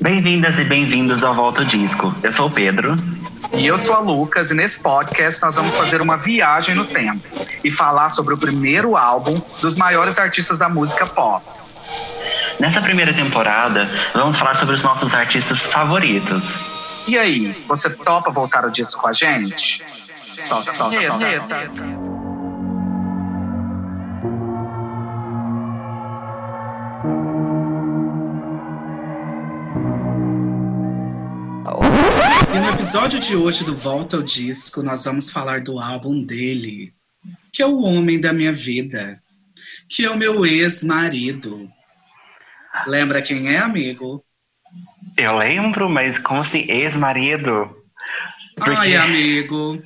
Bem-vindas e bem-vindos ao Volta Disco. Eu sou o Pedro. E eu sou a Lucas, e nesse podcast nós vamos fazer uma viagem no tempo e falar sobre o primeiro álbum dos maiores artistas da música pop. Nessa primeira temporada, vamos falar sobre os nossos artistas favoritos. E aí, você topa voltar o disco com a gente? Solta, solta. solta. Episódio de hoje do Volta ao Disco, nós vamos falar do álbum dele, que é o homem da minha vida, que é o meu ex-marido. Lembra quem é, amigo? Eu lembro, mas como assim, ex-marido? Porque... Ai, amigo.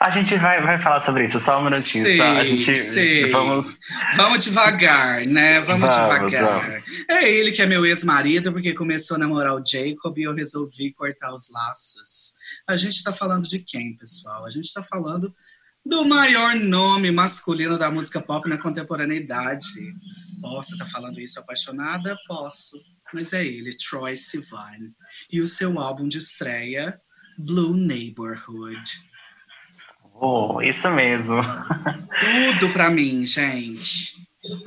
A gente vai, vai falar sobre isso, só um minutinho. Sei, só. A gente sei. vamos. Vamos devagar, né? Vamos, vamos devagar. Vamos. É ele que é meu ex-marido, porque começou a namorar o Jacob e eu resolvi cortar os laços. A gente está falando de quem, pessoal? A gente está falando do maior nome masculino da música pop na contemporaneidade. Posso estar tá falando isso apaixonada? Posso. Mas é ele, Troy Sivan. E o seu álbum de estreia, Blue Neighborhood. Oh, isso mesmo. Tudo pra mim, gente.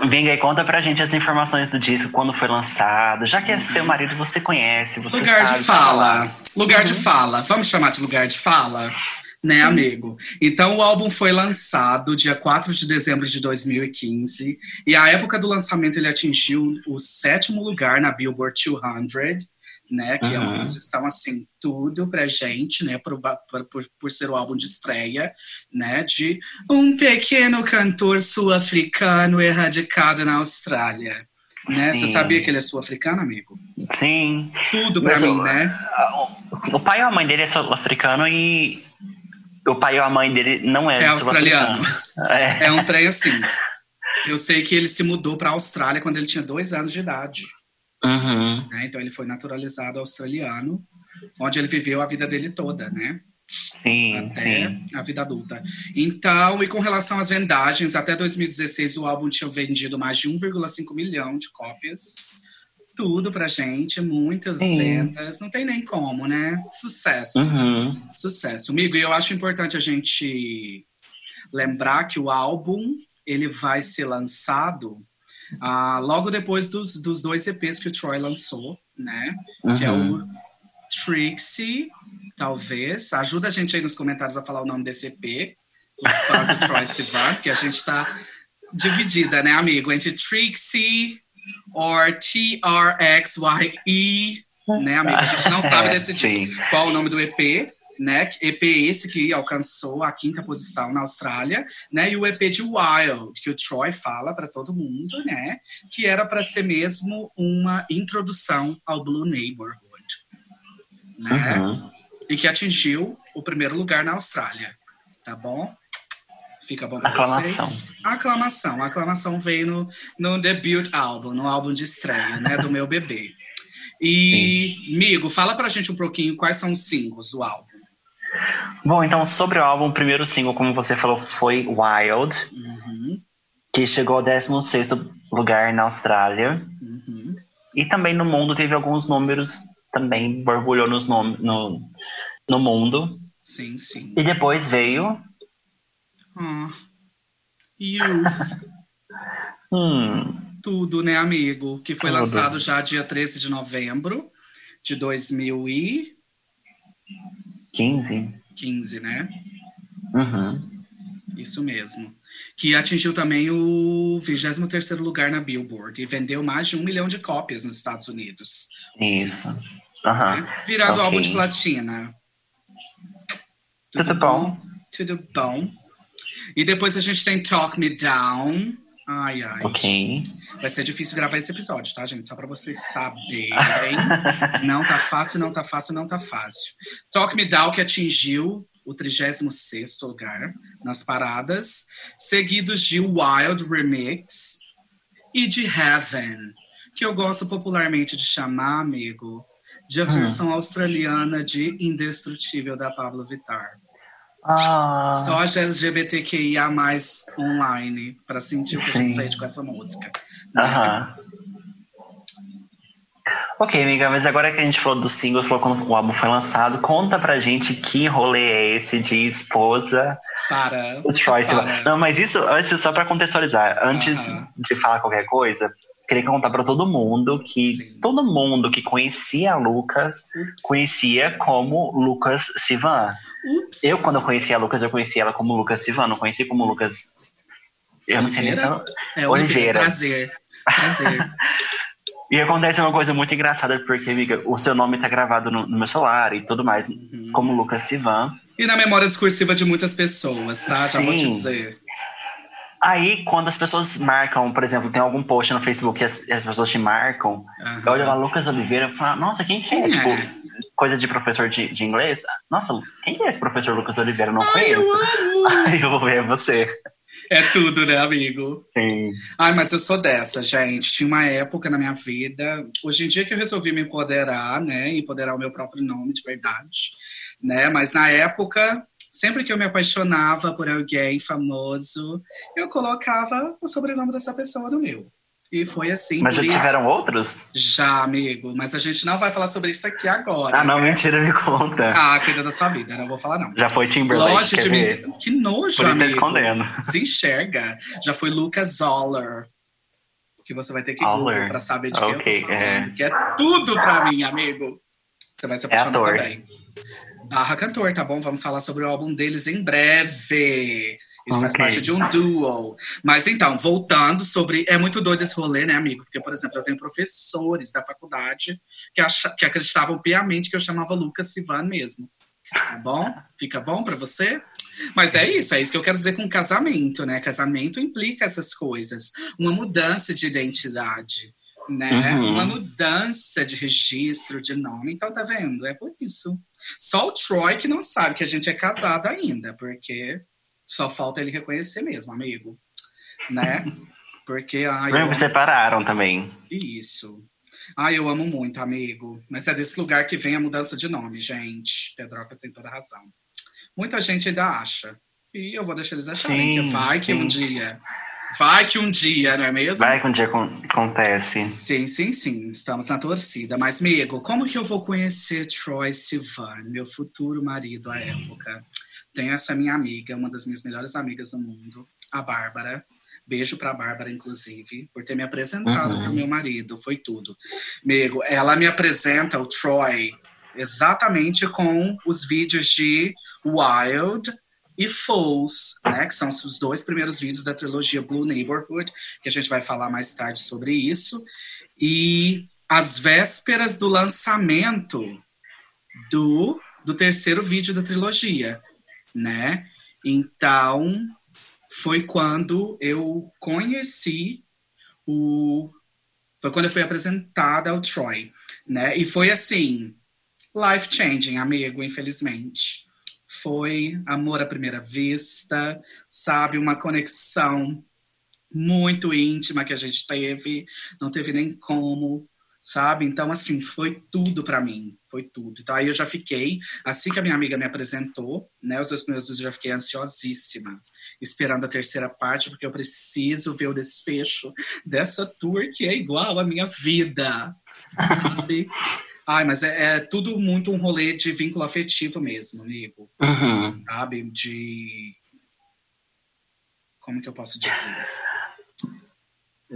Venga e conta pra gente as informações do disco, quando foi lançado. Já que é seu marido, você conhece, você Lugar sabe, de fala. Lugar uhum. de fala. Vamos chamar de lugar de fala? Né, amigo? Então, o álbum foi lançado dia 4 de dezembro de 2015. E a época do lançamento ele atingiu o sétimo lugar na Billboard 200 né? Que uhum. é uma posição assim, tudo pra gente, né? Por, por, por ser o álbum de estreia, né? De um pequeno cantor sul-africano erradicado na Austrália. Né? Você sabia que ele é sul-africano, amigo? Sim. Tudo pra Mas mim, o, né? O pai e a mãe dele é sul-africano e o pai ou a mãe dele não é, é australiano. É. é um trem assim. Eu sei que ele se mudou para a Austrália quando ele tinha dois anos de idade. Uhum. Né? Então ele foi naturalizado australiano, onde ele viveu a vida dele toda, né? Sim, até sim. a vida adulta. Então, e com relação às vendagens, até 2016 o álbum tinha vendido mais de 1,5 milhão de cópias. Tudo pra gente, muitas sim. vendas, não tem nem como, né? Sucesso. Uhum. Sucesso. Amigo, e eu acho importante a gente lembrar que o álbum ele vai ser lançado ah, logo depois dos, dos dois EPs que o Troy lançou, né? Uhum. Que é o uhum. Trixie, talvez. Ajuda a gente aí nos comentários a falar o nome desse EP, os fãs do Troy Sivan, porque a gente está dividida, né, amigo? Entre Trixie or T-R-X-Y-E, né, amigo? A gente não sabe decidir qual o nome do EP né? EP esse que alcançou a quinta posição na Austrália, né? E o EP de Wild, que o Troy fala para todo mundo, né? Que era para ser mesmo uma introdução ao Blue Neighborhood, né? Uhum. E que atingiu o primeiro lugar na Austrália, tá bom? Fica bom para vocês. Aclamação. A aclamação veio no, no debut álbum, no álbum de estreia, né? Do meu bebê. E, Sim. Migo, fala pra gente um pouquinho quais são os singles do álbum. Bom, então sobre o álbum, o primeiro single, como você falou, foi Wild, uhum. que chegou ao 16 lugar na Austrália. Uhum. E também no mundo teve alguns números, também borbulhou nos nom no, no mundo. Sim, sim. E depois veio. Ah. Youth. hum. Tudo, né, amigo? Que foi Tudo. lançado já dia 13 de novembro de 2000 e 15? 15, né? Uhum. Isso mesmo. Que atingiu também o 23 lugar na Billboard e vendeu mais de um milhão de cópias nos Estados Unidos. Isso. Uhum. Virando okay. álbum de platina. Tudo, Tudo bom? bom? Tudo bom. E depois a gente tem Talk Me Down. Ai, ai. Ok. Vai ser difícil gravar esse episódio, tá, gente? Só para vocês saberem. não tá fácil, não tá fácil, não tá fácil. Talk Me Down, que atingiu o 36 lugar nas paradas, seguidos de Wild Remix e de Heaven, que eu gosto popularmente de chamar, amigo, de a hum. versão australiana de Indestrutível da Pablo Vittar. Ah. Só as LGBTQIA online para sentir o que a gente sente com essa música. Aham. Ok, amiga, mas agora que a gente falou dos singles, falou quando o álbum foi lançado, conta pra gente que rolê é esse de esposa. Para. Os Choice. Não, mas isso, isso só pra contextualizar. Antes -huh. de falar qualquer coisa, queria contar para todo mundo que Sim. todo mundo que conhecia Lucas Ups. conhecia como Lucas Sivan. Ups. Eu, quando eu conhecia a Lucas, eu conhecia ela como Lucas Sivan, não conhecia como Lucas. Eu não sei nem se eu... é, Oliveira. Prazer. Prazer. e acontece uma coisa muito engraçada, porque, amiga, o seu nome tá gravado no, no meu celular e tudo mais, uhum. como Lucas Sivan. E na memória discursiva de muitas pessoas, tá? Já Sim. vou te dizer. Aí, quando as pessoas marcam, por exemplo, tem algum post no Facebook e as, as pessoas te marcam, uhum. eu olho lá, Lucas Oliveira e falo, nossa, quem que é? Tipo, é? coisa de professor de, de inglês. Nossa, quem é esse professor Lucas Oliveira? Eu não Ai, conheço. Eu Aí eu vou ver você. É tudo, né, amigo? Sim. Ai, mas eu sou dessa, gente. Tinha uma época na minha vida. Hoje em dia que eu resolvi me empoderar, né? Empoderar o meu próprio nome de verdade, né? Mas na época Sempre que eu me apaixonava por alguém famoso, eu colocava o sobrenome dessa pessoa no meu. E foi assim. Mas já isso. tiveram outros? Já, amigo. Mas a gente não vai falar sobre isso aqui agora. Ah, não, né? mentira, me conta. Ah, cuida da sua vida, não vou falar, não. Já foi Timberlake. Lógico, de Que nojo, Por isso amigo. Tá escondendo. Se enxerga. Já foi Lucas Zoller. Que você vai ter que Google pra saber de quem okay, eu tô falando. É. Que é tudo pra mim, amigo. Você vai se é apaixonar é também. Barra Cantor, tá bom? Vamos falar sobre o álbum deles em breve. Ele okay. faz parte de um duo. Mas então, voltando sobre. É muito doido esse rolê, né, amigo? Porque, por exemplo, eu tenho professores da faculdade que, ach... que acreditavam piamente que eu chamava Lucas Sivan mesmo. Tá bom? Fica bom para você? Mas é isso, é isso que eu quero dizer com casamento, né? Casamento implica essas coisas. Uma mudança de identidade, né? Uhum. Uma mudança de registro de nome. Então, tá vendo? É por isso. Só o Troy que não sabe que a gente é casado ainda, porque só falta ele reconhecer mesmo, amigo. Né? Porque. Ai, amo... separaram também. Isso. Ai, eu amo muito, amigo. Mas é desse lugar que vem a mudança de nome, gente. Pedroca tem toda razão. Muita gente ainda acha. E eu vou deixar eles acharem sim, que vai sim. que um dia Vai que um dia, não é mesmo? Vai que um dia acontece. Sim, sim, sim. Estamos na torcida. Mas, amigo, como que eu vou conhecer Troy Sivan, meu futuro marido à época? Tem essa minha amiga, uma das minhas melhores amigas do mundo, a Bárbara. Beijo pra Bárbara, inclusive, por ter me apresentado uhum. pro meu marido. Foi tudo. Amigo, ela me apresenta o Troy exatamente com os vídeos de Wild e Fools, né, que são os dois primeiros vídeos da trilogia Blue Neighborhood, que a gente vai falar mais tarde sobre isso. E às vésperas do lançamento do, do terceiro vídeo da trilogia, né? Então, foi quando eu conheci o foi quando eu fui apresentada ao Troy, né? E foi assim, life changing, amigo, infelizmente foi amor à primeira vista, sabe? Uma conexão muito íntima que a gente teve, não teve nem como, sabe? Então, assim, foi tudo para mim, foi tudo. Então, aí eu já fiquei, assim que a minha amiga me apresentou, né, os dois primeiros dias eu já fiquei ansiosíssima, esperando a terceira parte, porque eu preciso ver o desfecho dessa tour que é igual à minha vida, sabe? Ai, mas é, é, tudo muito um rolê de vínculo afetivo mesmo, amigo. Uhum. Sabe? De. Como que eu posso dizer?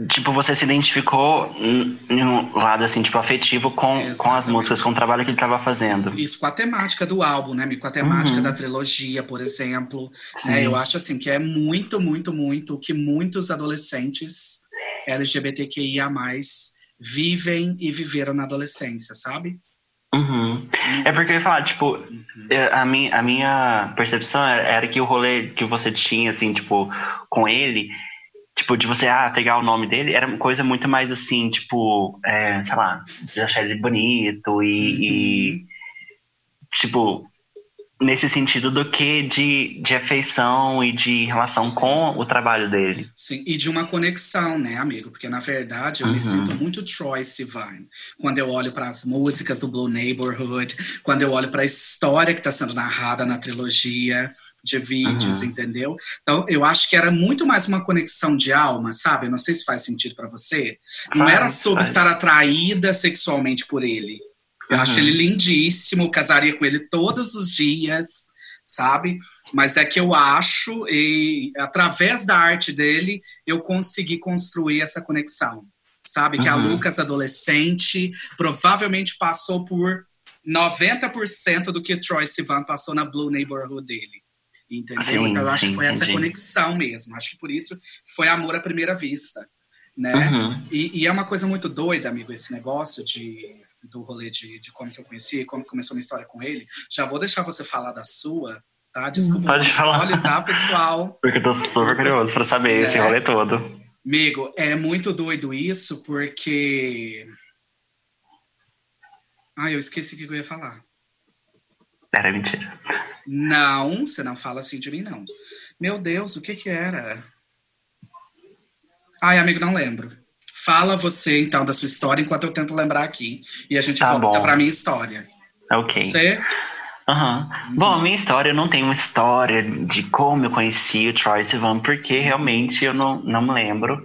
Tipo, você se identificou em um lado, assim, tipo, afetivo com, com as músicas, com o trabalho que ele estava fazendo. Isso, com a temática do álbum, né? Com a temática uhum. da trilogia, por exemplo. Né? Eu acho, assim, que é muito, muito, muito o que muitos adolescentes LGBTQIA+, vivem e viveram na adolescência, sabe? Uhum. É porque eu ia falar, tipo, uhum. É, a, minha, a minha percepção era que o rolê que você tinha, assim, tipo, com ele, tipo, de você, ah, pegar o nome dele, era uma coisa muito mais assim, tipo, é, sei lá, de achar ele bonito e, uhum. e tipo, nesse sentido do que de, de afeição e de relação Sim. com o trabalho dele. Sim, e de uma conexão, né, amigo? Porque na verdade eu uhum. me sinto muito Troy Sivan quando eu olho para as músicas do Blue Neighborhood, quando eu olho para a história que está sendo narrada na trilogia. de vídeos, uhum. entendeu? Então, eu acho que era muito mais uma conexão de alma, sabe? Não sei se faz sentido para você. Não faz, era sobre faz. estar atraída sexualmente por ele. Eu uhum. acho ele lindíssimo, casaria com ele todos os dias, sabe? Mas é que eu acho, e através da arte dele, eu consegui construir essa conexão, sabe? Uhum. Que a uhum. Lucas, adolescente, provavelmente passou por 90% do que Troy Sivan passou na Blue Neighborhood dele. Entendeu? Sim, então eu acho sim, que foi essa conexão mesmo. Acho que por isso foi amor à primeira vista. Né? Uhum. E, e, é uma coisa muito doida, amigo, esse negócio de, do rolê de, de como que eu conheci, como começou a minha história com ele. Já vou deixar você falar da sua, tá? Desculpa. Pode falar. Olha, tá, pessoal? Porque eu tô super curioso para saber é. esse rolê todo. Amigo, é muito doido isso, porque. Ah, eu esqueci o que eu ia falar. Era mentira. Não, você não fala assim de mim, não. Meu Deus, o que que era? Ai, amigo, não lembro. Fala você, então, da sua história, enquanto eu tento lembrar aqui. E a gente tá volta para minha história. Ok. Você? Uhum. Bom, a minha história, eu não tenho uma história de como eu conheci o Troy Sivan, porque realmente eu não, não me lembro.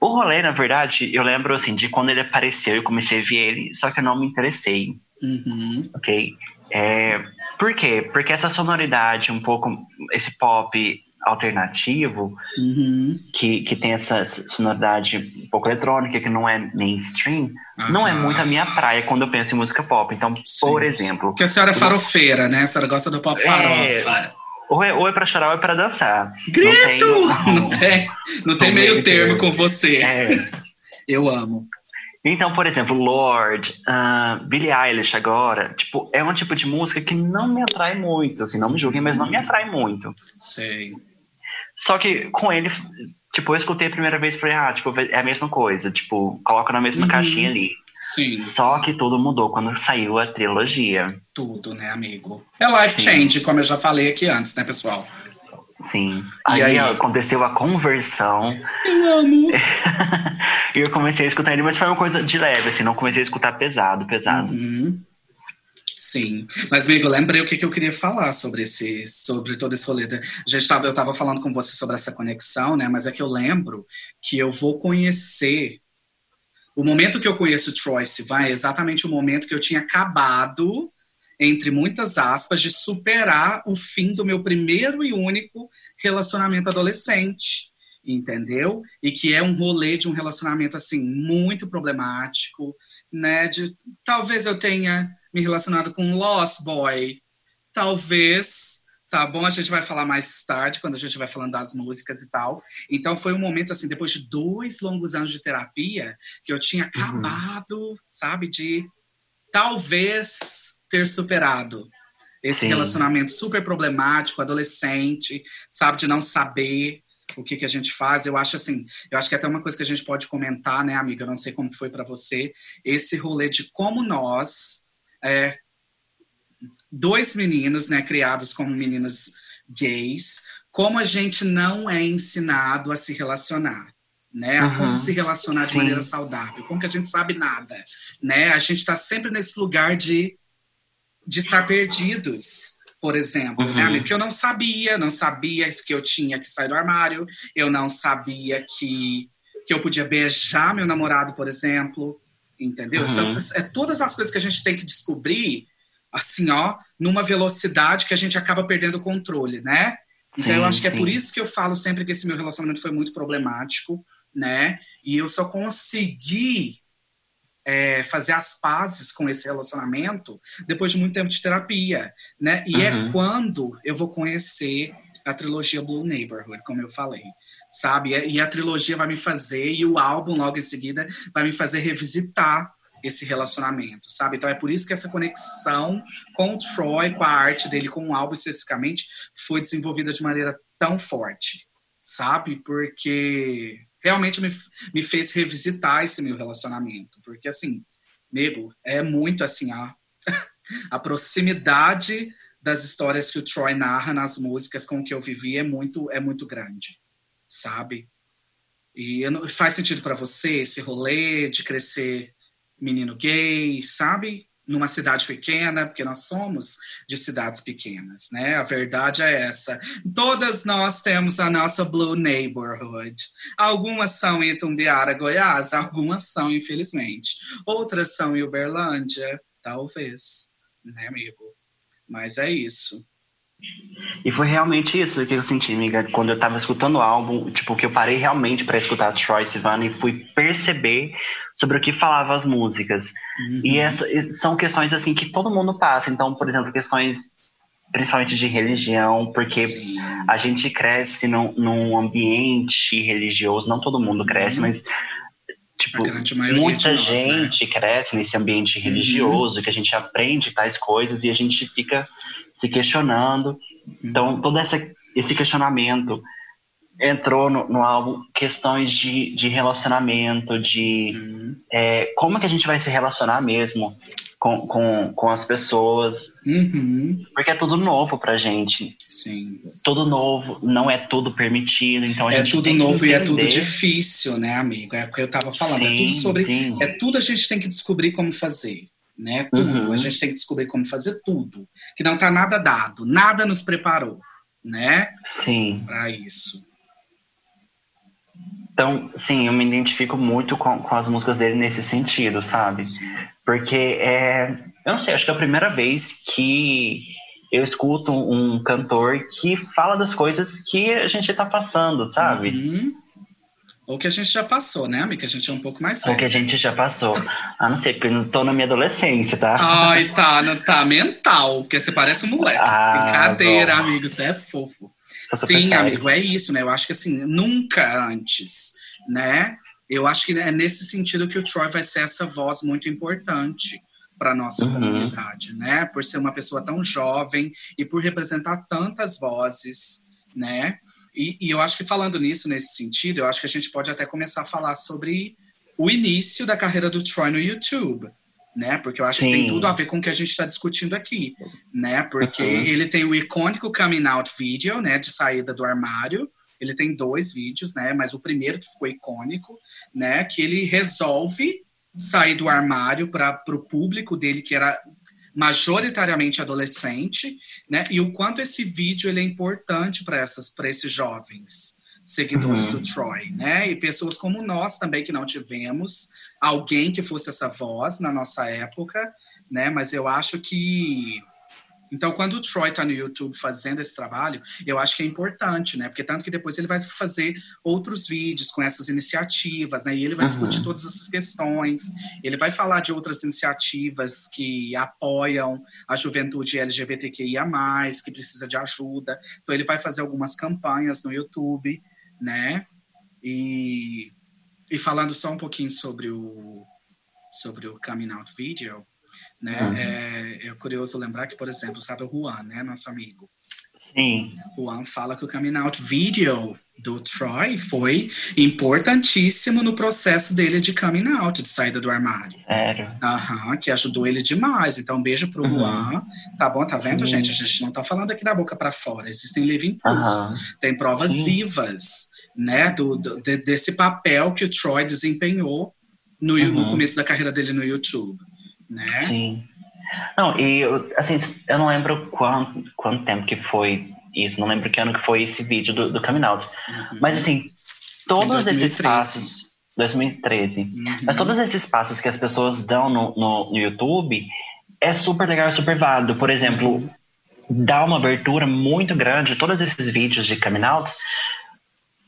O rolê, na verdade, eu lembro, assim, de quando ele apareceu, eu comecei a ver ele, só que eu não me interessei. Uhum. Ok? É, por quê? Porque essa sonoridade, um pouco, esse pop alternativo, uhum. que, que tem essa sonoridade um pouco eletrônica, que não é mainstream, não é muito a minha praia quando eu penso em música pop. Então, Sim. por exemplo. Porque a senhora é farofeira, né? A senhora gosta do pop farofa. É, ou é, ou é pra chorar ou é pra dançar. Grito! Não tem, não, tem, não tem meio termo com você. É. Eu amo. Então, por exemplo, Lorde, uh, Billie Eilish agora, tipo, é um tipo de música que não me atrai muito, assim, não me julguem, mas não me atrai muito. Sei. Só que com ele, tipo, eu escutei a primeira vez e falei, ah, tipo, é a mesma coisa, tipo, coloca na mesma uhum. caixinha ali. Sim. Só que tudo mudou quando saiu a trilogia. Tudo, né, amigo? É life Sim. change, como eu já falei aqui antes, né, pessoal? Sim. Aí, aí, aconteceu a conversão. Eu amo. e eu comecei a escutar ele, mas foi uma coisa de leve, assim, não comecei a escutar pesado, pesado. Uhum. Sim, mas amigo, lembrei o que, que eu queria falar sobre esse, sobre todo esse rolê. Já estava, eu estava falando com você sobre essa conexão, né? Mas é que eu lembro que eu vou conhecer o momento que eu conheço o Troy Sivan é exatamente o momento que eu tinha acabado entre muitas aspas, de superar o fim do meu primeiro e único relacionamento adolescente, entendeu? E que é um rolê de um relacionamento assim muito problemático, né? De talvez eu tenha me relacionado com lost boy, talvez Tá bom, a gente vai falar mais tarde, quando a gente vai falando das músicas e tal. Então foi um momento, assim, depois de dois longos anos de terapia, que eu tinha uhum. acabado, uhum. sabe, de talvez ter superado esse Sim. relacionamento super problemático, adolescente, sabe, de não saber o que, que a gente faz. Eu acho assim, eu acho que é até uma coisa que a gente pode comentar, né, amiga? Eu não sei como foi para você, esse rolê de como nós, é, dois meninos, né, criados como meninos gays, como a gente não é ensinado a se relacionar. Né, a como se relacionar de Sim. maneira saudável, como que a gente sabe nada, né? A gente está sempre nesse lugar de de estar perdidos, por exemplo, né, uhum. né, Porque eu não sabia, não sabia que eu tinha que sair do armário, eu não sabia que, que eu podia beijar meu namorado, por exemplo, entendeu? Uhum. São, é todas as coisas que a gente tem que descobrir, assim, ó, numa velocidade que a gente acaba perdendo o controle, né? Então, sim, eu acho que sim. é por isso que eu falo sempre que esse meu relacionamento foi muito problemático, né? E eu só consegui é, fazer as pazes com esse relacionamento depois de muito tempo de terapia, né? E uhum. é quando eu vou conhecer a trilogia Blue Neighborhood, como eu falei, sabe? E a trilogia vai me fazer, e o álbum logo em seguida vai me fazer revisitar esse relacionamento, sabe? Então é por isso que essa conexão com o Troy, com a arte dele, com o álbum especificamente, foi desenvolvida de maneira tão forte, sabe? Porque realmente me, me fez revisitar esse meu relacionamento. Porque, assim, nego, é muito assim, a, a proximidade das histórias que o Troy narra nas músicas com que eu vivi é muito, é muito grande, sabe? E faz sentido para você esse rolê de crescer menino gay, sabe? numa cidade pequena, porque nós somos de cidades pequenas, né? A verdade é essa. Todas nós temos a nossa Blue Neighborhood. Algumas são Itumbiara, Goiás, algumas são, infelizmente. Outras são Uberlândia, talvez, né, amigo? Mas é isso. E foi realmente isso que eu senti, amiga, quando eu tava escutando o álbum, tipo, que eu parei realmente para escutar Troy Sivan e fui perceber sobre o que falava as músicas. Uhum. E essa, são questões assim que todo mundo passa. Então, por exemplo, questões principalmente de religião, porque Sim. a gente cresce num, num, ambiente religioso, não todo mundo cresce, uhum. mas tipo, muita nós, né? gente né? cresce nesse ambiente religioso, uhum. que a gente aprende tais coisas e a gente fica se questionando. Uhum. Então, todo essa, esse questionamento entrou no, no álbum questões de, de relacionamento, de uhum. é, como que a gente vai se relacionar mesmo com, com, com as pessoas. Uhum. Porque é tudo novo pra gente. Sim. Tudo novo, não é tudo permitido. Então é tudo novo e é tudo difícil, né, amigo? É o que eu tava falando. Sim, é tudo sobre. Sim. É tudo a gente tem que descobrir como fazer. Né? Tudo. Uhum. A gente tem que descobrir como fazer tudo. Que não tá nada dado, nada nos preparou, né? Sim. Para isso. Então, sim, eu me identifico muito com, com as músicas dele nesse sentido, sabe? Porque é. Eu não sei, acho que é a primeira vez que eu escuto um cantor que fala das coisas que a gente tá passando, sabe? Uhum. Ou que a gente já passou, né, amiga? A gente é um pouco mais velho. Ou que a gente já passou. Ah, não sei, porque eu não tô na minha adolescência, tá? Ai, tá, não, tá mental, porque você parece um moleque. Ah, Brincadeira, bom. amigo, você é fofo. Sim, amigo, é isso, né? Eu acho que assim, nunca antes, né? Eu acho que é nesse sentido que o Troy vai ser essa voz muito importante para nossa uhum. comunidade, né? Por ser uma pessoa tão jovem e por representar tantas vozes, né? E, e, eu acho que falando nisso, nesse sentido, eu acho que a gente pode até começar a falar sobre o início da carreira do Troy no YouTube, né? Porque eu acho Sim. que tem tudo a ver com o que a gente está discutindo aqui, né? Porque uhum. ele tem o icônico coming out video, né? De saída do armário. Ele tem dois vídeos, né? Mas o primeiro que ficou icônico, né? Que ele resolve sair do armário para o público dele que era majoritariamente adolescente, né? E o quanto esse vídeo ele é importante para essas para esses jovens seguidores uhum. do Troy, né? E pessoas como nós também que não tivemos alguém que fosse essa voz na nossa época, né? Mas eu acho que então, quando o Troy está no YouTube fazendo esse trabalho, eu acho que é importante, né? Porque tanto que depois ele vai fazer outros vídeos com essas iniciativas, né? E ele vai uhum. discutir todas essas questões, ele vai falar de outras iniciativas que apoiam a juventude LGBTQIA, que precisa de ajuda. Então, ele vai fazer algumas campanhas no YouTube, né? E e falando só um pouquinho sobre o, sobre o Coming Out Video, né? Uhum. É, é, curioso lembrar que, por exemplo, sabe o Juan, né? Nosso amigo. Sim. Juan fala que o Coming Out Video do Troy foi importantíssimo no processo dele de coming out, de saída do armário. Sério? Aham, que ajudou ele demais. Então, um beijo pro uhum. Juan. Tá bom? Tá vendo, Sim. gente? A gente não tá falando aqui da boca para fora. Existem living proofs. Uhum. Tem provas Sim. vivas né, do, do, desse papel que o Troy desempenhou no, uhum. no, começo da carreira dele no YouTube, né? Sim. Não, e assim, eu não lembro quanto, quanto tempo que foi isso, não lembro que ano que foi esse vídeo do, do Coming Out. Uhum. Mas assim, todos esses passos. 2013. Uhum. Mas todos esses passos que as pessoas dão no, no, no YouTube é super legal, super válido. Por exemplo, uhum. dá uma abertura muito grande, todos esses vídeos de coming out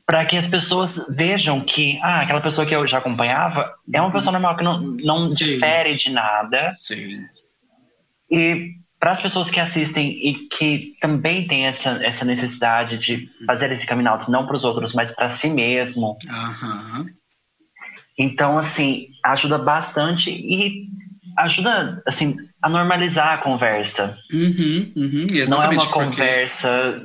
para que as pessoas vejam que ah, aquela pessoa que eu já acompanhava é uma pessoa normal que não, não difere de nada. Sim. E para as pessoas que assistem e que também têm essa, essa necessidade de fazer esse caminho out, não para os outros, mas para si mesmo. Uhum. Então, assim, ajuda bastante e ajuda, assim, a normalizar a conversa. Uhum, uhum, não é uma conversa,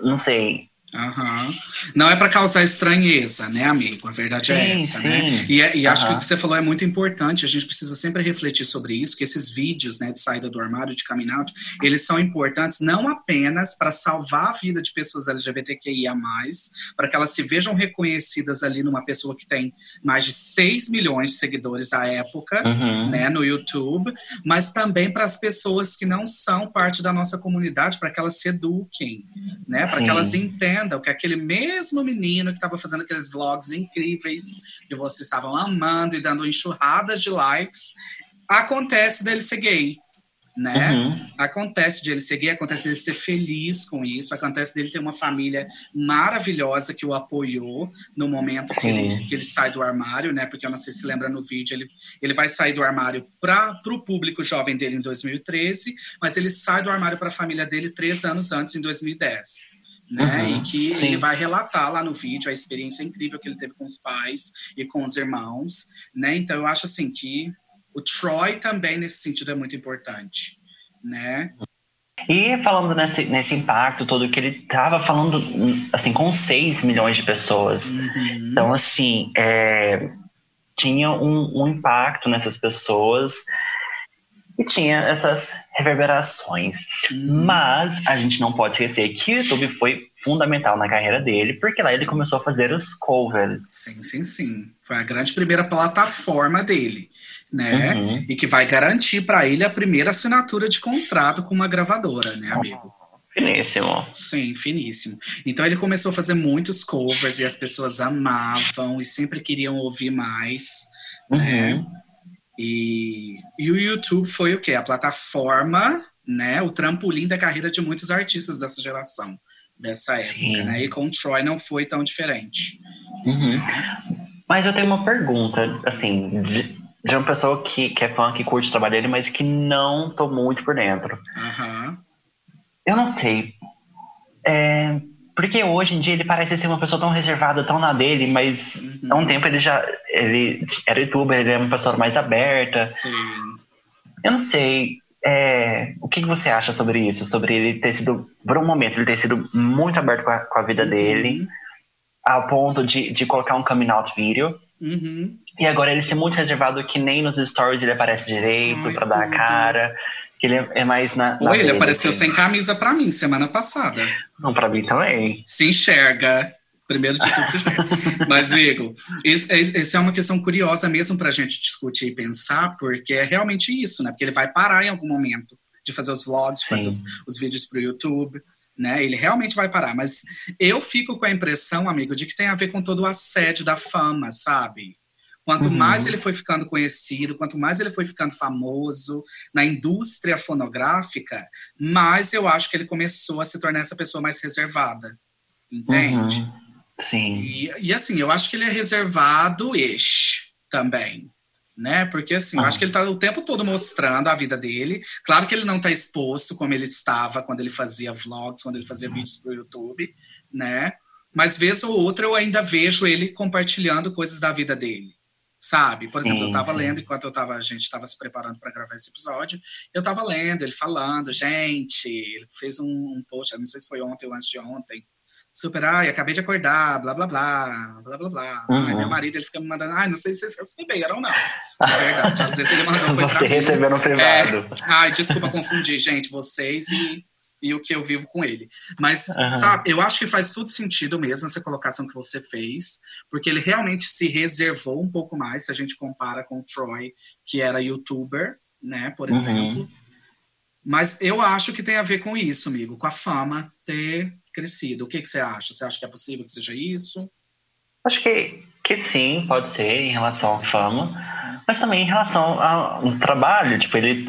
não sei, Uhum. Não é para causar estranheza, né, amigo? A verdade é sim, é essa, sim. né? E, e uhum. acho que o que você falou é muito importante. A gente precisa sempre refletir sobre isso, que esses vídeos, né, de saída do armário, de coming out, eles são importantes não apenas para salvar a vida de pessoas LGBTQIA+, para que elas se vejam reconhecidas ali numa pessoa que tem mais de 6 milhões de seguidores à época, uhum. né, no YouTube, mas também para as pessoas que não são parte da nossa comunidade, para que elas se eduquem, né, para que elas entendam entendam que aquele mesmo menino que estava fazendo aqueles vlogs incríveis que vocês estavam amando e dando enxurradas de likes, acontece dele ser gay né? Uhum. Acontece de ele seguir, acontece de ele ser feliz com isso, acontece dele ter uma família maravilhosa que o apoiou no momento que ele, que ele, sai do armário, né? Porque eu não sei se lembra no vídeo, ele, ele vai sair do armário para o público jovem dele em 2013, mas ele sai do armário para a família dele três anos antes, em 2010 né? Uhum, e que sim. ele vai relatar lá no vídeo a experiência incrível que ele teve com os pais e com os irmãos, né? Então eu acho assim que o Troy também nesse sentido é muito importante, né? E falando nesse, nesse impacto todo que ele estava falando, assim, com 6 milhões de pessoas. Uhum. Então, assim, é, tinha um, um impacto nessas pessoas e tinha essas reverberações. Uhum. Mas a gente não pode esquecer que o YouTube foi fundamental na carreira dele, porque lá sim. ele começou a fazer os covers. Sim, sim, sim. Foi a grande primeira plataforma dele, né? Uhum. E que vai garantir para ele a primeira assinatura de contrato com uma gravadora, né, amigo? Finíssimo. Sim, finíssimo. Então ele começou a fazer muitos covers e as pessoas amavam e sempre queriam ouvir mais, né? uhum. né? E, e o YouTube foi o quê? A plataforma, né? O trampolim da carreira de muitos artistas dessa geração, dessa época, Sim. né? E com o Troy não foi tão diferente. Uhum. Mas eu tenho uma pergunta, assim, de, de, uma pessoa que, que é fã, que curte o trabalho dele, mas que não tô muito por dentro. Uhum. Eu não sei. É, porque hoje em dia ele parece ser uma pessoa tão reservada, tão na dele, mas uhum. há um tempo ele já. Ele era youtuber, ele é uma pessoa mais aberta. Sim. Eu não sei. É, o que, você acha sobre isso? Sobre ele ter sido, por um momento, ele ter sido muito aberto com a, com a vida uhum. dele, ao ponto de, de colocar um coming out vídeo. Uhum. E agora ele ser muito reservado, que nem nos stories ele aparece direito para dar a cara ele é mais na. na Oi, ele apareceu assim. sem camisa para mim semana passada. Não, para mim também. Se enxerga. Primeiro de tudo, se enxerga. Mas, Vigo, isso é uma questão curiosa mesmo para a gente discutir e pensar, porque é realmente isso, né? Porque ele vai parar em algum momento de fazer os vlogs, de fazer os, os vídeos para o YouTube. Né? Ele realmente vai parar, mas eu fico com a impressão, amigo, de que tem a ver com todo o assédio da fama, sabe? Quanto uhum. mais ele foi ficando conhecido, quanto mais ele foi ficando famoso na indústria fonográfica, mais eu acho que ele começou a se tornar essa pessoa mais reservada. Entende? Uhum. Sim. E, e, assim, eu acho que ele é reservado-ish também. Né? Porque assim, eu acho que ele está o tempo todo mostrando a vida dele. Claro que ele não está exposto como ele estava quando ele fazia vlogs, quando ele fazia uhum. vídeos para o YouTube, né? Mas vez ou outra eu ainda vejo ele compartilhando coisas da vida dele sabe? Por exemplo, sim, eu estava lendo enquanto eu tava, a gente estava se preparando para gravar esse episódio, eu estava lendo, ele falando, gente, ele fez um, um post, não sei se foi ontem ou antes de ontem, super, ai, acabei de acordar, blá, blá, blá, blá, blá, blá. Uhum. Ai, meu marido, ele fica me mandando, ai, não sei se vocês receberam ou não. É verdade, às vezes ele mandou, foi Você recebeu no privado. É, ai, desculpa confundir, gente, vocês e e o que eu vivo com ele. Mas, uhum. sabe, eu acho que faz tudo sentido mesmo essa colocação que você fez, porque ele realmente se reservou um pouco mais, se a gente compara com o Troy, que era youtuber, né, por uhum. exemplo. Mas eu acho que tem a ver com isso, amigo, com a fama ter crescido. O que, que você acha? Você acha que é possível que seja isso? Acho que, que sim, pode ser, em relação à fama. Mas também em relação ao trabalho, tipo, ele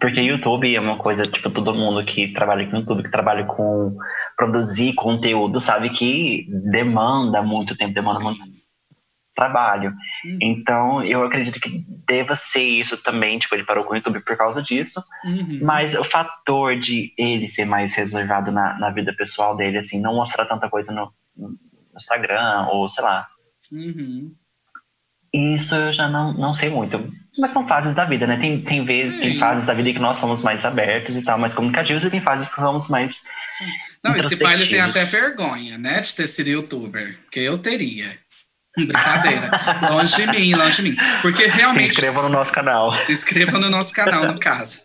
porque YouTube é uma coisa, tipo, todo mundo que trabalha com YouTube, que trabalha com produzir conteúdo, sabe que demanda muito tempo, demanda Sim. muito trabalho. Uhum. Então, eu acredito que deva ser isso também, tipo, ele parou com o YouTube por causa disso, uhum. mas o fator de ele ser mais reservado na, na vida pessoal dele, assim, não mostrar tanta coisa no, no Instagram, ou sei lá. Uhum. Isso eu já não, não sei muito. Mas são fases da vida, né? Tem, tem, vezes, tem fases da vida que nós somos mais abertos e tal, mais comunicativos, e tem fases que somos mais. Sim. Não, esse pai ele tem até vergonha, né, de ter sido youtuber, que eu teria. Brincadeira. longe de mim, longe de mim. Porque realmente. Se inscreva no nosso canal. Se inscreva no nosso canal, no caso.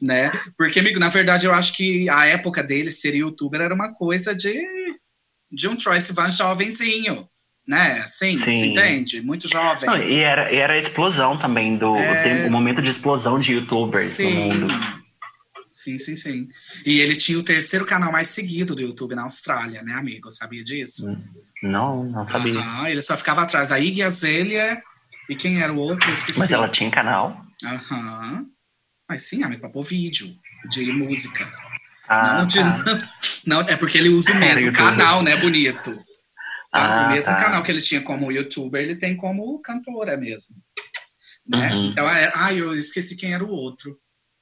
Né? Porque, amigo, na verdade, eu acho que a época dele ser youtuber era uma coisa de, de um Troy Sivan jovenzinho né? Sim, Sim. entende? Muito jovem. Não, e, era, e era a explosão também do é... o, momento de explosão de youtubers sim. no mundo. Sim, sim, sim. E ele tinha o terceiro canal mais seguido do YouTube na Austrália, né, amigo? Sabia disso? Hum, não, não sabia. Aham, ele só ficava atrás da Iggy Azalea e quem era o outro? Mas ela tinha canal? Aham. Mas sim, amigo, pra pôr vídeo de música. Ah, não, de, tá. não, é porque ele usa o mesmo canal, né, bonito? Ah, o mesmo tá. canal que ele tinha como youtuber, ele tem como cantora mesmo. Né? Uhum. Então, é, ah, eu esqueci quem era o outro.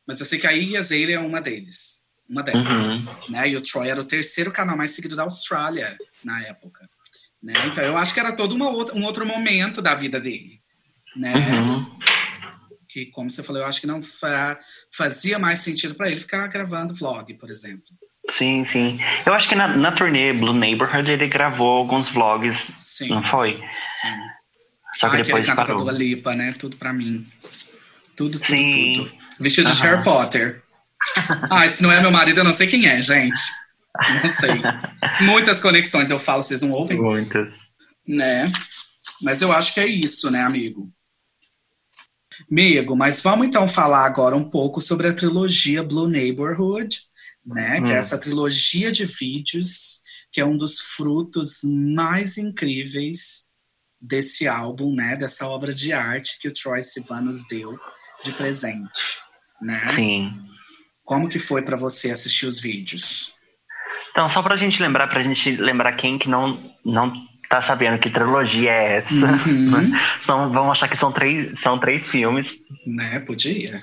Mas eu sei que a Iggy Azalea é uma deles. Uma delas. Uhum. Né? E o Troy era o terceiro canal mais seguido da Austrália na época. Né? Então eu acho que era todo uma outra, um outro momento da vida dele. Né? Uhum. Que, como você falou, eu acho que não fa fazia mais sentido para ele ficar gravando vlog, por exemplo. Sim, sim. Eu acho que na, na turnê Blue Neighborhood ele gravou alguns vlogs, sim. não foi? Sim. Só que Ai, depois que parou. Dua Lipa, né? Tudo pra mim. Tudo, tudo, sim. tudo. Vestido de Harry Potter. ah, se não é meu marido, eu não sei quem é, gente. Não sei. Muitas conexões eu falo, vocês não ouvem? Muitas. Né? Mas eu acho que é isso, né, amigo? Amigo, mas vamos então falar agora um pouco sobre a trilogia Blue Neighborhood né? Hum. Que é hum. essa trilogia de vídeos, que é um dos frutos mais incríveis desse álbum, né? Dessa obra de arte que o Troy Sivan nos deu de presente, né? Sim. Como que foi para você assistir os vídeos? Então, só pra gente lembrar, pra gente lembrar quem que não, não tá sabendo que trilogia é essa. Uhum. São, vamos achar que são três, são três filmes. Né, podia.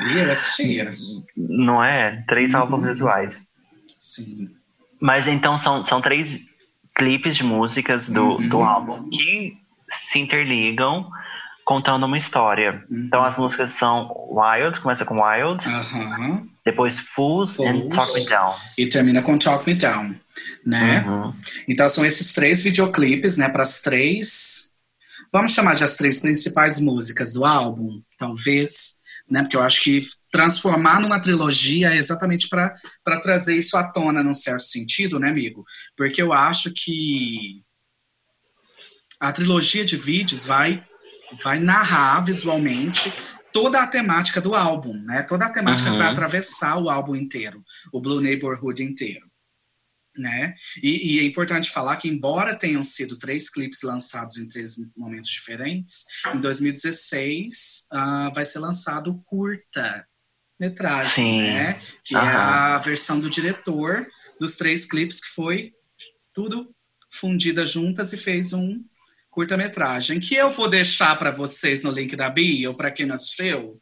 E assistia. Não é? Três uhum. álbuns visuais. Sim. Mas então são, são três clipes de músicas do, uhum. do álbum que se interligam contando uma história. Uhum. Então as músicas são Wild, começa com Wild. Uhum. Depois Fools, Fools, and Talk Me Down. E termina com Talk Me Down, né? Uhum. Então são esses três videoclipes, né, para as três Vamos chamar de as três principais músicas do álbum, talvez né? Porque eu acho que transformar numa trilogia é exatamente para trazer isso à tona num certo sentido, né, amigo? Porque eu acho que a trilogia de vídeos vai vai narrar visualmente toda a temática do álbum, né? Toda a temática uhum. vai atravessar o álbum inteiro, o Blue Neighborhood inteiro né? E, e, é importante falar que, embora tenham sido três clipes lançados em três momentos diferentes, em 2016 uh, ah, vai ser lançado o curta metragem, né? Que uhum. é a versão do diretor dos três clipes que foi tudo fundida juntas e fez um curta-metragem que eu vou deixar para vocês no link da bio para quem não assistiu.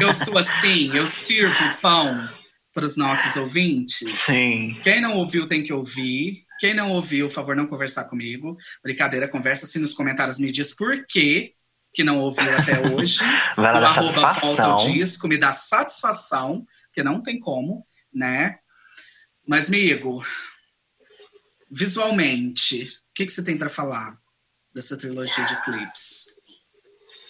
Eu sou assim, eu sirvo pão para os nossos ouvintes. Sim. Quem não ouviu tem que ouvir. Quem não ouviu, por favor, não conversar comigo. Brincadeira, conversa assim nos comentários, me diz por quê que não ouviu até hoje. Vai lá o arroba falta o disco, me dá satisfação, porque não tem como, né? Mas, amigo, visualmente, o que, que você tem para falar dessa trilogia de clipes?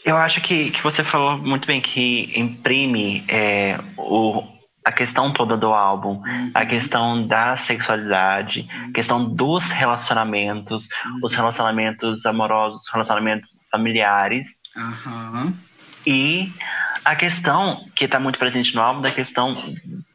Eu acho que, que você falou muito bem que imprime é, o, a questão toda do álbum, uhum. a questão da sexualidade, a questão dos relacionamentos, uhum. os relacionamentos amorosos, os relacionamentos familiares. Uhum. E a questão que está muito presente no álbum da questão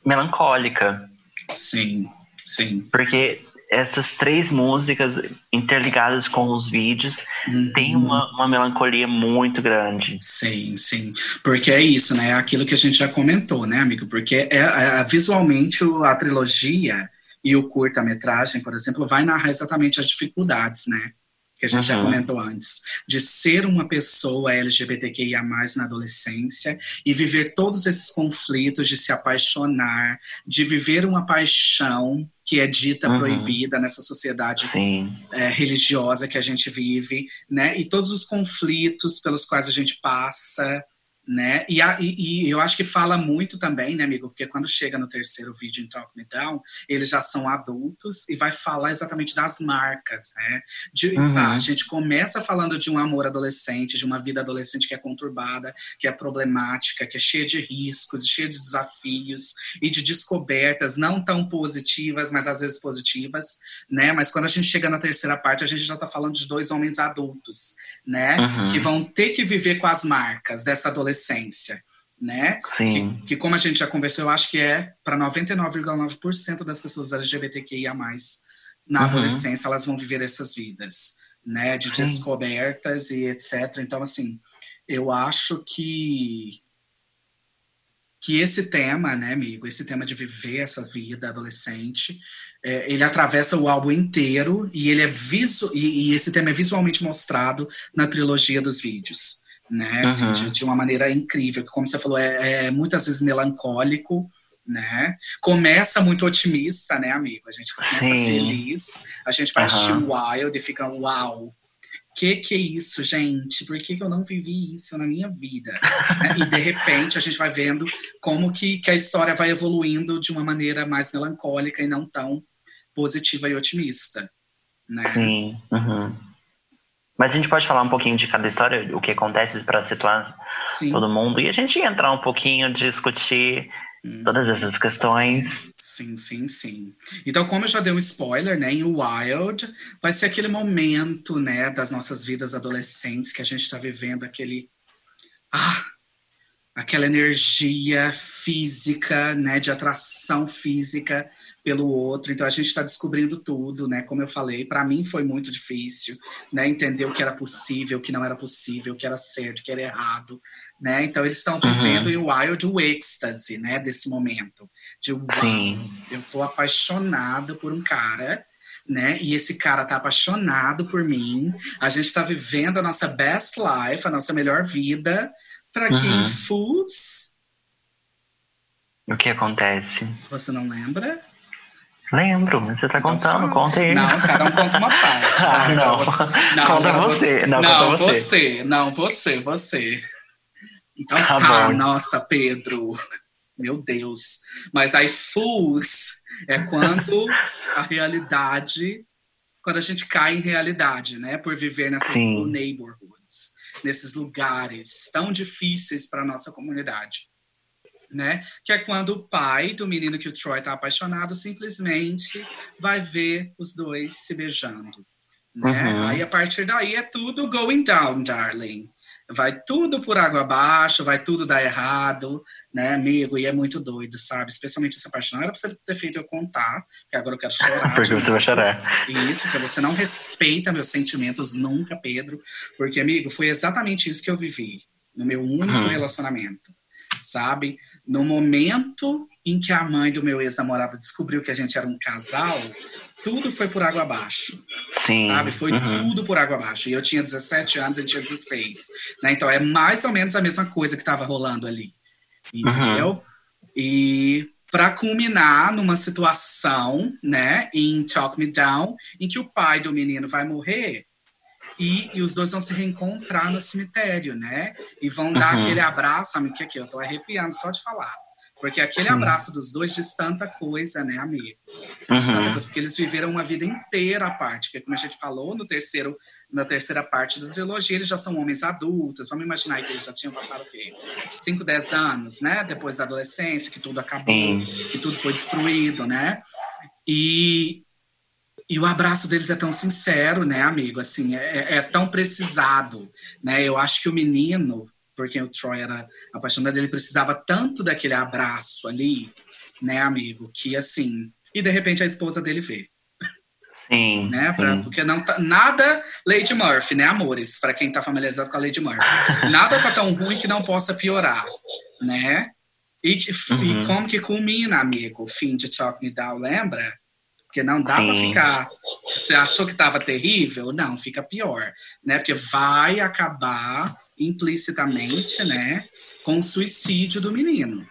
melancólica. Sim, sim. Porque essas três músicas interligadas com os vídeos uhum. tem uma, uma, melancolia muito grande. Sim, sim. Porque é isso, né? É aquilo que a gente já comentou, né, amigo? Porque é, é visualmente a trilogia e o curta-metragem, por exemplo, vai narrar exatamente as dificuldades, né? Que a gente uhum. já comentou antes, de ser uma pessoa LGBTQIA, na adolescência e viver todos esses conflitos de se apaixonar, de viver uma paixão que é dita uhum. proibida nessa sociedade é, religiosa que a gente vive, né? E todos os conflitos pelos quais a gente passa, né? E, a, e, e, eu acho que fala muito também, né, amigo? Porque quando chega no terceiro vídeo em Talk Me Down, eles já são adultos e vai falar exatamente das marcas, né? De, uhum. tá, a gente começa falando de um amor adolescente, de uma vida adolescente que é conturbada, que é problemática, que é cheia de riscos, cheia de desafios e de descobertas não tão positivas, mas às vezes positivas, né? Mas quando a gente chega na terceira parte, a gente já tá falando de dois homens adultos, né? Uhum. Que vão ter que viver com as marcas dessa adolescência né? Sim. Que, que, como a gente já conversou, eu acho que é para 99,9% das pessoas LGBTQIA+, na uhum. adolescência, elas vão viver essas vidas, né? De Sim. descobertas e etc. Então, assim, eu acho que que esse tema, né, amigo, esse tema de viver essa vida adolescente, é, ele atravessa o álbum inteiro e ele é visu e, e, esse tema é visualmente mostrado na trilogia dos vídeos né? Assim, uhum. de, de, uma maneira incrível, que como você falou, é, é, muitas vezes melancólico, né? Começa muito otimista, né, amigo? A gente começa Sim. feliz, a gente vai uhum. assistir Wild e fica, uau, que que é isso, gente? Por que, que eu não vivi isso na minha vida? né? E de repente a gente vai vendo como que, que a história vai evoluindo de uma maneira mais melancólica e não tão positiva e otimista. Né? Sim. Uhum. Mas a gente pode falar um pouquinho de cada história, o que acontece para situar Sim. todo mundo e a gente entrar um pouquinho, discutir hum. todas essas questões. Sim, sim, sim. Então, como eu já dei um spoiler, né, em Wild, vai ser aquele momento, né, das nossas vidas adolescentes que a gente está vivendo aquele ah, aquela energia física, né, de atração física pelo outro. Então a gente está descobrindo tudo, né? Como eu falei, para mim foi muito difícil, né? Entender o que era possível, o que não era possível, o que era certo, o que era errado, né? Então eles estão vivendo uhum. em wild o êxtase, né? Desse momento de uau, eu tô apaixonada por um cara. Né? E esse cara tá apaixonado por mim. A gente tá vivendo a nossa best life, a nossa melhor vida, para que uhum. Foods. O que acontece? Você não lembra? Lembro, mas você tá então, contando, fala. conta aí. Não, cada um conta uma parte. ah, não. Você, não, conta você. Não, não conta você. você. Não, você, você. Então tá, tá nossa, Pedro. Meu Deus. Mas aí, fools é quando a realidade, quando a gente cai em realidade, né? Por viver nessas neighborhoods, nesses lugares tão difíceis para nossa comunidade né? Que é quando o pai do menino que o Troy tá apaixonado simplesmente vai ver os dois se beijando. Né? Uhum. Aí a partir daí é tudo going down, darling. Vai tudo por água abaixo, vai tudo dar errado, né, amigo? E é muito doido, sabe? Especialmente essa parte. Não era pra você ter feito eu contar, que agora eu quero chorar. porque você vai chorar. Isso, porque você não respeita meus sentimentos nunca, Pedro. Porque, amigo, foi exatamente isso que eu vivi no meu único uhum. relacionamento, sabe? No momento em que a mãe do meu ex-namorado descobriu que a gente era um casal, tudo foi por água abaixo. Sim. Sabe? Foi uhum. tudo por água abaixo. E eu tinha 17 anos, ele tinha 16. Né? Então é mais ou menos a mesma coisa que estava rolando ali. Entendeu? Uhum. E para culminar numa situação, né, em Talk Me Down, em que o pai do menino vai morrer e, e os dois vão se reencontrar no cemitério, né? E vão uhum. dar aquele abraço, amigo, que aqui eu tô arrepiando só de falar. Porque aquele Sim. abraço dos dois diz tanta coisa, né, amigo? Diz uhum. tanta coisa, porque eles viveram uma vida inteira à parte. Porque, como a gente falou, no terceiro, na terceira parte da trilogia, eles já são homens adultos. Vamos imaginar que eles já tinham passado o quê? 5, 10 anos, né? Depois da adolescência, que tudo acabou, Sim. que tudo foi destruído, né? E, e o abraço deles é tão sincero, né, amigo? Assim, é, é, é tão precisado, né? Eu acho que o menino, por quem o Troy era apaixonado, ele precisava tanto daquele abraço ali, né, amigo? Que assim, e de repente a esposa dele vê. Sim, né? Pra, sim. Porque não tá, nada Lady Murphy, né, amores? Para quem tá familiarizado com a Lady Murphy. nada tá tão ruim que não possa piorar, né? E, uhum. e como que culmina, amigo, o fim de Talk Me Down, lembra? Porque não dá para ficar. Você achou que estava terrível? Não, fica pior, né? Porque vai acabar implicitamente, né, com o suicídio do menino.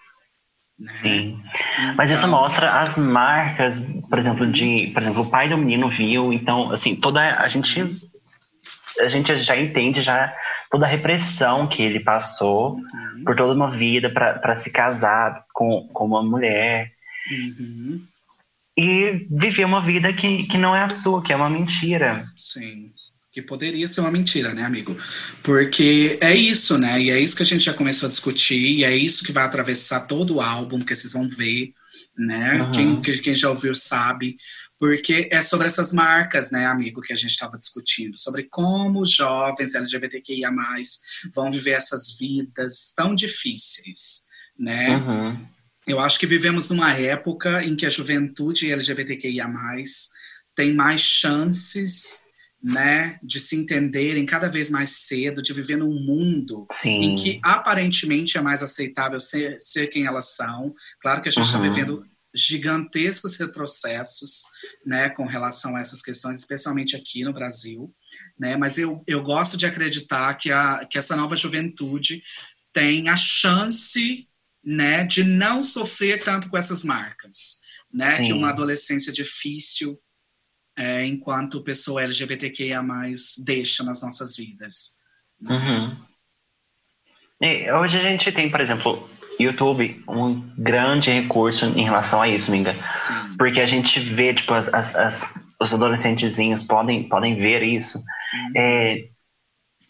Né? Sim. Então, Mas isso mostra as marcas, por exemplo, de, por exemplo, o pai do menino viu, então, assim, toda a gente a gente já entende já toda a repressão que ele passou uhum. por toda uma vida para se casar com, com uma mulher. Uhum. E viver uma vida que, que não é a sua, que é uma mentira. Sim. Que poderia ser uma mentira, né, amigo? Porque é isso, né? E é isso que a gente já começou a discutir, e é isso que vai atravessar todo o álbum, que vocês vão ver, né? Uhum. Quem, quem já ouviu sabe. Porque é sobre essas marcas, né, amigo, que a gente estava discutindo, sobre como os jovens LGBTQIA vão viver essas vidas tão difíceis, né? Uhum. Eu acho que vivemos numa época em que a juventude LGBTQIA tem mais chances né, de se entenderem cada vez mais cedo, de viver num mundo Sim. em que aparentemente é mais aceitável ser, ser quem elas são. Claro que a gente está uhum. vivendo gigantescos retrocessos, né, com relação a essas questões, especialmente aqui no Brasil, né, mas eu, eu gosto de acreditar que, a, que essa nova juventude tem a chance, né, de não sofrer tanto com essas marcas, né, Sim. que uma adolescência difícil, é, enquanto pessoa LGBTQIA+, deixa nas nossas vidas. Né? Uhum. E hoje a gente tem, por exemplo, YouTube um grande recurso em relação a isso, Minga. Sim. Porque a gente vê, tipo, as, as, as os adolescentezinhos podem, podem ver isso. Uhum. É,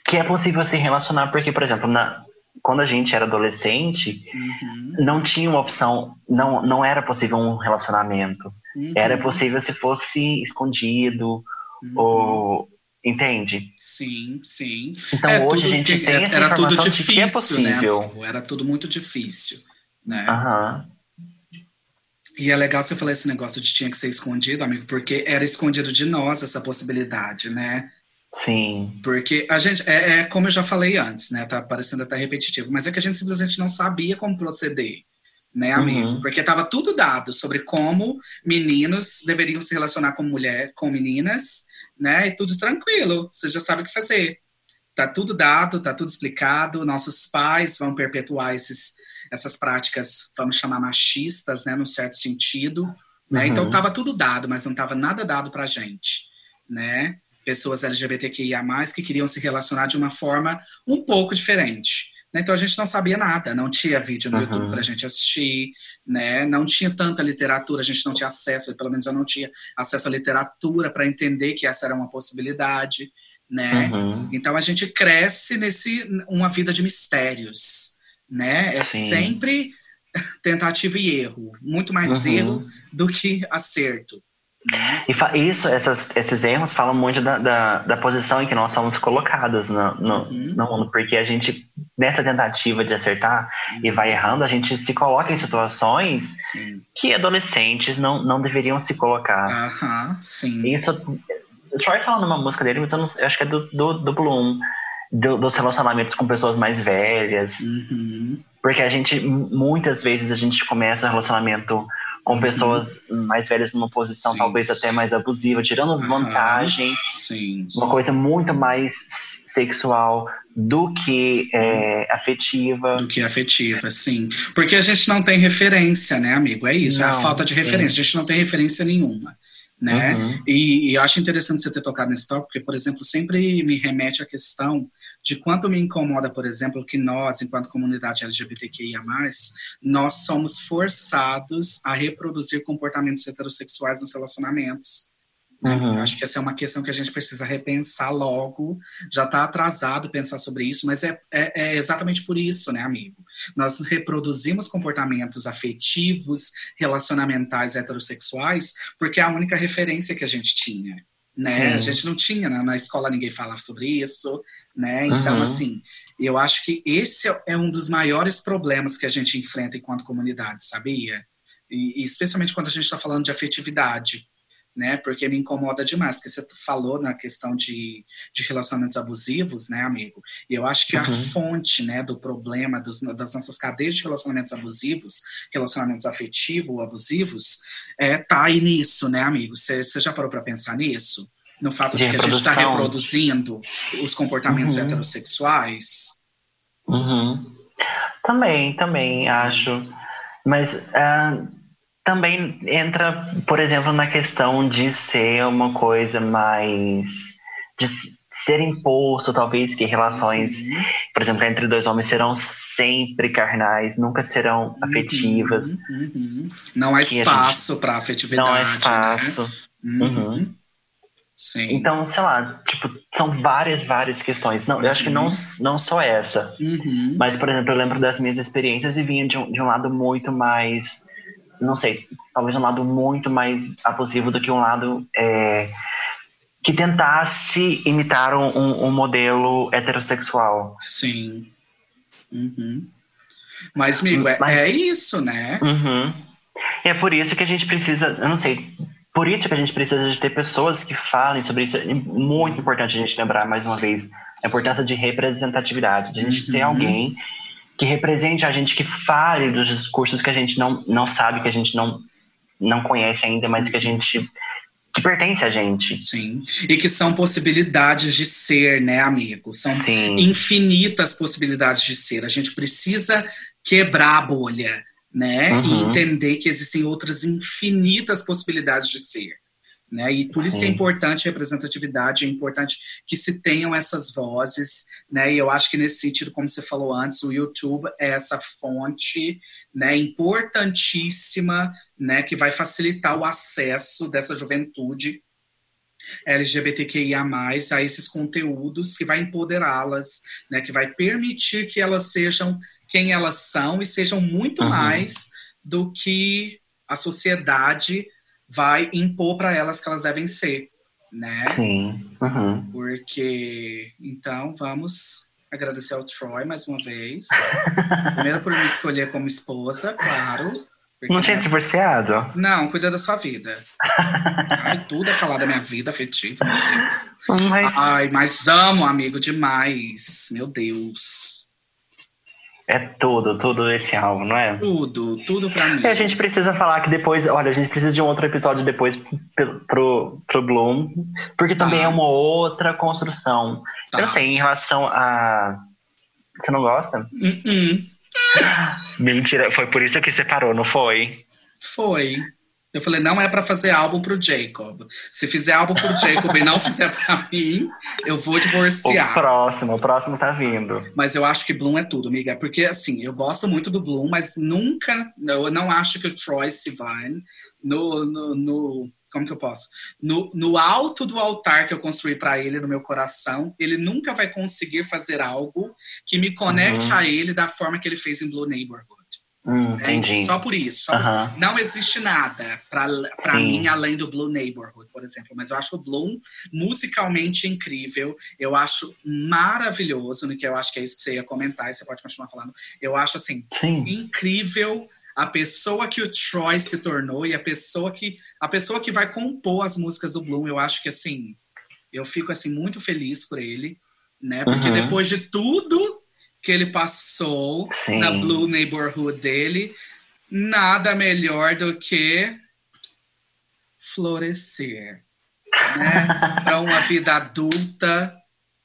que é possível se relacionar, porque, por exemplo, na, quando a gente era adolescente, uhum. não tinha uma opção, não, não era possível um relacionamento. Uhum. Era possível se fosse escondido, uhum. ou. Entende? Sim, sim. Então é, hoje a gente tem essa era tudo difícil, de que é possível. Né? Era tudo muito difícil, né? E é legal você falar esse negócio de tinha que ser escondido, amigo, porque era escondido de nós essa possibilidade, né? Sim. Porque a gente, é, é, como eu já falei antes, né? Tá parecendo até repetitivo, mas é que a gente simplesmente não sabia como proceder, né, amigo? Uhum. Porque tava tudo dado sobre como meninos deveriam se relacionar com mulher, com meninas, né? E tudo tranquilo, você já sabe o que fazer. Tá tudo dado, tá tudo explicado, nossos pais vão perpetuar esses, essas práticas, vamos chamar machistas, né, num certo sentido, né? Então, uhum. Então tava tudo dado, mas não tava nada dado pra gente, né? Pessoas LGBTQIA+, que queriam se relacionar de uma forma um pouco diferente. Né? Então a gente não sabia nada, não tinha vídeo no uhum. YouTube para a gente assistir, né? não tinha tanta literatura, a gente não tinha acesso, pelo menos eu não tinha acesso à literatura para entender que essa era uma possibilidade. Né? Uhum. Então a gente cresce nesse uma vida de mistérios, né? É Sim. sempre tentativa e erro, muito mais uhum. erro do que acerto. E isso, essas, esses erros falam muito da, da, da, posição em que nós somos colocados no, no, uhum. no, mundo, porque a gente, nessa tentativa de acertar uhum. e vai errando, a gente se coloca em situações sim. que adolescentes não, não deveriam se colocar. Uhum. Sim. Isso, o Troy fala numa música dele, mas eu, não, eu acho que é do, do, do Bloom, do, dos relacionamentos com pessoas mais velhas. Uhum. Porque a gente, muitas vezes, a gente começa relacionamento com uhum. pessoas mais velhas numa posição sim, talvez sim. até mais abusiva, tirando uhum. vantagem. Sim, uma coisa muito mais sexual do que é, afetiva. Do que afetiva, sim. Porque a gente não tem referência, né, amigo? É isso, não, é a falta de referência. Sim. A gente não tem referência nenhuma. Né? Uhum. E, e eu acho interessante você ter tocado nesse tópico, porque, por exemplo, sempre me remete à questão de quanto me incomoda, por exemplo, que nós, enquanto comunidade LGBTQIA+, nós somos forçados a reproduzir comportamentos heterossexuais nos relacionamentos. Né? Uhum. Acho que essa é uma questão que a gente precisa repensar logo. Já está atrasado pensar sobre isso, mas é, é, é, exatamente por isso, né, amigo? Nós reproduzimos comportamentos afetivos, relacionamentais heterossexuais, porque é a única referência que a gente tinha né? A gente não tinha, né? na escola ninguém falava sobre isso, né? Então, uhum. assim, eu acho que esse é um dos maiores problemas que a gente enfrenta enquanto comunidade, sabia? E, e especialmente quando a gente está falando de afetividade, né? Porque me incomoda demais, porque você falou na questão de, de relacionamentos abusivos, né, amigo? E eu acho que uhum. a fonte, né, do problema dos, das nossas cadeias de relacionamentos abusivos, relacionamentos afetivos, abusivos, é, tá aí nisso, né, amigo? Você já parou para pensar nisso? No fato de, de que a gente está reproduzindo os comportamentos uhum. heterossexuais? Uhum. Também, também acho. Mas uh, também entra, por exemplo, na questão de ser uma coisa mais. de ser imposto, talvez, que relações, uhum. por exemplo, entre dois homens serão sempre carnais, nunca serão uhum. afetivas. Uhum. Não há espaço para afetividade. Não há espaço. Né? Sim. Então, sei lá, tipo, são várias, várias questões. Não, eu acho que não, não só essa. Mas, por exemplo, eu lembro das minhas experiências e vinha de um, de um lado muito mais. Não sei, talvez um lado muito mais abusivo do que um lado é, que tentasse imitar um, um, modelo heterossexual. Sim. Uhum. Mas, amigo, é, Mas, é isso, né? Uhum. É por isso que a gente precisa, eu não sei, por isso que a gente precisa de ter pessoas que falem sobre isso. É muito importante a gente lembrar, mais uma vez, a importância de representatividade, de a gente uhum. ter alguém que represente a gente, que fale dos discursos que a gente não, não sabe, que a gente não, não conhece ainda, mas que a gente que pertence a gente. Sim. E que são possibilidades de ser, né, amigo? São Sim. infinitas possibilidades de ser. A gente precisa quebrar a bolha né? Uhum. E entender que existem outras infinitas possibilidades de ser. Né? E por Sim. isso que é importante a representatividade, é importante que se tenham essas vozes, né? E eu acho que nesse sentido, como você falou antes, o YouTube é essa fonte, né, importantíssima, né, que vai facilitar o acesso dessa juventude LGBTQIA+, a esses conteúdos, que vai empoderá-las, né, que vai permitir que elas sejam quem elas são e sejam muito uhum. mais do que a sociedade vai impor para elas que elas devem ser, né? Sim. Uhum. Porque então vamos agradecer ao Troy mais uma vez. Primeiro por me escolher como esposa, claro. Porque, não tinha né? divorciado? Não, cuida da sua vida. Ai, tudo é falar da minha vida afetiva, meu Deus. Mas... Ai, mas amo, amigo, demais. Meu Deus. É tudo, tudo esse álbum, não é? Tudo, tudo pra mim. E a gente precisa falar que depois, olha, a gente precisa de um outro episódio depois pro, pro, pro Bloom, porque tá. também é uma outra construção. Tá. Eu não sei, em relação a. Você não gosta? Uh -uh. Mentira, foi por isso que separou, não foi? Foi. Eu falei, não é para fazer álbum pro Jacob. Se fizer álbum pro Jacob e não fizer para mim, eu vou divorciar. O próximo, o próximo tá vindo. Mas eu acho que Bloom é tudo, amiga. Porque, assim, eu gosto muito do Bloom, mas nunca, eu não acho que o Troy Sivan, no, no, no como que eu posso? No, no alto do altar que eu construí para ele, no meu coração, ele nunca vai conseguir fazer algo que me conecte uhum. a ele da forma que ele fez em Blue Neighborhood. Hum, entendi. Só por isso. Só por... Não existe nada para mim além do Blue Neighborhood, por exemplo. Mas eu acho o Blue musicalmente incrível. Eu acho maravilhoso, no que eu acho que é isso que você ia comentar, e você pode continuar falando. Eu acho assim, Sim. incrível a pessoa que o Troy se tornou e a pessoa que a pessoa que vai compor as músicas do Bloom. Eu acho que assim, eu fico assim muito feliz por ele, né? Porque uhum. depois de tudo que ele passou Sim. na Blue Neighborhood dele, nada melhor do que florescer, né? para uma vida adulta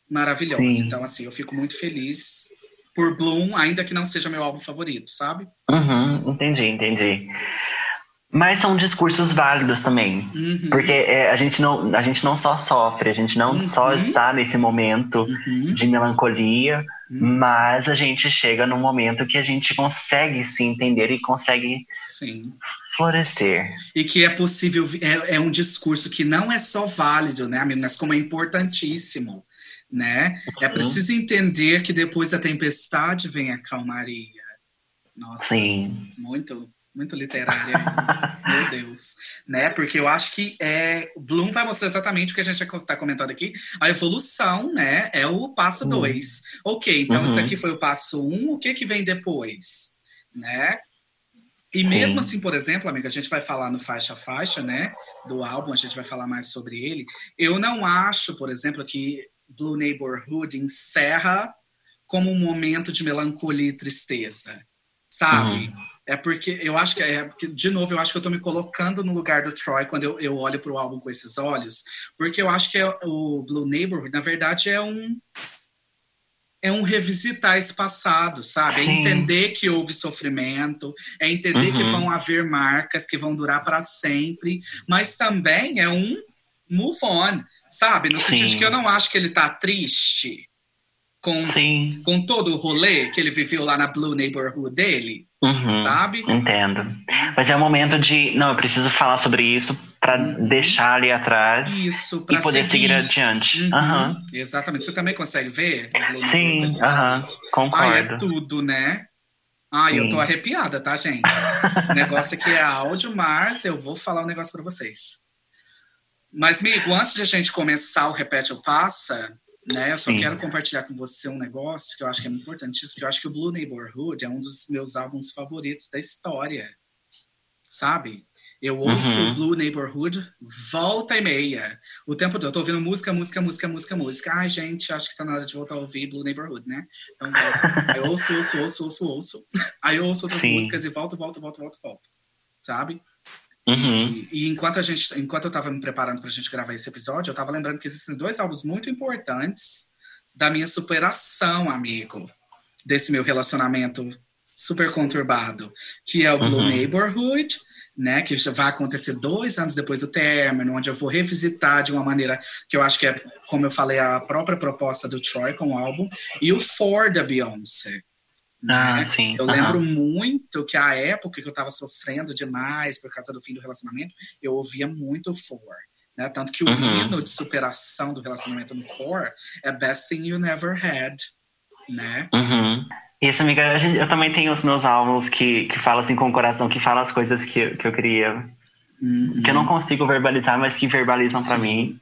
maravilhosa. Sim. Então, assim, eu fico muito feliz por Bloom, ainda que não seja meu álbum favorito, sabe? Uhum, entendi, entendi. Mas são discursos válidos também. Uhum. Porque é, a, gente não, a gente não só sofre, a gente não uhum. só está nesse momento uhum. de melancolia. Mas a gente chega num momento que a gente consegue se entender e consegue Sim. florescer. E que é possível, é, é um discurso que não é só válido, né, mas como é importantíssimo. Né? É uhum. preciso entender que depois da tempestade vem a calmaria. Nossa, Sim. muito muito literária. Meu Deus. Né? Porque eu acho que é, Bloom vai mostrar exatamente o que a gente está comentando aqui. A evolução, né? É o passo 2. Uhum. Ok, então uhum. isso aqui foi o passo 1. Um, o que, que vem depois? Né? E Sim. mesmo assim, por exemplo, amiga, a gente vai falar no faixa a faixa, né? Do álbum, a gente vai falar mais sobre ele. Eu não acho, por exemplo, que Blue Neighborhood encerra como um momento de melancolia e tristeza, sabe? Uhum é porque eu acho que é porque, de novo, eu acho que eu tô me colocando no lugar do Troy quando eu, eu olho pro álbum com esses olhos, porque eu acho que é, o Blue Neighborhood, na verdade, é um é um revisitar esse passado, sabe? É Sim. É entender que houve sofrimento, é entender que Uhum. vão haver marcas que vão durar para sempre, mas também é um move on, sabe? No sentido Sim. de que eu não acho que ele tá triste com, Sim. com todo o rolê que ele viveu lá na Blue Neighborhood dele, Uhum. sabe? Entendo. Mas é o momento de. Não, eu preciso falar sobre isso pra Uhum. deixar ali atrás Isso, para e poder seguir, adiante. Uhum, Aham. Exatamente. Você também consegue ver? Sim, Neighborhood? aham. Ai, é Concordo. tudo, né? Ai, eu tô arrepiada, tá, gente? O negócio aqui é áudio, mas eu vou falar um negócio pra vocês. Mas, amigo, antes de a gente começar o Repete ou Passa, né? Eu só Sim. quero compartilhar com você um negócio que eu acho que é importantíssimo, porque eu acho que o Blue Neighborhood é um dos meus álbuns favoritos da história. Sabe? Eu ouço Uhum. Blue Neighborhood volta e meia. O tempo todo. Eu tô ouvindo música, música, música, música, música. Ai, gente, acho que tá na hora de voltar a ouvir Blue Neighborhood, né? Então, eu ouço, ouço, ouço, ouço, ouço. Aí eu ouço outras Sim. músicas e volto, volto, volto, volto, volto. Sabe? Uhum. E, e enquanto a gente, enquanto eu tava me preparando pra gente gravar esse episódio, eu tava lembrando que existem dois álbuns muito importantes da minha superação, amigo, desse meu relacionamento super conturbado, que é o Blue Uhum. Neighborhood, né, que já vai acontecer dois anos depois do término, onde eu vou revisitar de uma maneira que eu acho que é, como eu falei, a própria proposta do Troy com o álbum, e o For da Beyoncé. Ah, né? sim. Eu aham. lembro muito que a época que eu tava sofrendo demais por causa do fim do relacionamento, eu ouvia muito o For. Né? Tanto que o Uhum. hino de superação do relacionamento no For é Best Thing You Never Had. Né? Uhum. Isso, amiga, eu também tenho os meus álbuns que, que falam assim com o coração, que falam as coisas que, eu- que eu queria. Uhum. Que eu não consigo verbalizar, mas que verbalizam Sim. mim.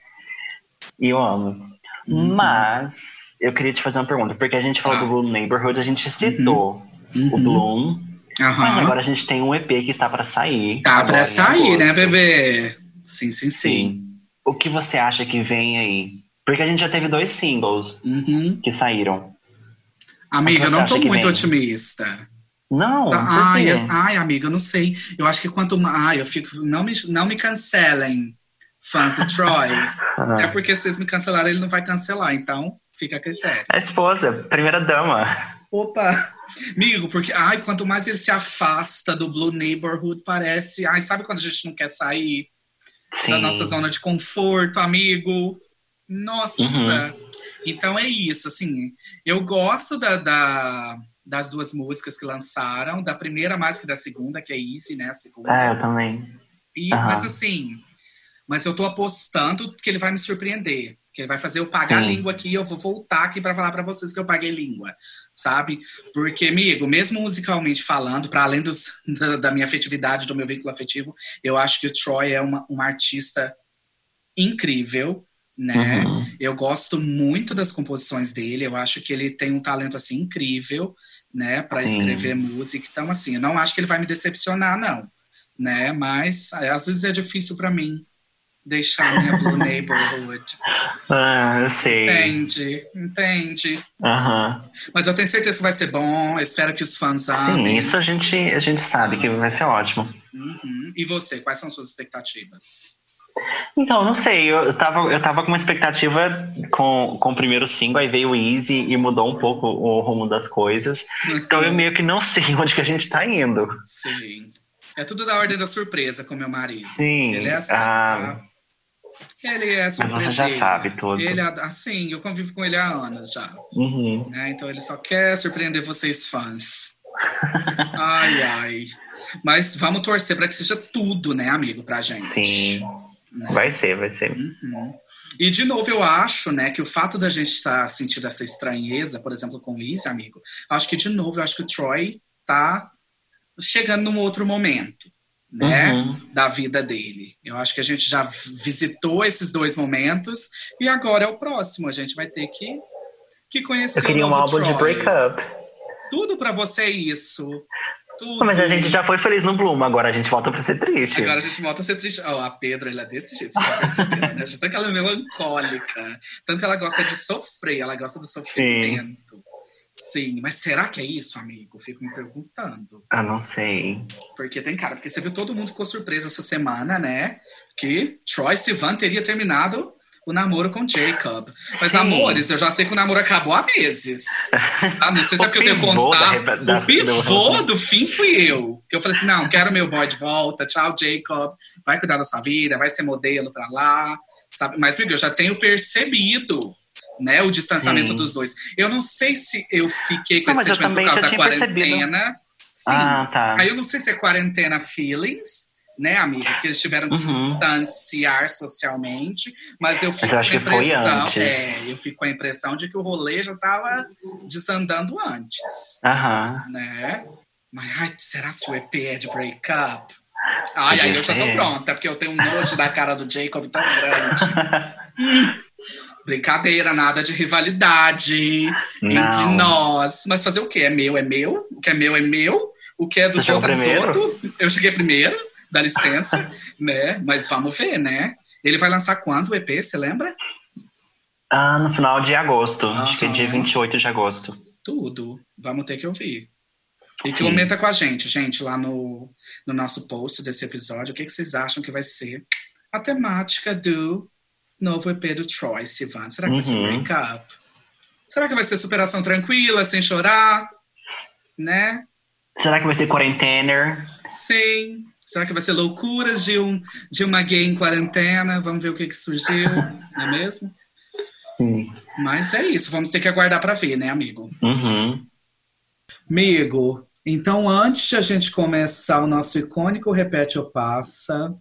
E eu amo. Uhum. Mas eu queria te fazer uma pergunta, porque a gente falou Tá. do Bloom Neighborhood, a gente citou o Uhum. Bloom, mas Aham. agora a gente tem um EP que está pra sair. Tá pra em sair, né, bebê? Sim, sim, sim. Sim. O que você acha que vem aí? Porque a gente já teve dois singles Uhum. que saíram. Amiga, eu não tô muito vem? otimista. Não, Tá, ai, as- ai, amiga, eu não sei. Eu acho que quanto mais. Ai, eu fico. Não me, não me cancelem, fãs do Troy. Ah. É porque vocês me cancelaram, ele não vai cancelar, então fica a critério. A esposa, primeira dama. Opa! Amigo, porque ai, quanto mais ele se afasta do Blue Neighborhood, parece. Ai, sabe quando a gente não quer sair Sim. da nossa zona de conforto, amigo? Nossa! Uhum. Então é isso, assim. Eu gosto da, da- das duas músicas que lançaram, da primeira mais que da segunda, que é Easy, né? A segunda. É, eu também. E, Aham. Mas assim, mas eu tô apostando que ele vai me surpreender. Que ele vai fazer eu pagar Sim. língua aqui, eu vou voltar aqui para falar para vocês que eu paguei língua, sabe? Porque, amigo, mesmo musicalmente falando, para além dos, da, minha afetividade, do meu vínculo afetivo, eu acho que o Troy é uma, uma artista incrível, né? Uhum. Eu gosto muito das composições dele, eu acho que ele tem um talento assim incrível, né, para escrever música. Então assim, eu não acho que ele vai me decepcionar não, né? Mas às vezes é difícil para mim deixar a minha Blue Neighborhood. Ah, eu sei. Entende? Entende? Aham. Mas eu tenho certeza que vai ser bom, eu espero que os fãs Sim, amem. isso a gente, a gente sabe que vai ser ótimo. Uhum. E você, quais são suas expectativas? Então, não sei, eu, tava, eu tava com uma expectativa com, com o primeiro single, aí veio o Easy e mudou um pouco o rumo das coisas. Então eu meio que não sei onde que a gente tá indo. Sim. É tudo da ordem da surpresa com meu marido. Sim. Ele é assim, ah, tá? Ele é mas surpresinha. você já sabe tudo. Ele, é assim, eu convivo com ele há anos já. Uhum. né? Então ele só quer surpreender vocês fãs. ai, ai. Mas vamos torcer para que seja tudo, né, amigo, pra gente. Sim. Né? Vai ser, vai ser. Uhum. E de novo, eu acho, né, que o fato da gente estar sentindo essa estranheza, por exemplo, com o Easy, amigo, acho que de novo, eu acho que o Troy tá chegando num outro momento, né, Uhum. da vida dele. Eu acho que a gente já visitou esses dois momentos e agora é o próximo. A gente vai ter que que conhecer Eu queria o um álbum de Troy. break up. Tudo pra você é isso. Tudo. Mas a gente já foi feliz no Bloom, agora a gente volta pra ser triste. Agora a gente volta a ser triste. Ó, a Pedra, ela é desse jeito, você percebeu, né? De Tanto que ela é melancólica, tanto que ela gosta de sofrer, ela gosta do sofrimento. Sim, mas será que é isso, amigo? Fico me perguntando. Ah, não sei. Porque tem cara, porque você viu todo mundo ficou surpreso essa semana, né? Que Troy Sivan teria terminado o namoro com Jacob. Mas, Sim. amores, eu já sei que o namoro acabou há meses. Ah, não sei se é porque eu tenho contato. Da, o pivô do fim fui eu. Que eu falei assim: não, quero meu boy de volta. Tchau, Jacob. Vai cuidar da sua vida, vai ser modelo pra lá. Sabe? Mas, Miguel, eu já tenho percebido né, o distanciamento Sim. dos dois. Eu não sei se eu fiquei com não, esse sentimento por causa da quarentena. Percebido. Sim. Ah, tá. Aí eu não sei se é quarentena feelings né, amigo? Que eles tiveram que uhum. se distanciar socialmente, mas eu fico mas eu com a impressão, é, eu fico com a impressão de que o rolê já estava desandando antes, uhum. né? Mas ai, será que o EP é de breakup? Ai, aí eu já tô pronta, porque eu tenho um nojo da cara do Jacob tão grande. Brincadeira, nada de rivalidade Não. entre nós. Mas fazer o quê? É meu, é meu. O que é meu é meu. O que é do outro é outro. Eu cheguei primeiro dá licença, né? Mas vamos ver, né? Ele vai lançar quando o EP, você lembra? Ah, no final de agosto. Uhum. Acho que é dia 28 de agosto. Tudo. Vamos ter que ouvir. E Sim. comenta com a gente, gente, lá no, no nosso post desse episódio, o que, que vocês acham que vai ser a temática do novo EP do Troy Sivan. Será que uhum. vai ser uhum. break-up? Será que vai ser superação tranquila, sem chorar? Né? Será que vai ser quarentena? Sim. Será que vai ser loucuras de, um, de uma gay em quarentena? Vamos ver o que, que surgiu, não é mesmo? Sim. Mas é isso, vamos ter que aguardar para ver, né, amigo? Uhum. Amigo, então antes de a gente começar o nosso icônico Repete ou Passa,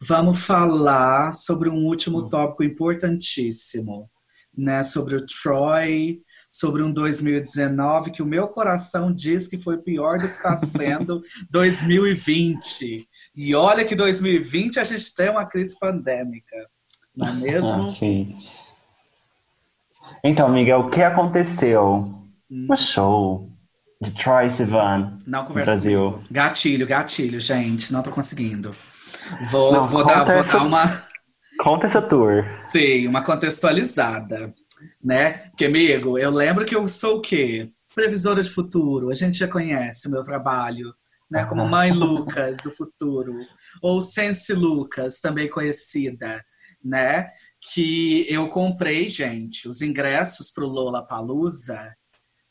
vamos falar sobre um último uhum. tópico importantíssimo, né? Sobre o Troy, sobre um 2019 que o meu coração diz que foi pior do que está sendo 2020. E olha que 2020 a gente tem uma crise pandêmica, não é mesmo? Ah, sim. Então, Miguel, o que aconteceu hum. no show de Troy Sivan não conversa no Brasil? Comigo. Gatilho, gatilho, gente, não tô conseguindo. Vou, não, vou, dar, vou essa, dar uma... Conta essa tour. Sim, uma contextualizada né? Porque, amigo, eu lembro que eu sou o quê? Previsora de futuro. A gente já conhece o meu trabalho, né? Como Mãe Lucas do futuro. Ou Sense Lucas, também conhecida, né? Que eu comprei, gente, os ingressos pro Lola Palusa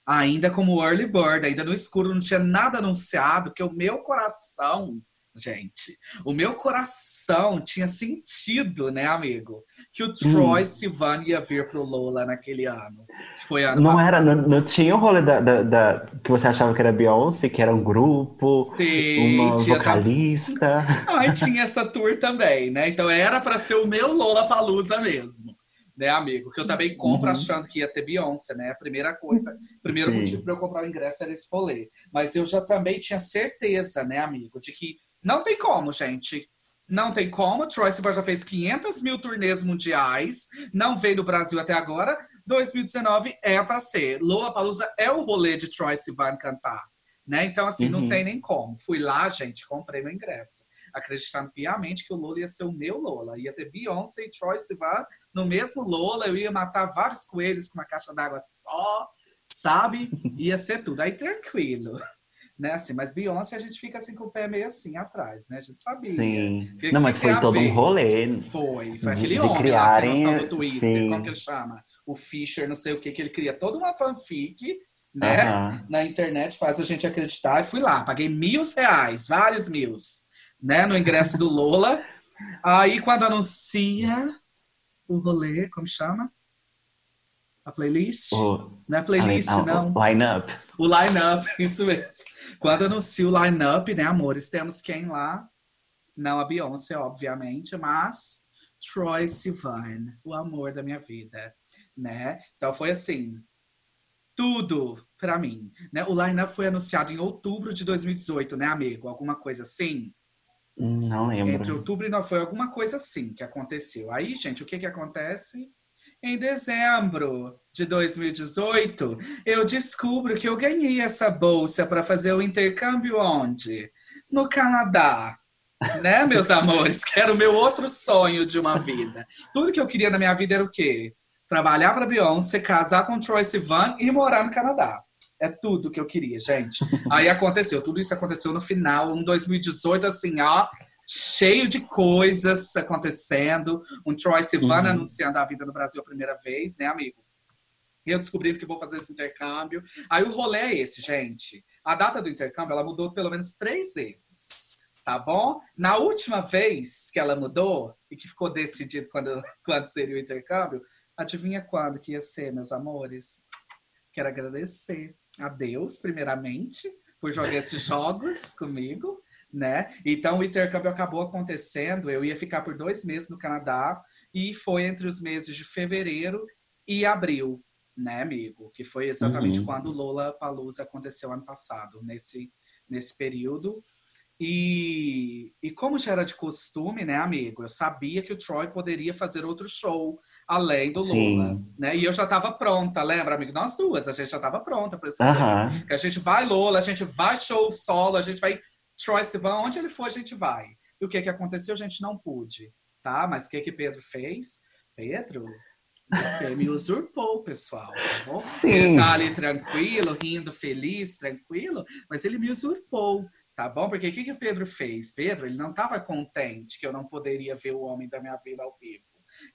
ainda como early bird, ainda no escuro, não tinha nada anunciado, porque o meu coração gente. O meu coração tinha sentido, né, amigo? Que o Troy hum. Sivan ia vir pro Lola naquele ano. Foi ano Não passado. era, não, não, tinha o rolê da, da, da, que você achava que era Beyoncé, que era um grupo, Sim, uma vocalista. Ai, tinha essa tour também, né? Então era para ser o meu Lola Palusa mesmo. Né, amigo? Que eu também compro uhum. achando que ia ter Beyoncé, né? A primeira coisa, primeiro Sim. motivo para eu comprar o ingresso era esse rolê. Mas eu já também tinha certeza, né, amigo, de que não tem como, gente. Não tem como. Troy Sivan já fez 500 mil turnês mundiais. Não veio do Brasil até agora. 2019 é para ser. Lola Palusa é o rolê de Troy Sivan cantar. Né? Então, assim, uhum. não tem nem como. Fui lá, gente, comprei meu ingresso. Acreditando piamente que o Lola ia ser o meu Lola. Ia ter Beyoncé e Troy Sivan no mesmo Lola. Eu ia matar vários coelhos com uma caixa d'água só, sabe? Ia ser tudo. Aí, tranquilo né? Assim, mas Beyoncé a gente fica assim com o pé meio assim atrás, né? A gente sabia. Sim. Que, não, mas foi todo um rolê. Foi, foi aquele de homem criarem, lá, no Twitter, sim. como que ele chama? O Fischer, não sei o que, que ele cria toda uma fanfic, né? Na internet, faz a gente acreditar. E fui lá, paguei mil reais, vários mil, né? No ingresso do Lola. Aí quando anuncia o rolê, como chama? A playlist? O, não é playlist, a, a, não. O line-up. O line-up, isso mesmo. Quando anuncia o line-up, né, amores? Temos quem lá? Não a Beyoncé, obviamente, mas Troy Sivan, o amor da minha vida, né? Então foi assim, tudo para mim, né? O line-up foi anunciado em outubro de 2018, né, amigo? Alguma coisa assim? Não lembro. Entre outubro e não foi alguma coisa assim que aconteceu. Aí, gente, o que que acontece? Em dezembro de 2018, eu descubro que eu ganhei essa bolsa para fazer o intercâmbio onde? No Canadá. Né, meus amores? Que era o meu outro sonho de uma vida. Tudo que eu queria na minha vida era o quê? Trabalhar para Beyoncé, casar com Troy Sivan e morar no Canadá. É tudo que eu queria, gente. Aí aconteceu, tudo isso aconteceu no final, em 2018, assim, ó, cheio de coisas acontecendo. Um Troy Sivan uhum. anunciando a vida no Brasil a primeira vez, né, amigo? Eu descobri que vou fazer esse intercâmbio. Aí o rolê é esse, gente. A data do intercâmbio, ela mudou pelo menos três vezes. Tá bom? Na última vez que ela mudou, e que ficou decidido quando, quando seria o intercâmbio, adivinha quando que ia ser, meus amores? Quero agradecer a Deus, primeiramente, por jogar esses jogos comigo, né? Então o intercâmbio acabou acontecendo. Eu ia ficar por dois meses no Canadá e foi entre os meses de fevereiro e abril, né, amigo? Que foi exatamente uhum. quando Lola Palusa aconteceu ano passado, nesse nesse período. E, e como já era de costume, né, amigo? Eu sabia que o Troy poderia fazer outro show além do Lula, né? E eu já estava pronta, lembra, amigo? Nós duas, a gente já estava pronta para esse uhum. Que a gente vai Lola, a gente vai show solo, a gente vai Troy Sivan, onde ele for a gente vai. E o que que aconteceu? A gente não pôde, tá? Mas o que que Pedro fez? Pedro me usurpou, pessoal. Tá bom? Sim. Ele tá ali tranquilo, rindo, feliz, tranquilo, mas ele me usurpou. Tá bom? Porque o que, que o Pedro fez? Pedro, ele não estava contente que eu não poderia ver o homem da minha vida ao vivo.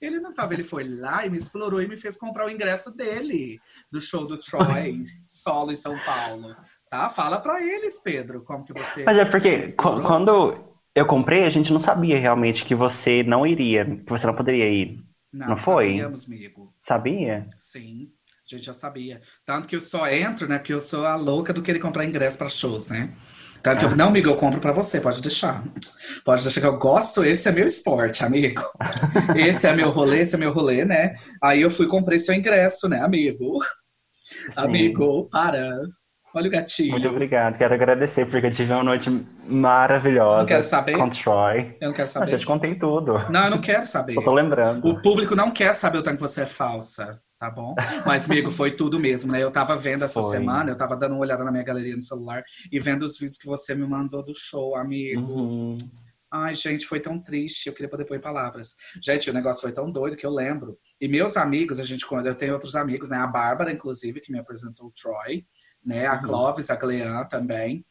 Ele não estava, ele foi lá e me explorou e me fez comprar o ingresso dele, do show do Troy, solo em São Paulo. Tá? Fala para eles, Pedro, como que você. Mas é porque quando eu comprei, a gente não sabia realmente que você não iria, que você não poderia ir. Não, não foi? Sabíamos, amigo. Sabia? Sim, a gente já sabia. Tanto que eu só entro, né? Porque eu sou a louca do querer comprar ingresso para shows, né? Tá, que eu, não, amigo, eu compro pra você, pode deixar. Pode deixar que eu gosto, esse é meu esporte, amigo. Esse é meu rolê, esse é meu rolê, né? Aí eu fui comprei seu ingresso, né, amigo? Sim. Amigo, para. Olha o gatinho. Muito obrigado, quero agradecer, porque eu tive uma noite maravilhosa. Não quero saber. Com Troy. Eu não quero saber. Eu já te contei tudo. Não, eu não quero saber. Só tô lembrando. O público não quer saber o tanto que você é falsa tá bom? Mas, amigo, foi tudo mesmo, né? Eu tava vendo essa foi. semana, eu tava dando uma olhada na minha galeria no celular e vendo os vídeos que você me mandou do show, amigo. Uhum. Ai, gente, foi tão triste. Eu queria poder pôr em palavras. Gente, o negócio foi tão doido que eu lembro. E meus amigos, a gente, eu tenho outros amigos, né? A Bárbara, inclusive, que me apresentou o Troy, né? A uhum. Clovis, a Clean também.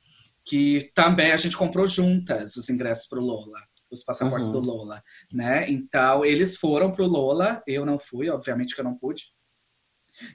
Que também a gente comprou juntas os ingressos pro Lola os passaportes uhum. do Lola, né? Então, eles foram pro Lola, eu não fui, obviamente que eu não pude.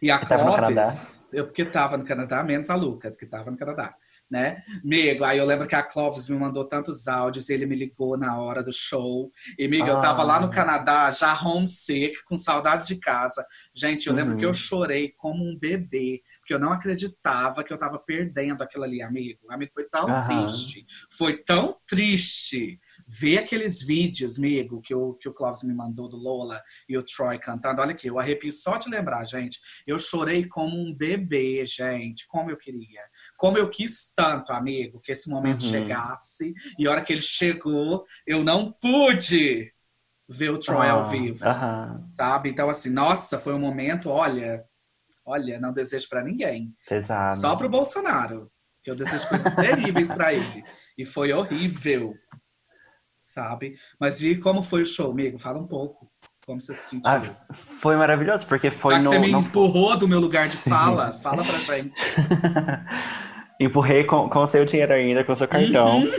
E a Clovis, eu porque tava no Canadá, menos a Lucas, que tava no Canadá, né? Amigo, aí eu lembro que a Clovis me mandou tantos áudios, ele me ligou na hora do show. E, amigo, ah. eu tava lá no ah. Canadá, já homesick, com saudade de casa. Gente, eu lembro que eu uhum. chorei como um bebê, porque eu não acreditava que eu tava perdendo aquilo ali, amigo. Amigo, foi tão uhum. triste. Foi tão triste ver aqueles vídeos, amigo, que o, que o Clóvis me mandou do Lola e o Troy cantando. Olha aqui, eu arrepio só de lembrar, gente. Eu chorei como um bebê, gente. Como eu queria. Como eu quis tanto, amigo, que esse momento uhum. chegasse. E a hora que ele chegou, eu não pude ver o Troy ao vivo. Uhum. Sabe? Então, assim, nossa, foi um momento, olha. Olha, não desejo para ninguém. Pesado. Só pro Bolsonaro. Que eu desejo coisas terríveis para ele. E foi horrível sabe? Mas e como foi o show, amigo? Fala um pouco. Como você se sentiu? Ah, foi maravilhoso, porque foi Já no... você me empurrou do meu lugar de fala, fala pra gente. Empurrei com, com o seu dinheiro ainda, com o seu cartão. Uhum.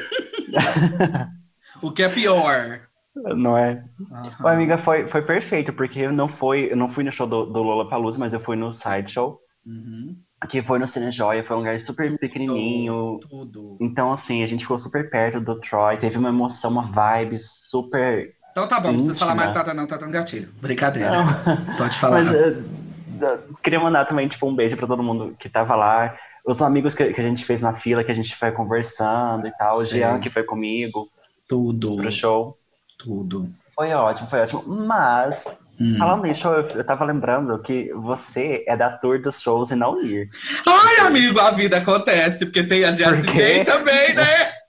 o que é pior. Não é? Uhum. amiga, foi, foi perfeito, porque eu não, fui, eu não fui no show do, do Lola Palusa, mas eu fui no Sideshow. Uhum que foi no Cine Joia, foi um lugar super pequenininho. Tudo. Então, assim, a gente ficou super perto do Troy, teve uma emoção, uma vibe super. Então tá bom, não precisa falar mais nada, não, tá dando gatilho. Brincadeira. Não. Pode falar. Mas uh, queria mandar também, tipo, um beijo pra todo mundo que tava lá. Os amigos que, que a gente fez na fila, que a gente foi conversando e tal. O Jean, que foi comigo. Tudo. Pro show. Tudo. Foi ótimo, foi ótimo. Mas Hum. Falando nisso, eu, eu tava lembrando que você é da tour dos shows e não ir. Ai, amigo, a vida acontece, porque tem a Jessie J também, né?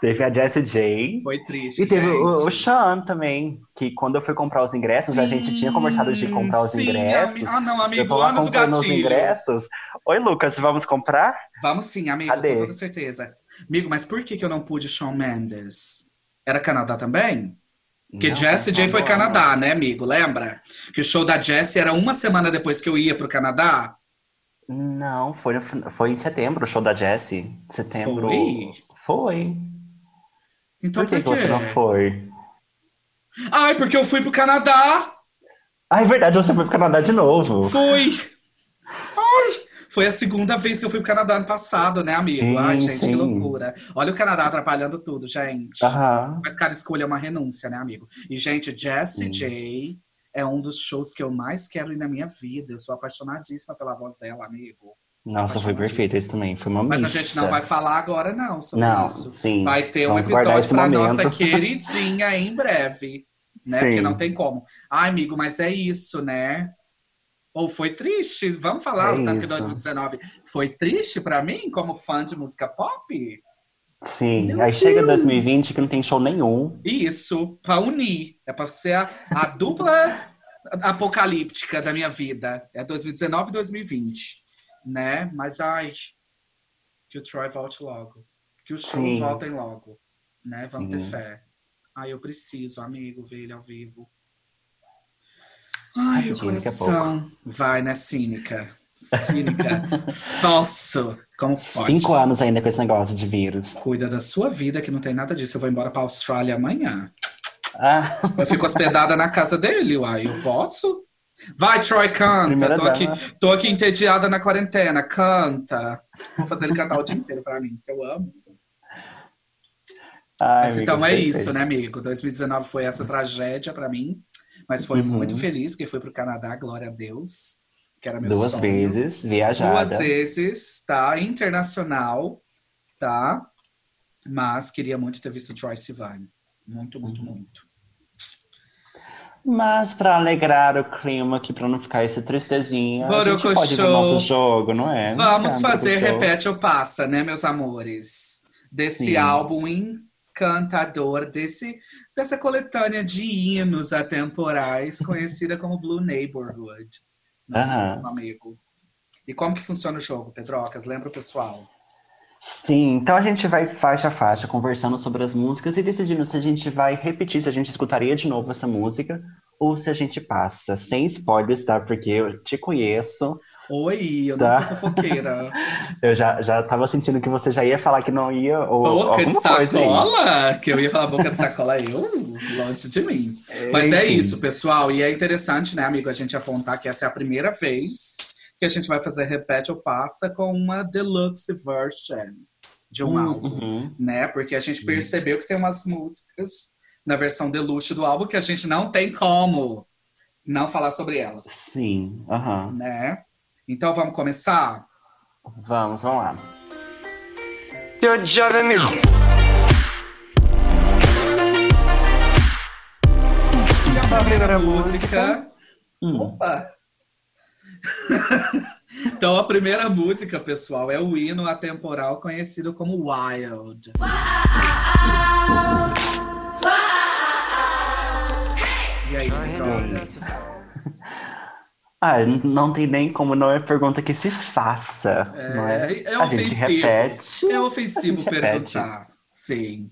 teve a Jessie J. Foi triste. E teve o, o, Sean também, que quando eu fui comprar os ingressos, sim, a gente tinha conversado de comprar os sim, ingressos. Ah, não, amigo, eu tô lá comprando os ingressos. Oi, Lucas, vamos comprar? Vamos sim, amigo, Cadê? com toda certeza. Amigo, mas por que, que eu não pude Shawn Mendes? Era Canadá também? Porque Jessie J foi Canadá, né, amigo? Lembra? Que o show da Jessie era uma semana depois que eu ia pro Canadá? Não, foi, foi em setembro o show da Jessie. Setembro. Foi? Foi. Então por que, por que você não foi? Ai, porque eu fui pro Canadá. Ah, é verdade, você foi pro Canadá de novo. Fui. Ai, foi a segunda vez que eu fui pro Canadá ano passado, né, amigo? Sim, Ai, gente, sim. que loucura. Olha o Canadá atrapalhando tudo, gente. Aham. Mas cada escolha é uma renúncia, né, amigo? E, gente, Jessie J é um dos shows que eu mais quero ir na minha vida. Eu sou apaixonadíssima pela voz dela, amigo. Nossa, foi perfeito esse também. Foi uma Mas missa. a gente não vai falar agora, não, sobre não, isso. Sim. Vai ter um episódio momento. nossa queridinha em breve. Né? Sim. Porque não tem como. Ai, amigo, mas é isso, né? Ou foi triste? Vamos falar é o que 2019 foi triste para mim, como fã de música pop? Sim, Meu aí Deus. chega 2020 que não tem show nenhum. Isso, pra unir. É pra ser a, a dupla apocalíptica da minha vida. É 2019 e 2020 né? Mas ai, que o Troy volte logo. Que os shows Sim. voltem logo. Né? Vamos Sim. ter fé. Ai, eu preciso, amigo, ver ele ao vivo. Ai, o coração vai, né, cínica? Cínica. Falso. Como pode? Cinco anos ainda com esse negócio de vírus. Cuida da sua vida, que não tem nada disso. Eu vou embora pra Austrália amanhã. Ah. Eu fico hospedada na casa dele, uai. Eu posso? Vai, Troy, canta. tô aqui, tô aqui entediada na quarentena. Canta. Vou fazer ele cantar o dia inteiro pra mim, que eu amo. Ai, mas então é perfeito. isso, né, amigo? 2019 foi essa tragédia para mim, mas foi uhum. muito feliz porque foi pro Canadá, glória a Deus, que era meu Duas sonho. vezes, viajada. Duas vezes, tá? Internacional, tá? Mas queria muito ter visto Troy Sivan. Muito, muito, uhum. muito. Mas para alegrar o clima aqui, para não ficar esse tristezinha, Boroco a gente pode show. ver nosso jogo, não é? Vamos fazer Repete ou Passa, né, meus amores? Desse Sim. álbum encantador, desse, dessa coletânea de hinos atemporais, conhecida como Blue Neighborhood. Aham. amigo. E como que funciona o jogo, Pedrocas? Lembra o pessoal? Sim, então a gente vai faixa a faixa conversando sobre as músicas e decidindo se a gente vai repetir, se a gente escutaria de novo essa música ou se a gente passa. Sem spoilers, tá? Porque eu te conheço. Oi, eu tá? não sou fofoqueira. eu já, já tava sentindo que você já ia falar que não ia. Ou boca de sacola? Que eu ia falar boca de sacola, eu? Longe de mim. Mas é isso, pessoal. E é interessante, né, amigo, a gente apontar que essa é a primeira vez que a gente vai fazer repete ou passa com uma deluxe version de um uhum. álbum, né? Porque a gente percebeu que tem umas músicas na versão deluxe do álbum que a gente não tem como não falar sobre elas. Sim, uhum. né? Então vamos começar? Vamos, vamos lá. You're driving me. a primeira música. Hum. Opa! então, a primeira música, pessoal, é o hino atemporal conhecido como Wild. E aí, drogas? Ah, não tem nem como não é pergunta que se faça. É, não é? é ofensivo. A gente repete. É ofensivo perguntar. Repete. Sim.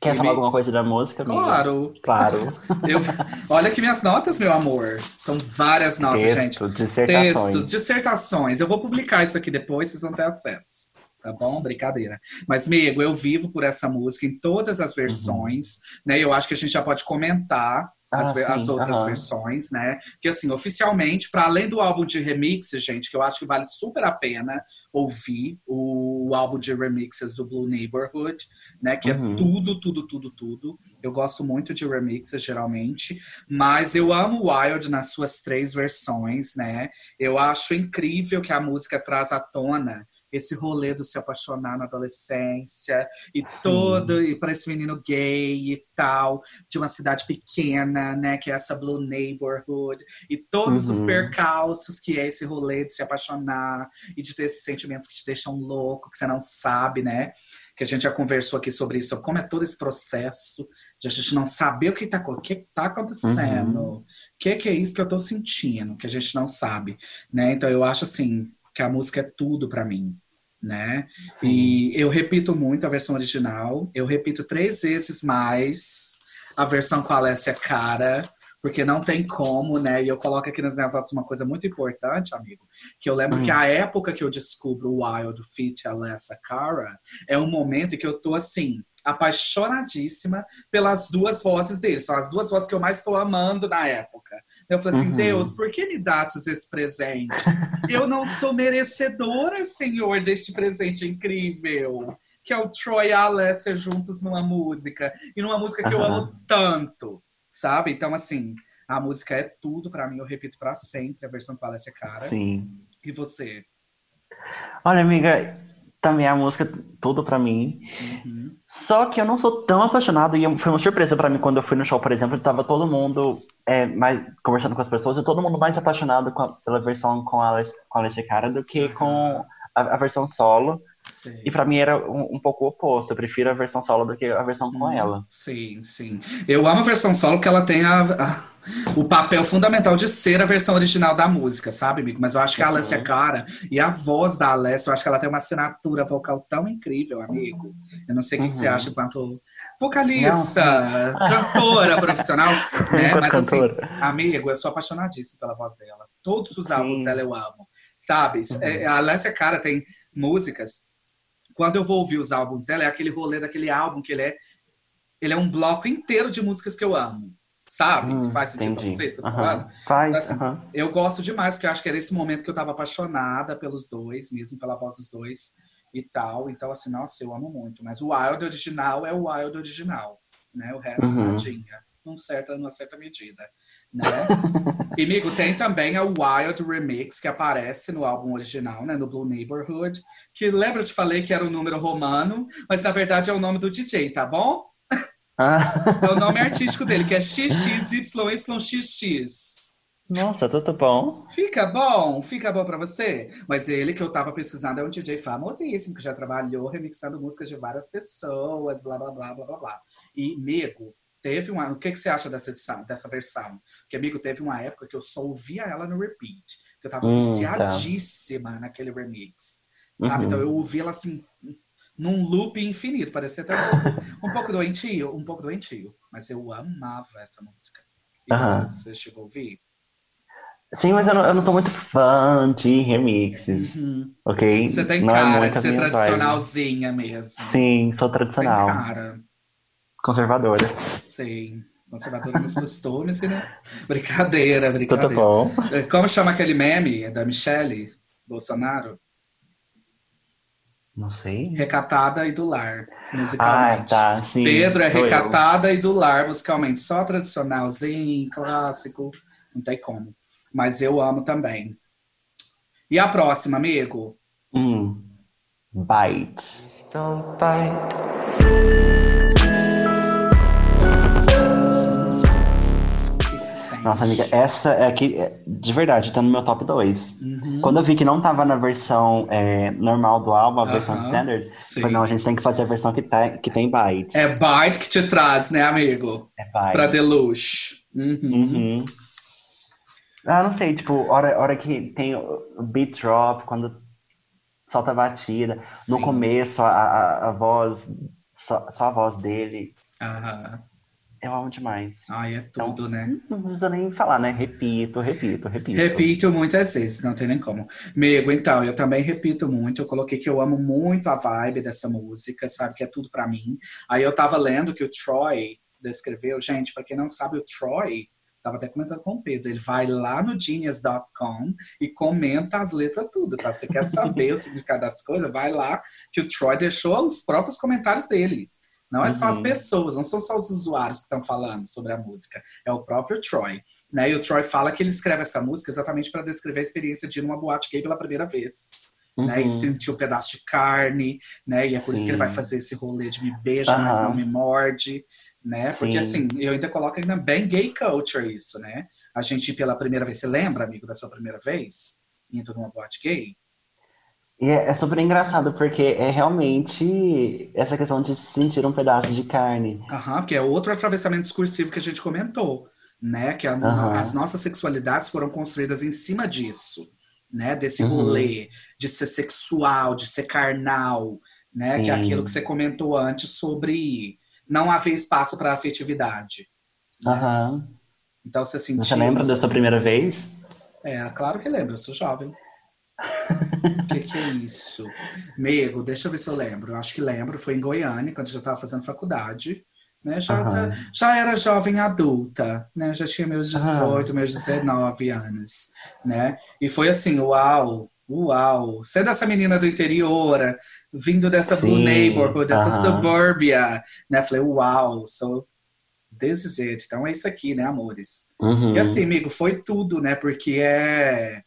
Quer falar alguma coisa da música? Amiga? Claro. Claro. Eu, olha aqui minhas notas, meu amor. São várias notas, Texto, gente. Dissertações. Textos, dissertações. Eu vou publicar isso aqui depois, vocês vão ter acesso. Tá bom? Brincadeira. Mas, amigo, eu vivo por essa música em todas as versões, uhum. né? Eu acho que a gente já pode comentar as, ah, as outras uhum. versões, né? Que assim, oficialmente, para além do álbum de remixes, gente, que eu acho que vale super a pena ouvir o, álbum de remixes do Blue Neighborhood, né? Que é uhum. é tudo, tudo, tudo, tudo. Eu gosto muito de remixes, geralmente, mas eu amo Wild nas suas três versões, né? Eu acho incrível que a música traz à tona esse rolê do se apaixonar na adolescência e Sim. todo e para esse menino gay e tal de uma cidade pequena, né, que é essa blue neighborhood e todos uhum. os percalços que é esse rolê de se apaixonar e de ter esses sentimentos que te deixam louco, que você não sabe, né? Que a gente já conversou aqui sobre isso, como é todo esse processo de a gente não saber o que está que tá acontecendo, o uhum. que, que é isso que eu estou sentindo, que a gente não sabe, né? Então eu acho assim, que a música é tudo para mim, né? Sim. E eu repito muito a versão original, eu repito três vezes mais a versão com a Alessia Cara, porque não tem como, né? E eu coloco aqui nas minhas notas uma coisa muito importante, amigo, que eu lembro hum. que a época que eu descubro o Wild Fit Alessa Cara é um momento em que eu tô assim, apaixonadíssima pelas duas vozes dele. São as duas vozes que eu mais estou amando na época. Eu falei assim, uhum. Deus, por que me dastes esse presente? eu não sou merecedora, Senhor, deste presente incrível. Que é o Troy e a Alessia juntos numa música. E numa música que uhum. eu amo tanto, sabe? Então, assim, a música é tudo para mim. Eu repito para sempre a versão a Alessia Cara. Sim. E você? Olha, amiga, também a música tudo para mim. Uhum. Só que eu não sou tão apaixonado e foi uma surpresa para mim quando eu fui no show, por exemplo, tava todo mundo é, mais, conversando com as pessoas e todo mundo mais apaixonado a, pela versão com a, com a Alessia Cara do que com a, a versão solo. Sim. E para mim era um, um, pouco o oposto. Eu prefiro a versão solo do que a versão com hum, ela. Sim, sim. Eu amo a versão solo porque ela tem a, a, o papel fundamental de ser a versão original da música, sabe, amigo? Mas eu acho que a Alessia é Cara e a voz da Alessia, eu acho que ela tem uma assinatura vocal tão incrível, amigo. Eu não sei o uhum. que você acha enquanto vocalista, não, cantora profissional, né? Mas assim, amigo, eu sou apaixonadíssimo pela voz dela. Todos os sim. álbuns dela eu amo, sabe? Uhum. É, a Alessia Cara tem músicas quando eu vou ouvir os álbuns dela, é aquele rolê daquele álbum que ele é. Ele é um bloco inteiro de músicas que eu amo. Sabe? Hum, Faz sentido entendi. pra vocês que eu tô falando? Faz. Assim, Eu gosto demais, porque eu acho que era esse momento que eu tava apaixonada pelos dois, mesmo pela voz dos dois e tal. Então, assim, nossa, eu amo muito. Mas o Wild original é o Wild original, né? O resto, uhum. nadinha. Num certa, numa certa medida né? e, amigo, tem também a Wild Remix, que aparece no álbum original, né? No Blue Neighborhood. Que lembra, eu te falei que era um número romano, mas na verdade é o nome do DJ, tá bom? Ah. É o nome artístico dele, que é XXYYXX. Nossa, tudo bom. Fica bom, fica bom para você. Mas ele que eu tava pesquisando é um DJ famosíssimo, que já trabalhou remixando músicas de várias pessoas, blá, blá, blá, blá, blá, blá. E, amigo, teve uma. O que, que você acha dessa edição, dessa versão? Porque, amigo, teve uma época que eu só ouvia ela no repeat. Que eu tava hum, viciadíssima tá. naquele remix. Sabe? Uhum. Então eu ouvi ela assim, num loop infinito. Parecia até um, um pouco doentio, um pouco doentio. Mas eu amava essa música. E uhum. você, você chegou a ouvir? Sim, mas eu não, eu não, sou muito fã de remixes, uhum. ok? Você tem não é cara é de ser tradicionalzinha vibe. mesmo. Sim, sou tradicional. Tem cara. Conservadora. Sim. Conservadora nos costumes, né? Brincadeira, brincadeira. Tudo bom. É, como chama aquele meme da Michelle Bolsonaro? Não sei. Recatada e do lar, musicalmente. Ah, tá, sim. Pedro é recatada eu. e do lar, musicalmente. Só tradicionalzinho, clássico. Não tem como. Mas eu amo também. E a próxima, amigo? Hum. Bite. Don't bite. Nossa, amiga, essa é aqui, é, de verdade, tá no meu top 2. Uhum. Quando eu vi que não tava na versão é, normal do álbum, a uhum. versão standard, Sim. falei, não, a gente tem que fazer a versão que, tá, que tem byte. É byte que te traz, né, amigo? É byte. Pra Deluxe. Uhum. Uhum. Ah, não sei, tipo, hora, hora que tem o beat drop, quando solta a batida. Sim. No começo, a, a, a voz, só, só, a voz dele. Aham. Eu amo demais. Ai, é então, tudo, então, né? Não precisa nem falar, né? Repito, repito, repito. Repito muitas vezes, não tem nem como. Amigo, então, eu também repito muito. Eu coloquei que eu amo muito a vibe dessa música, sabe? Que é tudo para mim. Aí eu tava lendo que o Troy descreveu. Gente, para quem não sabe, o Troy Tava até comentando com o Pedro. Ele vai lá no genius.com e comenta as letras tudo, tá? Você quer saber o significado das coisas? Vai lá, que o Troy deixou os próprios comentários dele. Não é só as uhum. pessoas, não são só os usuários que estão falando sobre a música, é o próprio Troy. Né? E o Troy fala que ele escreve essa música exatamente para descrever a experiência de ir numa boate gay pela primeira vez. Uhum. Né? E uhum. sentir um pedaço de carne, né? E é por Sim. isso que ele vai fazer esse rolê de me beija, uhum. mas não me morde, né? Porque assim, eu ainda coloco ainda bem gay culture isso, né? A gente pela primeira vez, você lembra, amigo, da sua primeira vez? Indo numa boate gay? E é, é super engraçado, porque é realmente essa questão de sentir um pedaço de carne. Aham, porque é outro atravessamento discursivo que a gente comentou, né? Que a, uhum. as nossas sexualidades foram construídas em cima disso, né? Desse uhum. rolê de ser sexual, de ser carnal, né? Sim. Que é aquilo que você comentou antes sobre não haver espaço para afetividade. Aham. Uhum. Então você sentiu. Você lembra da sua primeira vez? É, claro que lembro, eu sou jovem. O que, que, é isso? Mego, deixa eu ver se eu lembro. Eu acho que lembro, foi em Goiânia, quando eu já estava fazendo faculdade. Né? Já, uhum. tá, já era jovem adulta, né? Já tinha meus 18, uhum. meus 19 anos, né? E foi assim, uau, uau. Sendo essa menina do interior, vindo dessa Sim. blue neighborhood, dessa uhum. suburbia, né? Falei, uau, so this is it. Então é isso aqui, né, amores? Uhum. E assim, amigo, foi tudo, né? Porque é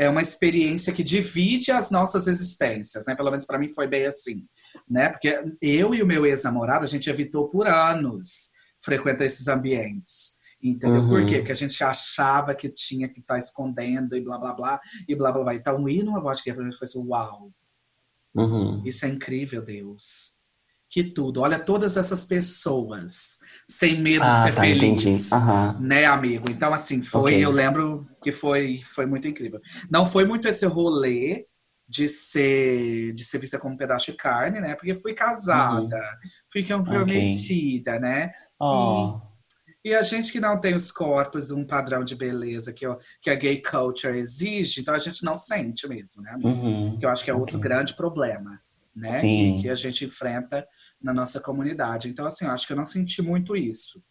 é uma experiência que divide as nossas existências, né? Pelo menos para mim foi bem assim, né? Porque eu e o meu ex-namorado, a gente evitou por anos frequentar esses ambientes. Entendeu? Uhum. Por quê? Porque a gente achava que tinha que estar tá escondendo e blá blá blá e blá blá blá. Então, ir numa vodka pra gente foi assim, uau! Uhum. Isso é incrível, Deus que tudo. Olha todas essas pessoas sem medo ah, de ser tá, feliz, uhum. né, amigo? Então assim foi, okay. eu lembro que foi foi muito incrível. Não foi muito esse rolê de ser de ser vista como um pedaço de carne, né? Porque fui casada, uhum. fui comprometida, okay. né? Oh. E, e, a gente que não tem os corpos, um padrão de beleza que, que a gay culture exige, então a gente não sente mesmo, né? Uhum. Que eu acho que é outro okay. grande problema, né? Que, que, a gente enfrenta na nossa comunidade. Então, assim, eu acho que eu não senti muito isso.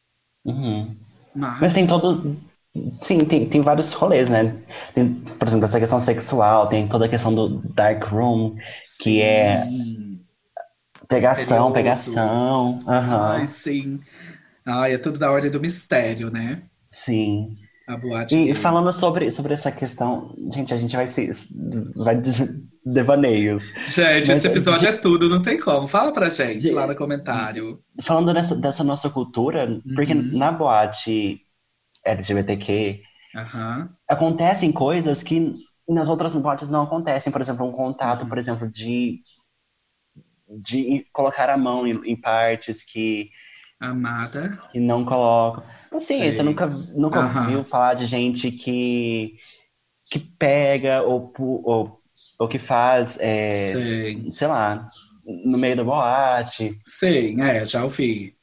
Uhum. Mas... Mas tem todo. Sim, tem, tem vários rolês, né? Tem, por exemplo, essa questão sexual, tem toda a questão do dark room, sim. que é pegação, pegação. Uhum. Ai, sim. Ai, é tudo da ordem do mistério, né? Sim. A boate. E falando sobre, sobre essa questão, gente, a gente vai se. vai devaneios. Gente, Mas, esse episódio de, é tudo, não tem como. Fala pra gente de, lá no comentário. Falando dessa, dessa nossa cultura, uhum. porque na boate LGBTQ uhum. acontecem coisas que nas outras boates não acontecem. Por exemplo, um contato, uhum. por exemplo, de, de colocar a mão em, em partes que Amada. Que não colocam. Sim, você nunca, nunca uhum. viu falar de gente que, que pega ou, ou, ou que faz, é, sei lá, no meio da boate. Sim, é, já ouvi.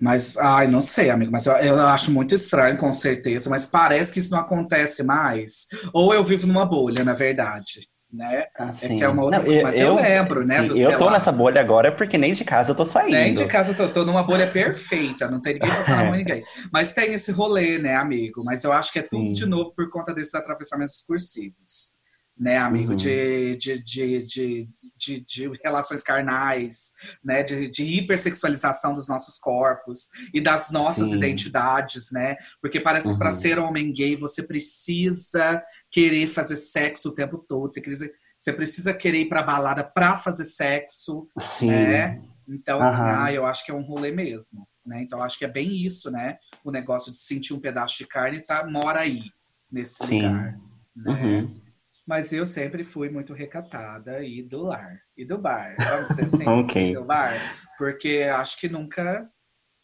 Mas, ai, não sei, amigo, mas eu, eu acho muito estranho, com certeza, mas parece que isso não acontece mais. Ou eu vivo numa bolha, na verdade né? Assim, é que é uma outra não, coisa. Mas eu, eu lembro, né? Sim, eu tô nessa bolha agora porque nem de casa eu tô saindo. Nem de casa eu tô, tô numa bolha perfeita, não tem ninguém passando é. ninguém. Mas tem esse rolê, né, amigo? Mas eu acho que é tudo sim. de novo por conta desses atravessamentos discursivos né, amigo, uhum. de, de, de, de, de, de, relações carnais, né, de, de hipersexualização dos nossos corpos e das nossas Sim. identidades, né, porque parece uhum. que para ser homem gay você precisa querer fazer sexo o tempo todo, você precisa, você precisa querer ir pra balada pra fazer sexo, Sim. né, então, uhum. assim, ah, eu acho que é um rolê mesmo, né, então acho que é bem isso, né, o negócio de sentir um pedaço de carne tá, mora aí, nesse Sim. lugar, né. Uhum. Mas eu sempre fui muito recatada e do lar. E do bar. Vamos dizer assim, okay. do bar. Porque acho que nunca,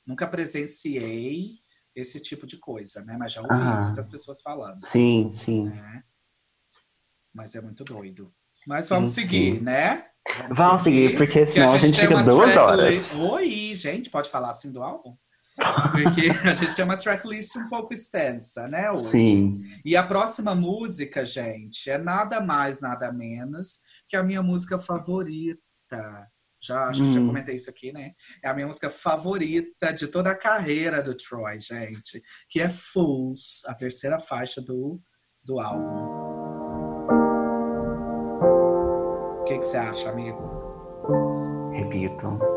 nunca presenciei esse tipo de coisa, né? Mas já ouvi ah, muitas pessoas falando. Sim, sim. Né? Mas é muito doido. Mas vamos sim, seguir, sim. né? Vamos, vamos seguir, seguir, porque senão a gente, a gente fica duas horas. Oi, gente, pode falar assim do álbum? Porque a gente tem uma tracklist um pouco extensa, né? Hoje. Sim. E a próxima música, gente, é nada mais, nada menos que a minha música favorita. Já acho hum. que já hum. comentei isso aqui, né? É a minha música favorita de toda a carreira do Troy, gente. Que é Fools, a terceira faixa do, do álbum. O que, que você acha, amigo? Repito.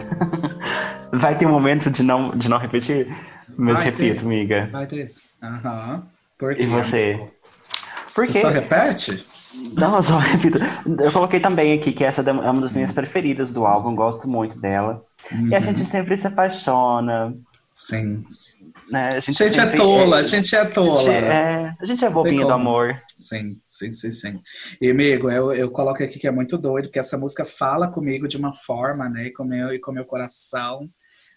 Uhum. Vai ter um momento de não, de não repetir? Mas Vai repito, ter. amiga. Vai ter. Aham. Uhum. E você? Por você só repete? Não, eu só repito. Eu coloquei também aqui que essa é uma das Sim. minhas preferidas do álbum, gosto muito dela. Uhum. E a gente sempre se apaixona. Sim. Né? A gente, a gente é sempre, é tola, é, a gente é tola. A gente é, a gente é bobinho do amor. Sim, sim, sim, sim. E, amigo, eu, eu coloco aqui que é muito doido, porque essa música fala comigo de uma forma, né, e com meu, e com meu coração,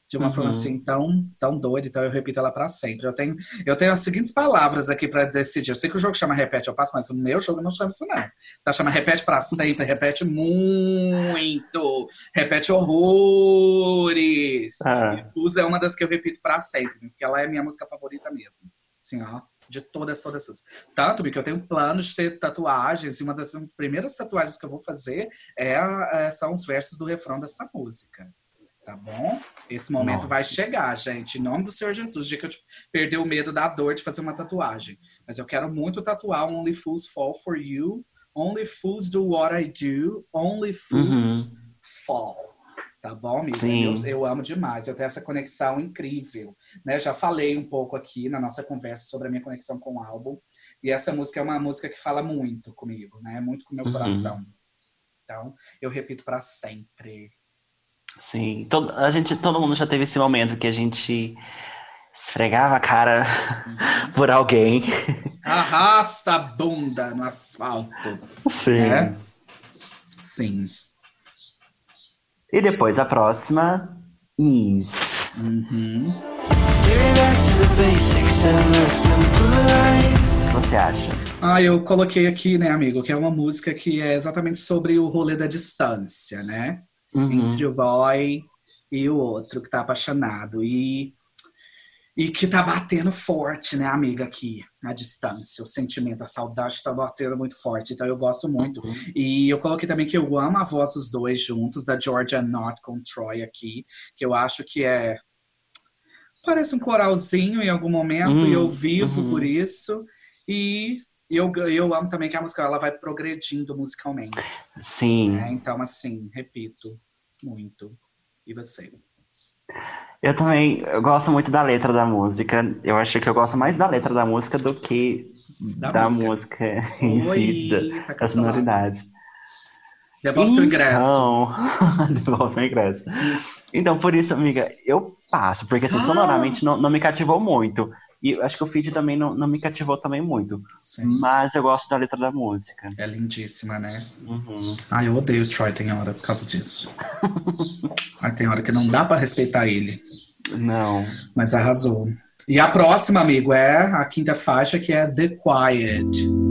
de uma uhum. forma assim tão, tão doida, então eu repito ela para sempre. Eu tenho, eu tenho as seguintes palavras aqui para decidir. Eu sei que o jogo chama repete, eu passo, mas o meu jogo não chama isso, não. Tá, chama repete para sempre, repete muito, repete horrores. Ah. Blues é uma das que eu repito para sempre, porque ela é minha música favorita mesmo. Assim, ó, de todas, todas essas. Tanto que eu tenho planos de ter tatuagens, e uma das primeiras tatuagens que eu vou fazer é, é são os versos do refrão dessa música. Tá bom? Esse momento Nossa. vai chegar, gente. Em nome do Senhor Jesus, dia que eu perder o medo da dor de fazer uma tatuagem. Mas eu quero muito tatuar Only Fools Fall for You, Only Fools Do What I Do, Only Fools uhum. Fall. Tá bom, amiga? Sim. Eu, eu, amo demais. Eu tenho essa conexão incrível. Né? Já falei um pouco aqui na nossa conversa sobre a minha conexão com o álbum. E essa música é uma música que fala muito comigo, né? Muito com o meu uhum. coração. Então, eu repito para sempre. Sim, todo, a gente, todo mundo já teve esse momento que a gente esfregava a cara uhum. por alguém. Arrasta a bunda no asfalto. Sim. É? Sim. E depois a próxima, Is. Uhum. Você acha? Ah, eu coloquei aqui, né, amigo, que é uma música que é exatamente sobre o rolê da distância, né? Uhum. entre o boy e o outro que tá apaixonado. E, e que tá batendo forte, né, amiga, aqui, na distância. O sentimento, a saudade tá batendo muito forte. Então eu gosto muito. Uhum. E eu coloquei também que eu amo a voz dos dois juntos, da Georgia Knott com Troy aqui, que eu acho que é. Parece um coralzinho em algum momento, uhum. e eu vivo uhum. por isso. E eu, eu amo também que a música ela vai progredindo musicalmente. Sim. Né? Então, assim, repito, muito. E você? Eu também eu gosto muito da letra da música. Eu acho que eu gosto mais da letra da música do que da, da música. música em si, da, tá da sonoridade. Devolve então, seu ingresso. Devolve meu ingresso. Então, por isso, amiga, eu passo, porque assim, ah. sonoramente não, não me cativou muito. E acho que o feed também não, não me cativou também muito. Sim. Mas eu gosto da letra da música. É lindíssima, né? Uhum. Ah, eu odeio o Troy tem hora por causa disso. Aí tem hora que não dá para respeitar ele. Não. Mas arrasou. E a próxima, amigo, é a quinta faixa, que é The Quiet.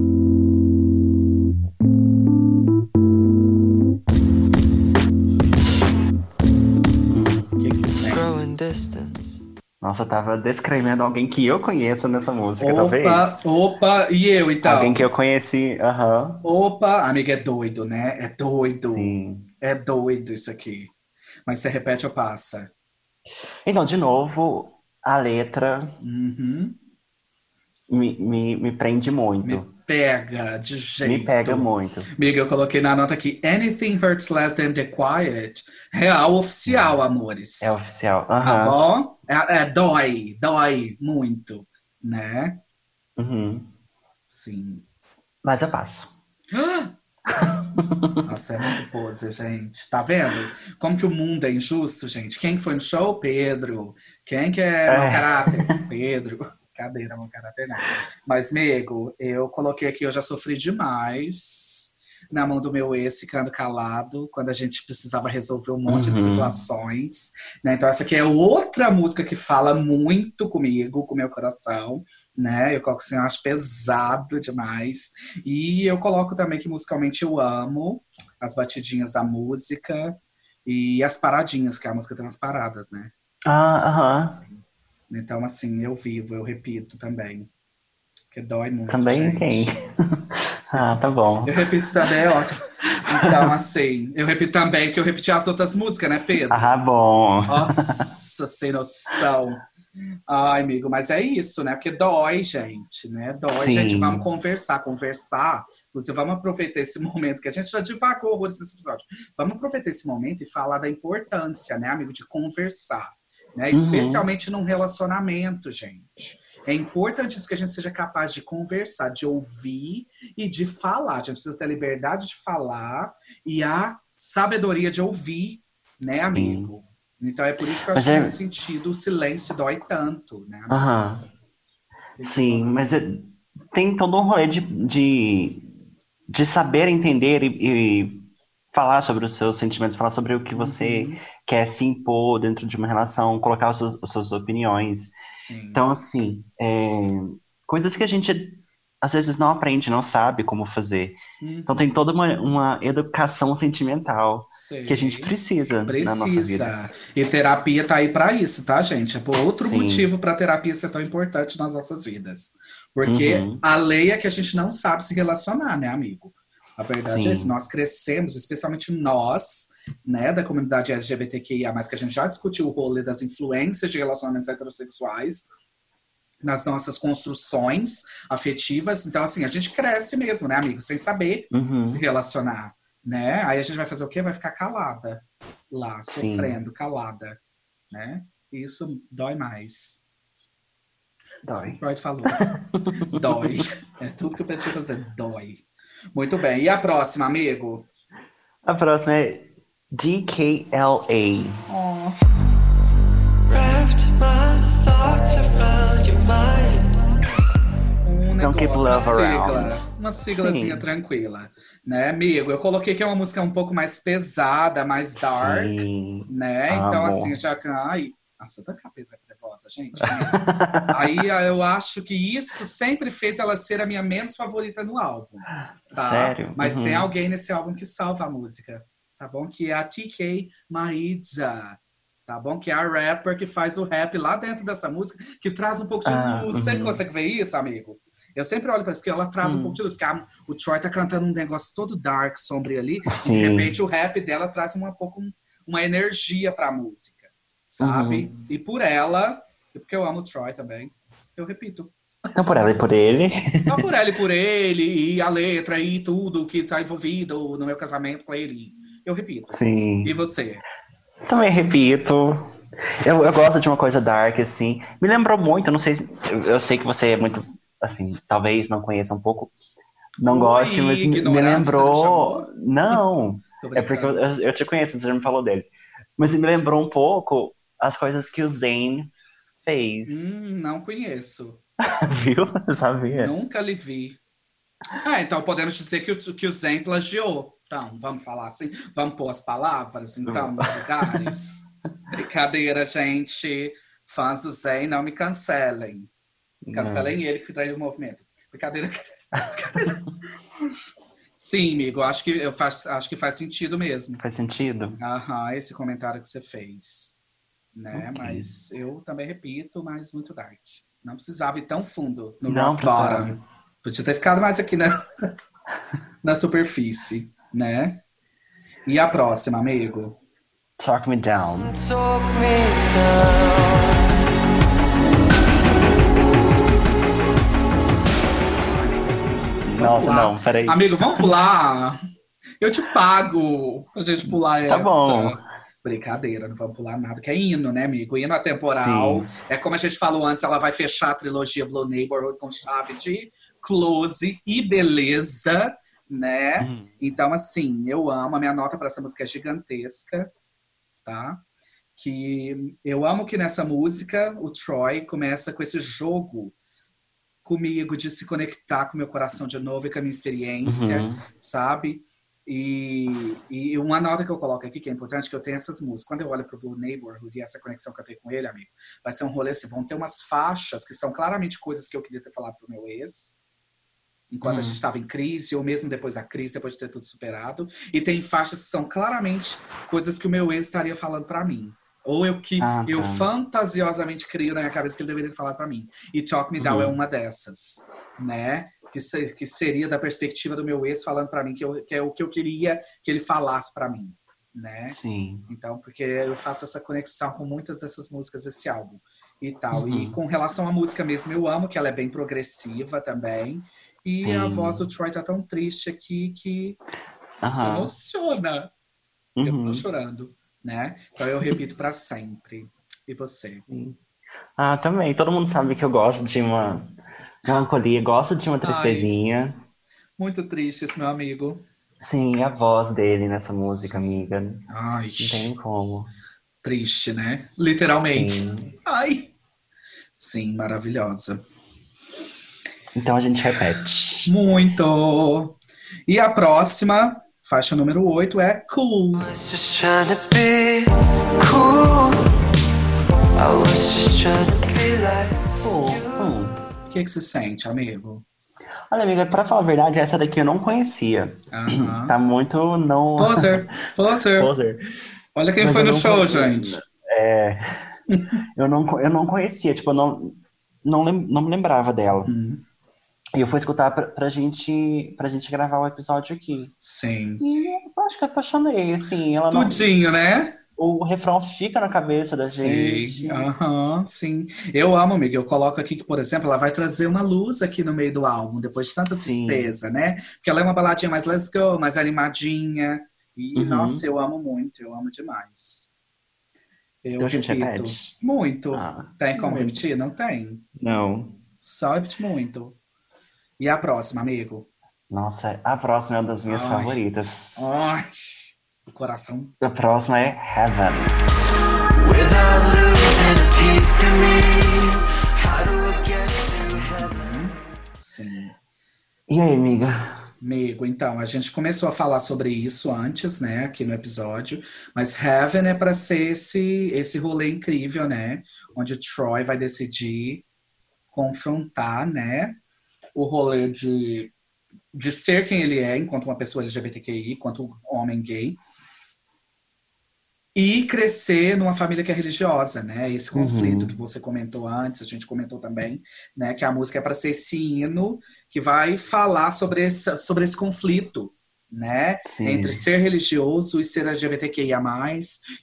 Nossa, tava descrevendo alguém que eu conheço nessa música, opa, talvez. Opa, e eu então? Alguém que eu conheci, aham. Uhum. Opa, amiga, é doido, né? É doido. Sim. É doido isso aqui. Mas você repete ou passa? Então, de novo, a letra uhum. me, me, me prende muito. Me pega de jeito. Me pega muito. Amiga, eu coloquei na nota aqui: Anything hurts less than the quiet. Real oficial, amores. É oficial. Uhum. Tá bom? É, é, dói, dói muito, né? Uhum. Sim. Mas eu passo. Nossa, é muito pose, gente. Tá vendo? Como que o mundo é injusto, gente? Quem foi no show? Pedro. Quem que é, é. caráter? Pedro. Cadeira, mau caráter não. Mas, Mego, eu coloquei aqui, eu já sofri demais na mão do meu ex, ficando calado, quando a gente precisava resolver um monte uhum. de situações. Né? Então, essa aqui é outra música que fala muito comigo, com o meu coração. Né? Eu coloco assim, eu acho pesado demais. E eu coloco também que musicalmente eu amo as batidinhas da música e as paradinhas, que a música tem umas paradas, né? Ah, aham. Então, assim, eu vivo, eu repito também. Porque dói muito. Também gente. tem. ah, tá bom. Eu repito também, é ótimo. Então, assim, eu repito também, porque eu repeti as outras músicas, né, Pedro? Ah, bom. Nossa, sem noção. Ai, amigo, mas é isso, né? Porque dói, gente, né? Dói, Sim. gente. Vamos conversar, conversar. Inclusive, vamos aproveitar esse momento, que a gente já divagou horrores nesse episódio. Vamos aproveitar esse momento e falar da importância, né, amigo, de conversar. Né? Uhum. Especialmente num relacionamento, gente. É importante que a gente seja capaz de conversar, de ouvir e de falar. A gente precisa ter a liberdade de falar e a sabedoria de ouvir, né, amigo? Sim. Então é por isso que eu acho que é... nesse sentido o silêncio dói tanto, né? Aham. Sim, mas é... tem todo um rolê de, de, de saber entender e, e, falar sobre os seus sentimentos, falar sobre o que você uhum. Quer se impor dentro de uma relação, colocar as suas, as suas opiniões. Sim. Então, assim, é, coisas que a gente às vezes não aprende, não sabe como fazer. Uhum. Então tem toda uma, uma educação sentimental Sei. que a gente precisa, precisa. na nossa vida. E terapia tá aí para isso, tá, gente? É por outro Sim. motivo para terapia ser tão importante nas nossas vidas. Porque uhum. a lei é que a gente não sabe se relacionar, né, amigo? A verdade Sim. é isso, nós crescemos, especialmente nós, né, da comunidade LGBTQIA+, que a gente já discutiu o rolê das influências de relacionamentos heterossexuais, nas nossas construções afetivas. Então, assim, a gente cresce mesmo, né, amigo? Sem saber uhum. se relacionar, né? Aí a gente vai fazer o quê? Vai ficar calada lá, Sim. sofrendo, calada, né? Isso dói mais. Dói. Freud falou. dói. É tudo que eu pedi fazer, dói. Muito bem. E a próxima, amigo? A próxima é DKLA. Oh. Um Don't keep love uma sigla, uma siglazinha Sim. tranquila, né, amigo? Eu coloquei que é uma música um pouco mais pesada, mais dark, Sim. né? Então, assim, já. Ai, nossa, tá capeta nervosa, gente. Aí eu acho que isso sempre fez ela ser a minha menos favorita no álbum. Tá? Sério? Mas uhum. tem alguém nesse álbum que salva a música, tá bom? Que é a TK Maidza tá bom? Que é a rapper que faz o rap lá dentro dessa música, que traz um pouco de ah, luz. Uhum. Sempre consegue ver isso, amigo? Eu sempre olho para isso, que ela traz um hum. pouco de luz, porque a, o Troy tá cantando um negócio todo dark, sombrio ali, Sim. e de repente o rap dela traz um pouco uma energia para a música, sabe? Uhum. E por ela, e porque eu amo o Troy também, eu repito. Então por ela e por ele. Então por ela e por ele, e a letra e tudo que tá envolvido no meu casamento com ele. Eu repito. Sim. E você? Também repito. Eu, eu gosto de uma coisa dark, assim. Me lembrou muito, não sei. Eu, eu sei que você é muito, assim, talvez não conheça um pouco. Não Oi, goste, mas me, me lembrou. Não, é porque eu, eu te conheço, você já me falou dele. Mas me lembrou um pouco as coisas que o Zane fez. Hum, não conheço. Viu? Sabia? Nunca lhe vi. Ah, então podemos dizer que o, que o Zen plagiou. Então, vamos falar assim? Vamos pôr as palavras, então, nos lugares? Brincadeira, gente. Fãs do Zen, não me cancelem. Cancelem não. ele que traiu o movimento. Brincadeira. Brincadeira. Sim, amigo, acho que, eu faz, acho que faz sentido mesmo. Faz sentido? Aham, esse comentário que você fez. Né? Okay. Mas eu também repito, mas muito dark. Não precisava ir tão fundo no Não precisava. Podia ter ficado mais aqui na, na superfície né? E a próxima, amigo? Talk Me Down. Talk me down. Nossa, não, peraí. Amigo, vamos pular? Eu te pago pra gente pular tá essa. Tá bom. Brincadeira, não vamos pular nada, que é hino, né, amigo? Hino atemporal. Sim. É como a gente falou antes, ela vai fechar a trilogia Blue Neighborhood com chave de close e beleza né? Uhum. Então, assim, eu amo. A minha nota para essa música é gigantesca, tá? Que eu amo que nessa música o Troy começa com esse jogo comigo de se conectar com meu coração de novo e com a minha experiência, uhum. sabe? E, e, uma nota que eu coloco aqui, que é importante, que eu tenho essas músicas. Quando eu olho para o Blue Neighborhood e essa conexão que eu tenho com ele, amigo, vai ser um rolê assim, vão ter umas faixas que são claramente coisas que eu queria ter falado pro meu ex, enquanto hum. a gente estava em crise, ou mesmo depois da crise, depois de ter tudo superado. E tem faixas que são claramente coisas que o meu ex estaria falando para mim. Ou eu que ah, eu tá. fantasiosamente crio na minha cabeça que ele deveria falar para mim. E Talk Me Down é uhum. uma dessas, né? Que, se, que seria da perspectiva do meu ex falando para mim que, eu, que é o que eu queria que ele falasse para mim, né? Sim. Então, porque eu faço essa conexão com muitas dessas músicas desse álbum e tal. Uhum. E com relação à música mesmo, eu amo que ela é bem progressiva também. E Sim. a voz do Troy tá tão triste aqui que uhum. emociona. Uhum. Eu tô uhum. chorando, né? Então eu repito para sempre. E você? Sim. Ah, também. Todo mundo sabe que eu gosto de uma melancolia, gosto de uma tristezinha. Ai, muito triste esse meu amigo. Sim, a voz dele nessa música, Sim. amiga. Ai. Não tem como. Triste, né? Literalmente. Sim. Ai. Sim, maravilhosa. Então a gente repete. Muito! E a próxima, faixa número 8, é Cool. cool. O que, que você sente, amigo? Olha, amiga, pra falar a verdade, essa daqui eu não conhecia. Aham. Tá muito não. Poser, poser. Poser. Olha quem Mas foi no não show, conhecia. gente. É. Eu não, eu não conhecia, tipo, eu não, não, lem- não me lembrava dela. Hum, E eu fui escutar pra, pra gente, pra gente gravar o episódio aqui. Sim. E eu acho que apaixonei, assim, ela não, Tudinho, né? O refrão fica na cabeça da gente. Sim, aham, sim. Eu amo, amiga. Eu coloco aqui que, por exemplo, ela vai trazer uma luz aqui no meio do álbum, depois de tanta Sim. tristeza, né? Porque ela é uma baladinha mais let's go, mais animadinha. E, Uhum. nossa, eu amo muito, eu amo demais. Eu Então a gente repito. repete? Muito. Ah, Tem como muito. repetir? Não tem. Não. Só repetir muito. E a próxima, amigo? Nossa, a próxima é uma das minhas Ai. favoritas. Ai, o coração. A próxima é Heaven. Sim. E aí, amiga? Amigo, então, a gente começou a falar sobre isso antes, né, aqui no episódio, mas Heaven é para ser esse, esse rolê incrível, né, onde Troy vai decidir confrontar, né, o rolê de, de ser quem ele é enquanto uma pessoa LGBTQI, enquanto um homem gay, e crescer numa família que é religiosa, né? Esse conflito Uhum. que você comentou antes, a gente comentou também, né? Que a música é para ser esse hino que vai falar sobre esse, sobre esse conflito, né? Sim. Entre ser religioso e ser LGBTQIA+,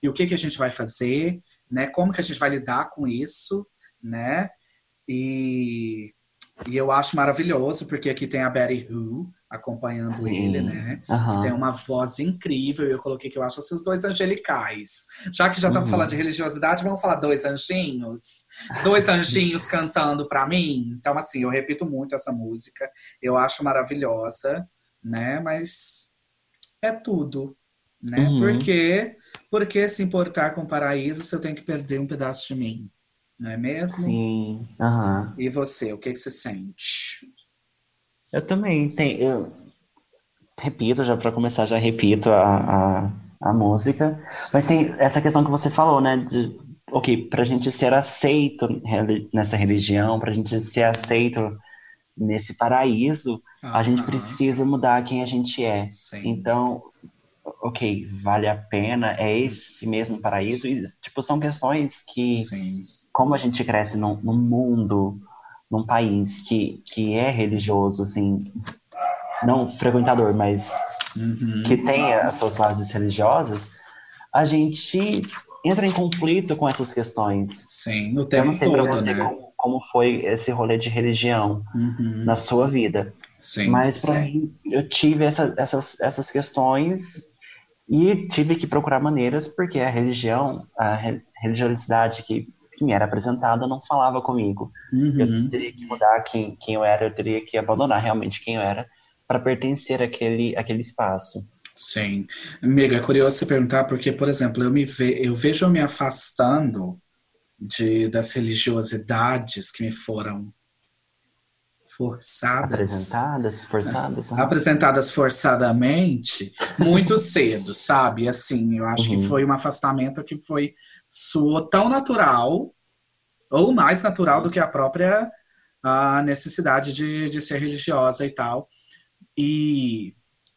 e o que que a gente vai fazer, né? Como que a gente vai lidar com isso, né? E, e eu acho maravilhoso, porque aqui tem a Betty Who acompanhando Sim. ele, né? Aham. Tem uma voz incrível e eu coloquei que eu acho assim, os dois angelicais. Já que já estamos Uhum. falando de religiosidade, vamos falar dois anjinhos? Dois anjinhos cantando pra mim? Então, assim, eu repito muito essa música. Eu acho maravilhosa, né? Mas é tudo, né? Uhum. Por quê? Porque se importar com o paraíso, você tem que perder um pedaço de mim. Não é mesmo? Sim. Aham. E você, o que, que você sente? Eu também tenho. Eu repito, já para começar, já repito a, a, a música. Mas tem essa questão que você falou, né? De, ok, pra gente ser aceito nessa religião, pra gente ser aceito nesse paraíso, a gente precisa mudar quem a gente é. Sim. Então, ok, vale a pena, é esse mesmo paraíso? E, tipo, são questões que Sim. como a gente cresce num, num mundo, num país que, que é religioso, assim, não frequentador, mas Uhum. que tem as suas bases religiosas, a gente entra em conflito com essas questões. Sim, o Eu tempo não sei todo, você né? como, como foi esse rolê de religião Uhum. na sua vida, Sim. mas para mim eu tive essa- essas, essas questões e tive que procurar maneiras porque a religião, a re- religiosidade que, que me era apresentada não falava comigo. Uhum. Eu teria que mudar quem, quem eu era, eu teria que abandonar realmente quem eu era para pertencer àquele, àquele espaço. Sim. Amiga, é curioso você perguntar, porque, por exemplo, eu, me ve eu vejo eu me afastando de, das religiosidades que me foram forçadas. Apresentadas, forçadas. aham. apresentadas forçadamente muito cedo, sabe? Assim, eu acho que Uhum. foi um afastamento que foi soou tão natural ou mais natural do que a própria ah, necessidade de, de ser religiosa e tal. E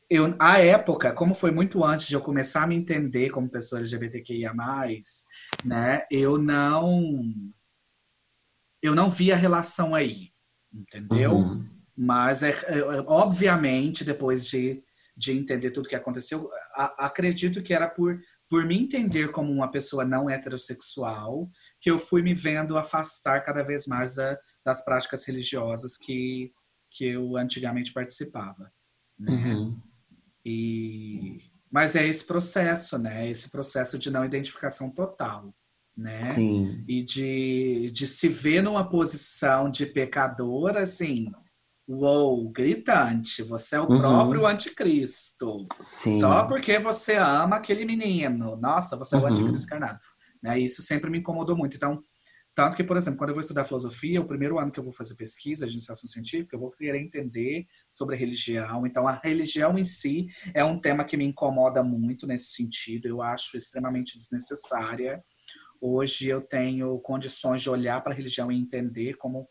eu, a época, como foi muito antes de eu começar a me entender como pessoa LGBTQIA+, né? Eu não eu não vi a relação aí, entendeu? Uhum. Mas, é, é, é, obviamente, depois de, de entender tudo que aconteceu, a- acredito que era por, por me entender como uma pessoa não heterossexual que eu fui me vendo afastar cada vez mais da- das práticas religiosas que, que eu antigamente participava. Né? Uhum. E, mas é esse processo, né? Esse processo de não identificação total, né? Sim. e de, de se ver numa posição de pecador, assim, uou, gritante, você é o Uhum. próprio anticristo. Sim. Só porque você ama aquele menino. Nossa, você é o Uhum. anticristo encarnado. Né? Isso sempre me incomodou muito. Então, tanto que, por exemplo, quando eu vou estudar filosofia, o primeiro ano que eu vou fazer pesquisa de iniciação científica, eu vou querer entender sobre religião. Então, a religião em si é um tema que me incomoda muito nesse sentido. Eu acho extremamente desnecessária. Hoje eu tenho condições de olhar para a religião e entender como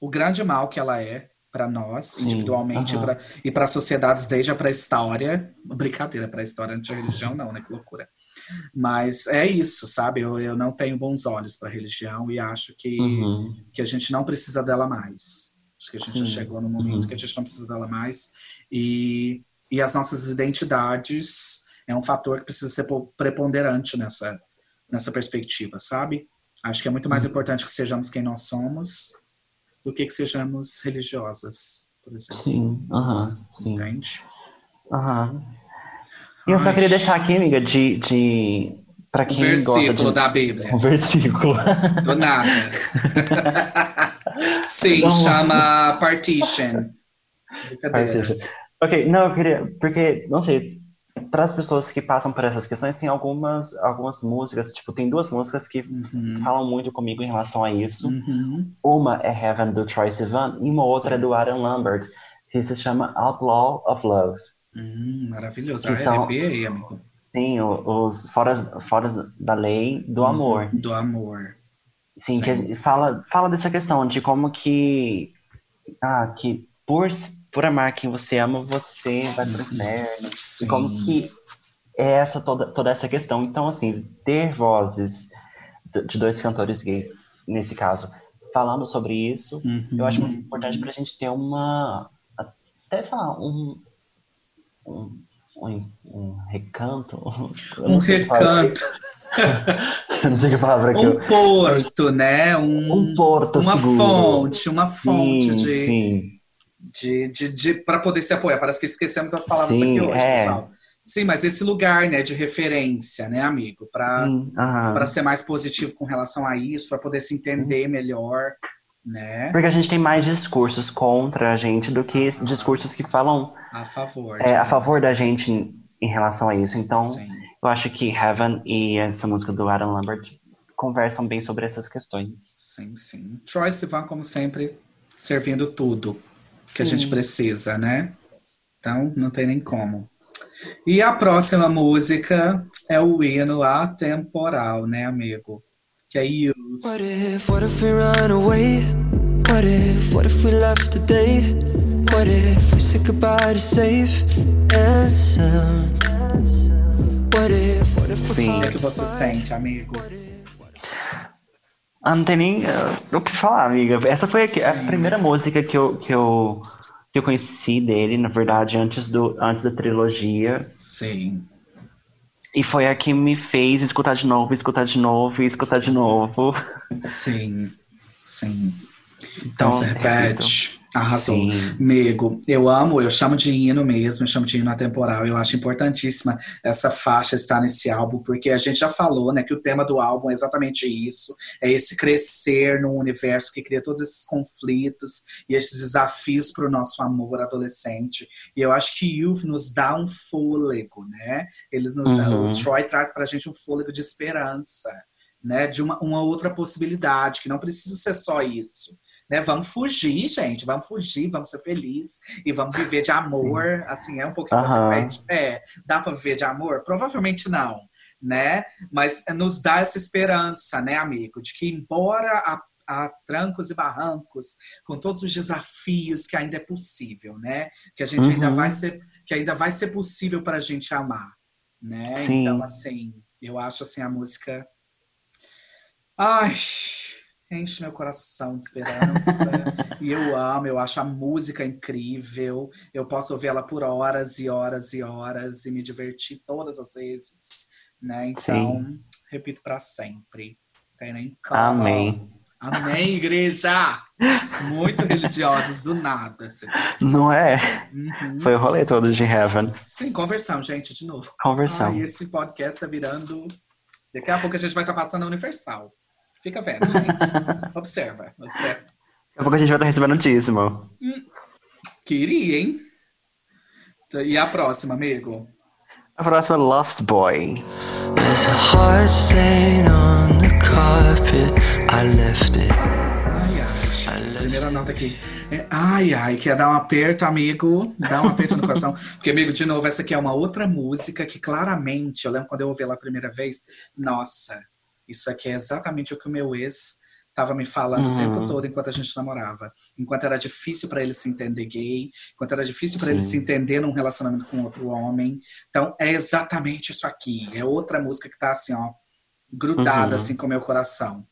o grande mal que ela é para nós, Sim, individualmente, pra- e para sociedades desde a pré-história. Brincadeira, pré-história antes da religião, não, né? Que loucura. Mas é isso, sabe? Eu, eu não tenho bons olhos para religião e acho que, Uhum. que a gente não precisa dela mais. Acho que a gente já chegou no momento Uhum. que a gente não precisa dela mais. E, e as nossas identidades é um fator que precisa ser po- preponderante nessa, nessa perspectiva, sabe? Acho que é muito mais Uhum. importante que sejamos quem nós somos do que que sejamos religiosas, por exemplo. Sim, aham, sim. Entende? Aham. E eu só queria deixar aqui, amiga, de, de para Um quem gosta versículo de da Bíblia. um versículo. Do nada. Sim, Não. chama Partition. Artista. Ok, não, eu queria, porque, não sei, para as pessoas que passam por essas questões, tem algumas, algumas músicas, tipo, tem duas músicas que Uhum. falam muito comigo em relação a isso. Uhum. Uma é Heaven, do Troy Sivan, e uma outra é do Adam Lambert, que se chama Outlaw of Love. Hum, maravilhoso. Que Ah, são- LP amigo. Sim, o- os fora, fora da lei do amor. Do amor. Sim, Sim. que a fala, fala dessa questão de como que, ah, que por, por amar quem você ama, você vai pro inferno. Sim. E como que é essa toda, toda essa questão. Então, assim, ter vozes de dois cantores gays, nesse caso, falando sobre isso, Uhum. eu acho muito importante pra gente ter uma, até, sei lá, um, um, um, um recanto. Eu Um recanto, Eu não sei que palavra que eu... um porto, né? Um, Um porto uma seguro. fonte, uma fonte sim, de, sim. De, de, de para poder se apoiar. Parece que esquecemos as palavras Sim, aqui hoje, é. pessoal. Sim, mas esse lugar, né, de referência, né, amigo, para Sim, aham. para ser mais positivo com relação a isso, para poder se entender melhor, né, Porque a gente tem mais discursos contra a gente do que discursos que falam a favor. é, a favor da gente em, em relação a isso. Então, Sim. eu acho que Heaven e essa música do Adam Lambert conversam bem sobre essas questões. Sim, sim. Troy Sivan, como sempre, servindo tudo que a Sim. gente precisa, né? Então, não tem nem como. E a próxima música é o hino atemporal, né, amigo? Que é Youth. What if, what if we run away? What if, what if we left today? What if we said goodbye to safe and sound? What if, what if Sim. O é que você sente, amigo? Ah, não tem nem ah, o que falar, amiga. Essa foi a, a primeira música que eu, que, eu, que eu conheci dele, na verdade, antes, do, antes da trilogia. Sim. E foi a que me fez escutar de novo, escutar de novo e escutar de novo. Sim. Sim. Então, Então, você repete. Arrasou. Sim. Amigo, eu amo, eu chamo de hino mesmo, eu chamo de hino atemporal. Eu acho importantíssima essa faixa estar nesse álbum, porque a gente já falou, né, que o tema do álbum é exatamente isso: é esse crescer num universo que cria todos esses conflitos e esses desafios para o nosso amor adolescente. E eu acho que Youth nos dá um fôlego, né? Eles nos dá, Uhum. o Troy traz pra gente um fôlego de esperança, né? De uma, uma outra possibilidade, que não precisa ser só isso né? Vamos fugir, gente, vamos fugir, vamos ser felizes e vamos viver de amor. Assim, é um pouquinho consequente. É, dá para viver de amor? Provavelmente não, né? Mas nos dá essa esperança, né, amigo, de que embora a a trancos e barrancos, com todos os desafios que ainda é possível, né? Que a gente ainda Uhum. vai ser, que ainda vai ser possível para a gente amar, né? Sim. Então, assim, eu acho assim a música, ai, enche meu coração de esperança. e eu amo, eu acho a música incrível. Eu posso ouvir ela por horas e horas e horas e me divertir todas as vezes, né? Então, repito para sempre. Tem nem como. Amém. Amém, igreja! Muito religiosos, do nada. assim. Não é? Uhum. Foi o rolê todo de Heaven. Sim, conversão, gente, de novo. Conversão. Ai, esse podcast tá virando. Daqui a pouco a gente vai estar passando a Universal. Fica vendo, gente. observa, observa. Daqui a pouco a gente vai estar recebendo dízimo. Queria, hein? E a próxima, amigo? A próxima é Lost Boy. There's a heart stain on the carpet. I left it. Ai, ai. Primeira nota aqui. É, ai, ai, quer dar um aperto, amigo? Dá um aperto no coração. Porque, amigo, de novo, essa aqui é uma outra música que claramente, eu lembro quando eu ouvi ela a primeira vez, nossa, isso aqui é exatamente o que o meu ex tava me falando o tempo uhum. todo enquanto a gente namorava. Enquanto era difícil para ele se entender gay, enquanto era difícil para ele se entender num relacionamento com outro homem. Então, é exatamente isso aqui. É outra música que tá assim, ó, grudada uhum. assim com o meu coração.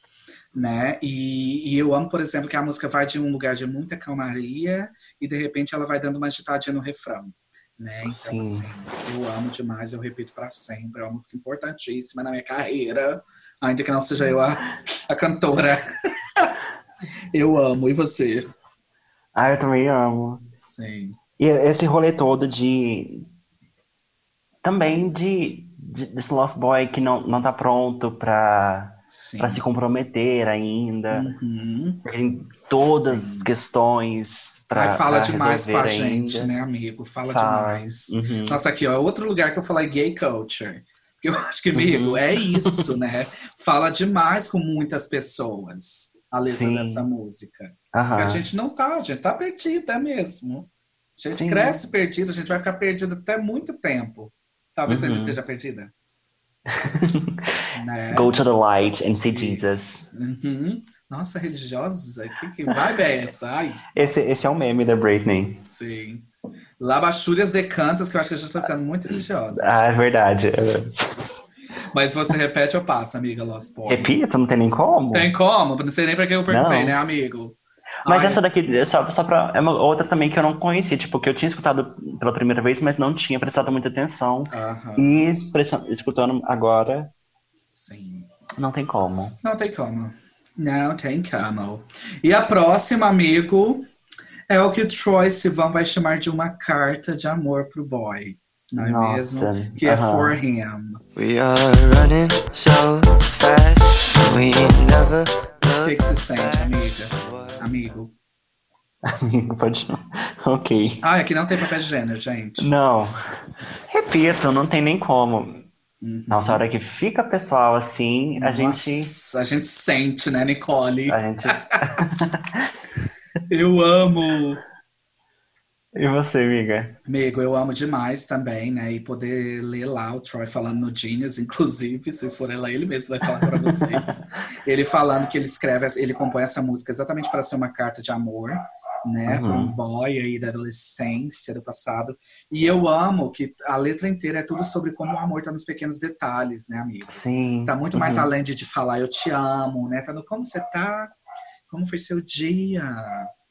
Né? E, e, eu amo, por exemplo, que a música vai de um lugar de muita calmaria e de repente ela vai dando uma agitadinha no refrão. Né? Então, Sim. assim, eu amo demais, eu repito para sempre. É uma música importantíssima na minha carreira, ainda que não seja eu a, a cantora. eu amo. E você? Ah, eu também amo. Sim. E esse rolê todo de. Também de, de desse Lost Boy que não, não tá pronto pra, pra se comprometer ainda. Uhum. Tem todas Sim. as questões Pra, fala demais com a ainda. gente, né, amigo? Fala, fala. demais. Uhum. Nossa, aqui, ó, outro lugar que eu falei gay culture. Eu acho que, amigo, uhum. é isso, né? Fala demais com muitas pessoas a letra Sim. dessa música. A gente não tá, a gente tá perdida mesmo. A gente Sim. cresce perdida, a gente vai ficar perdida até muito tempo. Talvez uhum. ele esteja perdida. né? Go to the light and see Jesus. Uhum. Nossa, religiosa? Que, que vibe é essa? Ai. Esse, esse é um meme da Britney. Sim. Labachúrias de cantas, que eu acho que a gente tá ficando muito religiosa. Ah, é verdade. Mas você repete ou passa, amiga Lost Boy? Repita, não tem nem como. Tem como? Não sei nem pra que eu perguntei, não. né, amigo? Mas Ai. essa daqui, só, só pra. É uma outra também que eu não conhecia, tipo, que eu tinha escutado pela primeira vez, mas não tinha prestado muita atenção. E escutando agora. Sim. Não tem como. Não tem como. Não tem como. E a próxima, amigo, é o que o Troy Sivan vai chamar de uma carta de amor pro boy. Não é Nossa. mesmo? Que uh -huh. é for him. We are running so fast, we never o que, que você sente, amiga? Amigo. Amigo, pode. Ok. Ah, aqui não tem papel de gênero, gente. Não. Repito, não tem nem como. Uhum. Nossa, a hora que fica pessoal assim, a Nossa, gente. A gente sente, né, Nicole? A gente. eu amo. E você, amiga? Amigo, eu amo demais também, né? E poder ler lá o Troy falando no Genius, inclusive, se vocês forem lá, ele mesmo vai falar para vocês. ele falando que ele escreve, ele compõe essa música exatamente para ser uma carta de amor né, uhum. um boy aí da adolescência, do passado. E eu amo que a letra inteira é tudo sobre como o amor tá nos pequenos detalhes, né, amigo? Sim. Tá muito uhum. mais além de, de falar eu te amo, né? Tá no como você tá, como foi seu dia.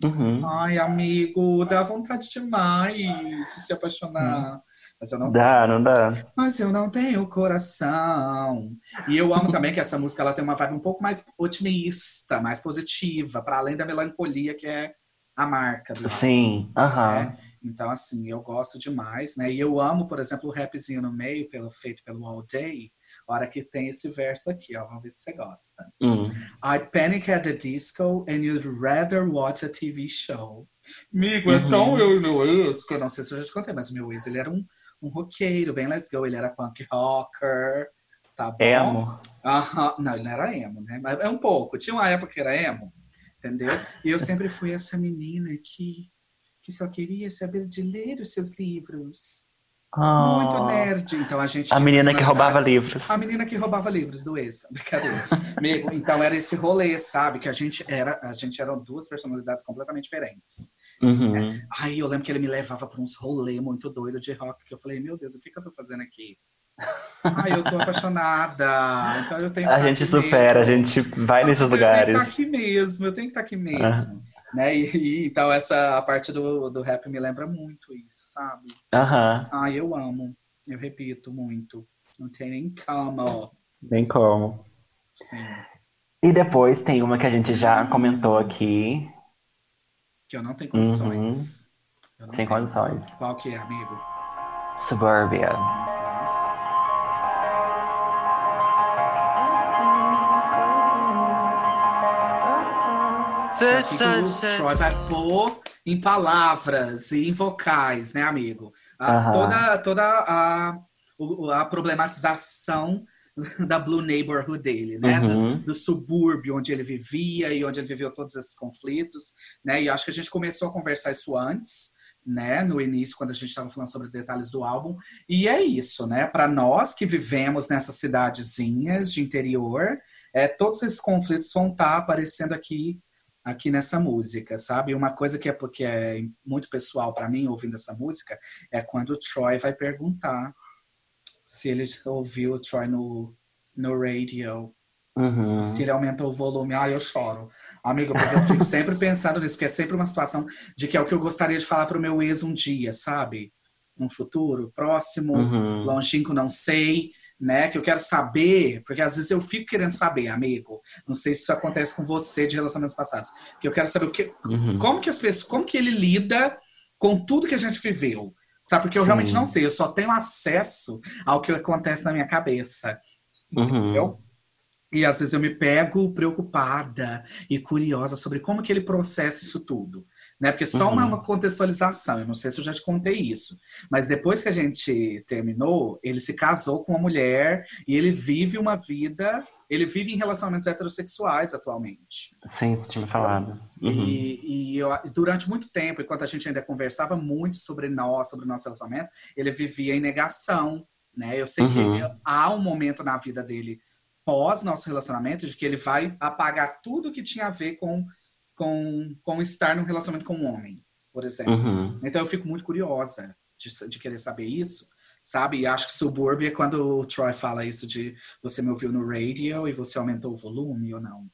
Uhum. Ai, amigo, dá vontade demais de se apaixonar. Uhum. Mas eu não dá, não dá. Mas eu não tenho coração. E eu amo também que essa música ela tem uma vibe um pouco mais otimista, mais positiva, para além da melancolia que é a marca do Sim, aham. Né? Então, assim, eu gosto demais, né? E eu amo, por exemplo, o rapzinho no meio, pelo, feito pelo All Day, hora que tem esse verso aqui, ó. Vamos ver se você gosta. Hum. I'd panic at the disco and you'd rather watch a TV show. Amigo, uhum. então eu e meu ex, que eu não sei se eu já te contei, mas o meu ex, ele era um, um roqueiro, bem let's go. Ele era punk rocker, tá bom? Emo? Aham. Não, ele não era emo, né? Mas é um pouco. Tinha uma época que era emo entendeu? E eu sempre fui essa menina que, que só queria saber de ler os seus livros. Oh. Muito nerd. Então a gente. A menina que roubava livros. A menina que roubava livros do ex. Brincadeira. Amigo, então era esse rolê, sabe? Que a gente era, a gente eram duas personalidades completamente diferentes. Uhum. Né? Aí eu lembro que ele me levava para uns rolês muito doido de rock, que eu falei, meu Deus, o que, que eu tô fazendo aqui? Ai, eu tô apaixonada. Então eu tenho A gente supera, mesmo. a gente vai nesses eu lugares. Eu tenho que estar aqui mesmo, eu tenho que estar aqui mesmo. Né? E, e, então essa a parte do, do rap me lembra muito isso, sabe? Aham. Ai, eu amo. Eu repito muito. Não tem nem como. Nem como. Sim. E depois tem uma que a gente já comentou aqui. Que eu não tenho condições. Uhum. Sem tenho. condições. Qual que é, amigo? Suburbia. The sunset. Troy vai pôr em palavras e em vocais, né, amigo? A, Toda, toda a, a problematização da Blue Neighborhood dele, né? Uhum. Do, do, subúrbio onde ele vivia e onde ele viveu todos esses conflitos, né? E acho que a gente começou a conversar isso antes, né? No início, quando a gente estava falando sobre detalhes do álbum. E é isso, né? Para nós que vivemos nessas cidadezinhas de interior, é, todos esses conflitos vão estar tá aparecendo aqui aqui nessa música, sabe? Uma coisa que é porque é muito pessoal para mim ouvindo essa música é quando o Troy vai perguntar se ele ouviu o Troy no, no radio, uhum. se ele aumentou o volume. Ah, eu choro. Amigo, porque eu fico sempre pensando nisso, porque é sempre uma situação de que é o que eu gostaria de falar para o meu ex um dia, sabe? Num futuro próximo, uhum. longínquo, não sei né? Que eu quero saber, porque às vezes eu fico querendo saber, amigo. Não sei se isso acontece com você de relacionamentos passados. Que eu quero saber o que, uhum. como que as pessoas, como que ele lida com tudo que a gente viveu. Sabe? Porque eu Sim. realmente não sei, eu só tenho acesso ao que acontece na minha cabeça. Uhum. Entendeu? E às vezes eu me pego preocupada e curiosa sobre como que ele processa isso tudo né? Porque só uhum. uma contextualização, eu não sei se eu já te contei isso, mas depois que a gente terminou, ele se casou com uma mulher e ele vive uma vida, ele vive em relacionamentos heterossexuais atualmente. Sim, você tinha me falado. Uhum. E, e eu, durante muito tempo, enquanto a gente ainda conversava muito sobre nós, sobre o nosso relacionamento, ele vivia em negação, né? Eu sei uhum. que há um momento na vida dele pós nosso relacionamento de que ele vai apagar tudo que tinha a ver com com, com estar num relacionamento com um homem, por exemplo. Uhum. Então eu fico muito curiosa de, de, querer saber isso, sabe? E acho que subúrbio é quando o Troy fala isso de você me ouviu no radio e você aumentou o volume ou não.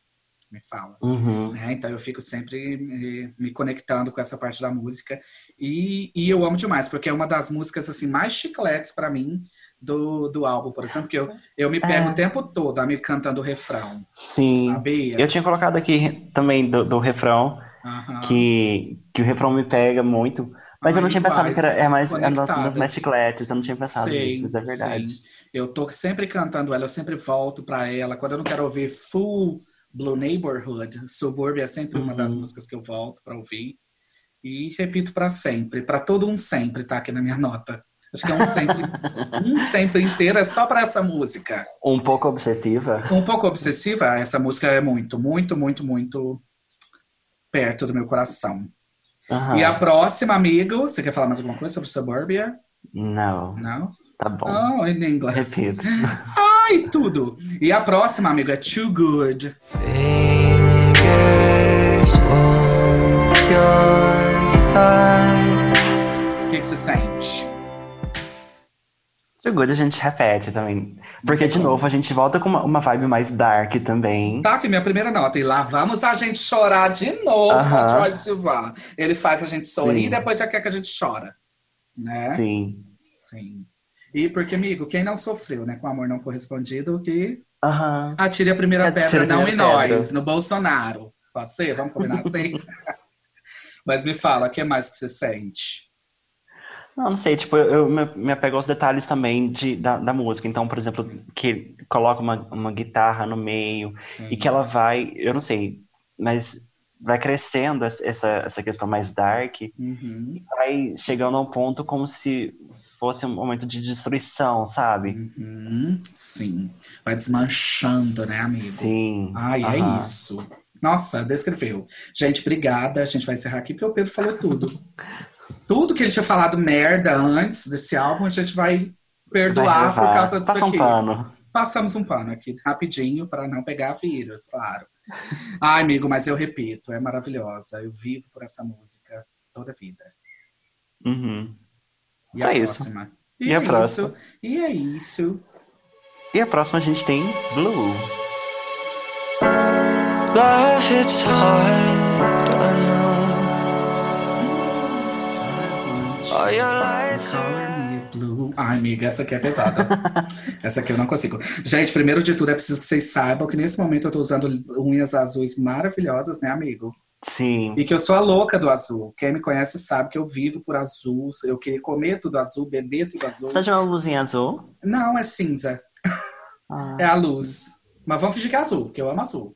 Me fala. Uhum. Né? Então eu fico sempre me, me, conectando com essa parte da música e, e eu amo demais, porque é uma das músicas assim mais chicletes para mim do, do álbum, por exemplo, que eu, eu me pego é. o tempo todo a me cantando o refrão. Sim. Sabia? Eu tinha colocado aqui também do, do refrão, que, que o refrão me pega muito. Mas eu não tinha pensado que era é mais é das mais chicletes, eu não tinha pensado sim, nisso, mas é verdade. Sim. Eu tô sempre cantando ela, eu sempre volto para ela. Quando eu não quero ouvir full Blue Neighborhood, Suburbia é sempre uhum. uma das uhum. músicas que eu volto para ouvir. E repito para sempre, para todo um sempre, tá aqui na minha nota. Acho que é um sempre, um sempre inteiro é só para essa música. Um pouco obsessiva? Um pouco obsessiva. Essa música é muito, muito, muito, muito perto do meu coração. Uhum. E a próxima, amigo, você quer falar mais alguma coisa sobre Suburbia? Não. Não? Tá bom. Oh, em inglês. Repito. Ai, tudo. E a próxima, amigo, é Too Good. Fingers on your thigh. O que, que você sente? The Good a gente repete também. Porque, de novo, a gente volta com uma, uma vibe mais dark também. Tá aqui minha primeira nota. E lá vamos a gente chorar de novo uh -huh. Troy Sivan. Ele faz a gente sorrir Sim. e depois já quer que a gente chora. Né? Sim. Sim. E porque, amigo, quem não sofreu, né, com amor não correspondido, que uh -huh. atire a primeira Atire pedra, não em nós, no Bolsonaro. Pode ser? Vamos combinar assim? Mas me fala, o que mais que você sente? Não, não sei, tipo, eu, me, apego aos detalhes também de, da, da música. Então, por exemplo, que coloca uma, uma guitarra no meio Sim. e que ela vai, eu não sei, mas vai crescendo essa, essa questão mais dark uhum. e vai chegando a um ponto como se fosse um momento de destruição, sabe? Uhum. Sim. Vai desmanchando, né, amigo? Sim. Ai, uhum. é isso. Nossa, descreveu. Gente, obrigada. A gente vai encerrar aqui porque o Pedro falou tudo. tudo que ele tinha falado merda antes desse álbum, a gente vai perdoar vai por causa disso Passa aqui. Um pano. Passamos um pano aqui rapidinho para não pegar vírus, claro. Ai, amigo, mas eu repito, é maravilhosa. Eu vivo por essa música toda a vida. Uhum. E é a próxima? E, e a é próxima? Isso. E é isso. E a próxima a gente tem Blue. Love, it's hard, Ai, amiga, essa aqui é pesada. essa aqui eu não consigo. Gente, primeiro de tudo, é preciso que vocês saibam que nesse momento eu tô usando unhas azuis maravilhosas, né, amigo? Sim. E que eu sou a louca do azul. Quem me conhece sabe que eu vivo por azul. Eu queria comer tudo azul, beber tudo azul. Você tá de uma luzinha azul? Não, é cinza. Ah. É a luz. Mas vamos fingir que é azul, porque eu amo azul.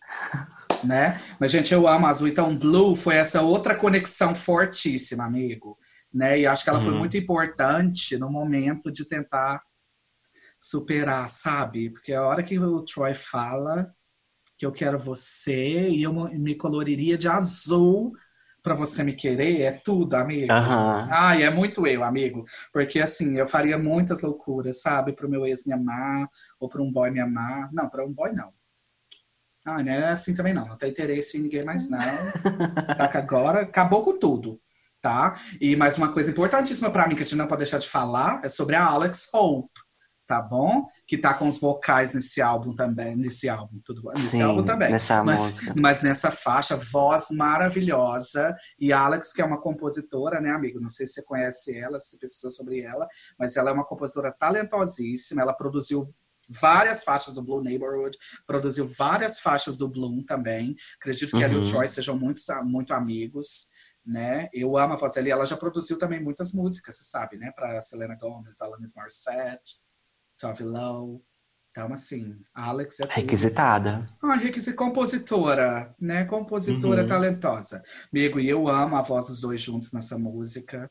né? Mas, gente, eu amo azul. Então, blue foi essa outra conexão fortíssima, amigo né? E acho que ela uhum. foi muito importante no momento de tentar superar, sabe? Porque a hora que o Troy fala que eu quero você e eu me coloriria de azul para você me querer, é tudo, amigo. Uhum. Ai, é muito eu, amigo. Porque assim, eu faria muitas loucuras, sabe? Pro meu ex me amar, ou para um boy me amar. Não, para um boy não. Ah, não é assim também não. Não tem interesse em ninguém mais, não. tá agora acabou com tudo, tá? E mais uma coisa importantíssima para mim que a gente não pode deixar de falar é sobre a Alex Hope, tá bom? Que tá com os vocais nesse álbum também, nesse álbum, tudo bom? Nesse Sim, álbum também. nessa mas, música. mas nessa faixa, voz maravilhosa. E a Alex, que é uma compositora, né, amigo? Não sei se você conhece ela, se pesquisou sobre ela, mas ela é uma compositora talentosíssima. Ela produziu várias faixas do Blue Neighborhood, produziu várias faixas do Bloom também. Acredito que ela e o Uhum. Troy sejam muito, muito amigos, né? Eu amo a voz dela e ela já produziu também muitas músicas, você sabe, né? Para Selena Gomez, Alanis Morissette, Tove Lo. Então, assim, a Alex é tudo. Requisitada. Ah, requisita compositora, né? Compositora Uhum. talentosa. Amigo, e eu amo a voz dos dois juntos nessa música,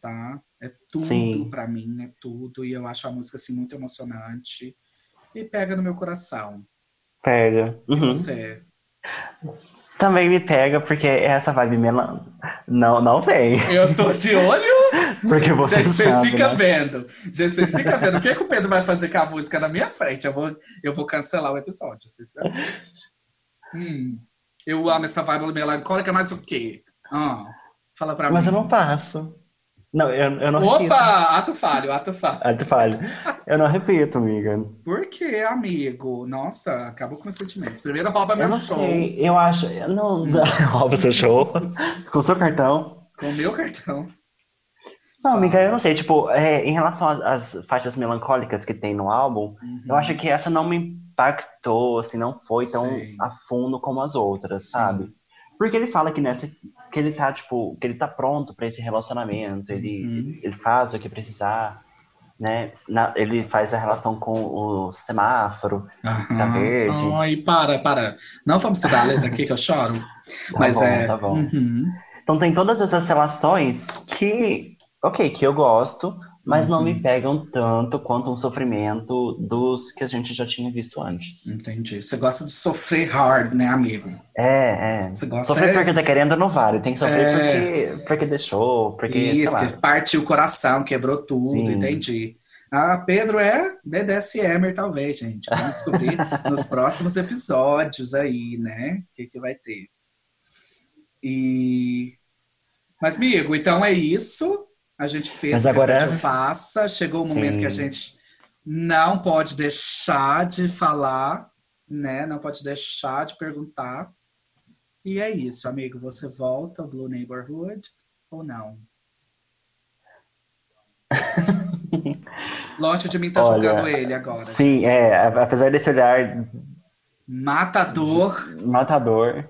tá? É tudo pra mim, é tudo. E eu acho a música, assim, muito emocionante. E pega no meu coração. Pega. Uhum. Você. Também me pega, porque essa vibe melan... não, não tem. Eu tô de olho, Porque você sabe, ficam né? vendo. Gente, vocês ficam vendo. O que, que o Pedro vai fazer com a música na minha frente? Eu vou, eu vou cancelar o episódio. Hum, eu amo essa vibe melancólica, mas o quê? Ah, fala pra Mas mim. eu não passo. Não, eu, eu não Opa! repito. Ato falho, ato falho. Tu fala. Eu não repito, amiga. Por que, amigo? Nossa, acabou com meus sentimentos. Primeiro rouba Eu meu não show sei. Eu acho. Eu não. Hum. Rouba seu show. Com seu cartão. com o meu cartão. Não, amiga, eu não sei. Tipo, é, em relação às, às faixas melancólicas que tem no álbum, Uhum. eu acho que essa não me impactou, assim, não foi tão Sim. a fundo como as outras, Sim. sabe? Porque ele fala que nessa. Que ele tá, tipo, que ele tá pronto pra esse relacionamento, ele, Uhum. ele faz o que precisar, né? Na- ele faz a relação com o semáforo, Aham. Tá verde. Ai, para, para. Não vamos estudar a letra aqui que eu choro. Tá Mas bom, é. tá bom. Uhum. Então tem todas essas relações que, ok, que eu gosto, mas não Uhum. me pegam tanto quanto um sofrimento dos que a gente já tinha visto antes. Entendi. Você gosta de sofrer hard, né, amigo? É, é. Você gosta Sofrer é- porque tá querendo não vale. Tem que sofrer É. porque, porque deixou, porque, Isso, que partiu o coração, quebrou tudo, Sim. entendi. Ah, Pedro é BDSM, talvez, gente. Vamos descobrir nos próximos episódios aí, né? O que, que vai ter. E... Mas, amigo, então é isso. A gente fez Mas agora- passa. Chegou o momento Sim. que a gente não pode deixar de falar, né? Não pode deixar de perguntar. E é isso, amigo. Você volta ao Blue Neighborhood ou não? Longe de mim tá Olha, julgando ele agora. Sim, é, apesar desse olhar Matador. matador,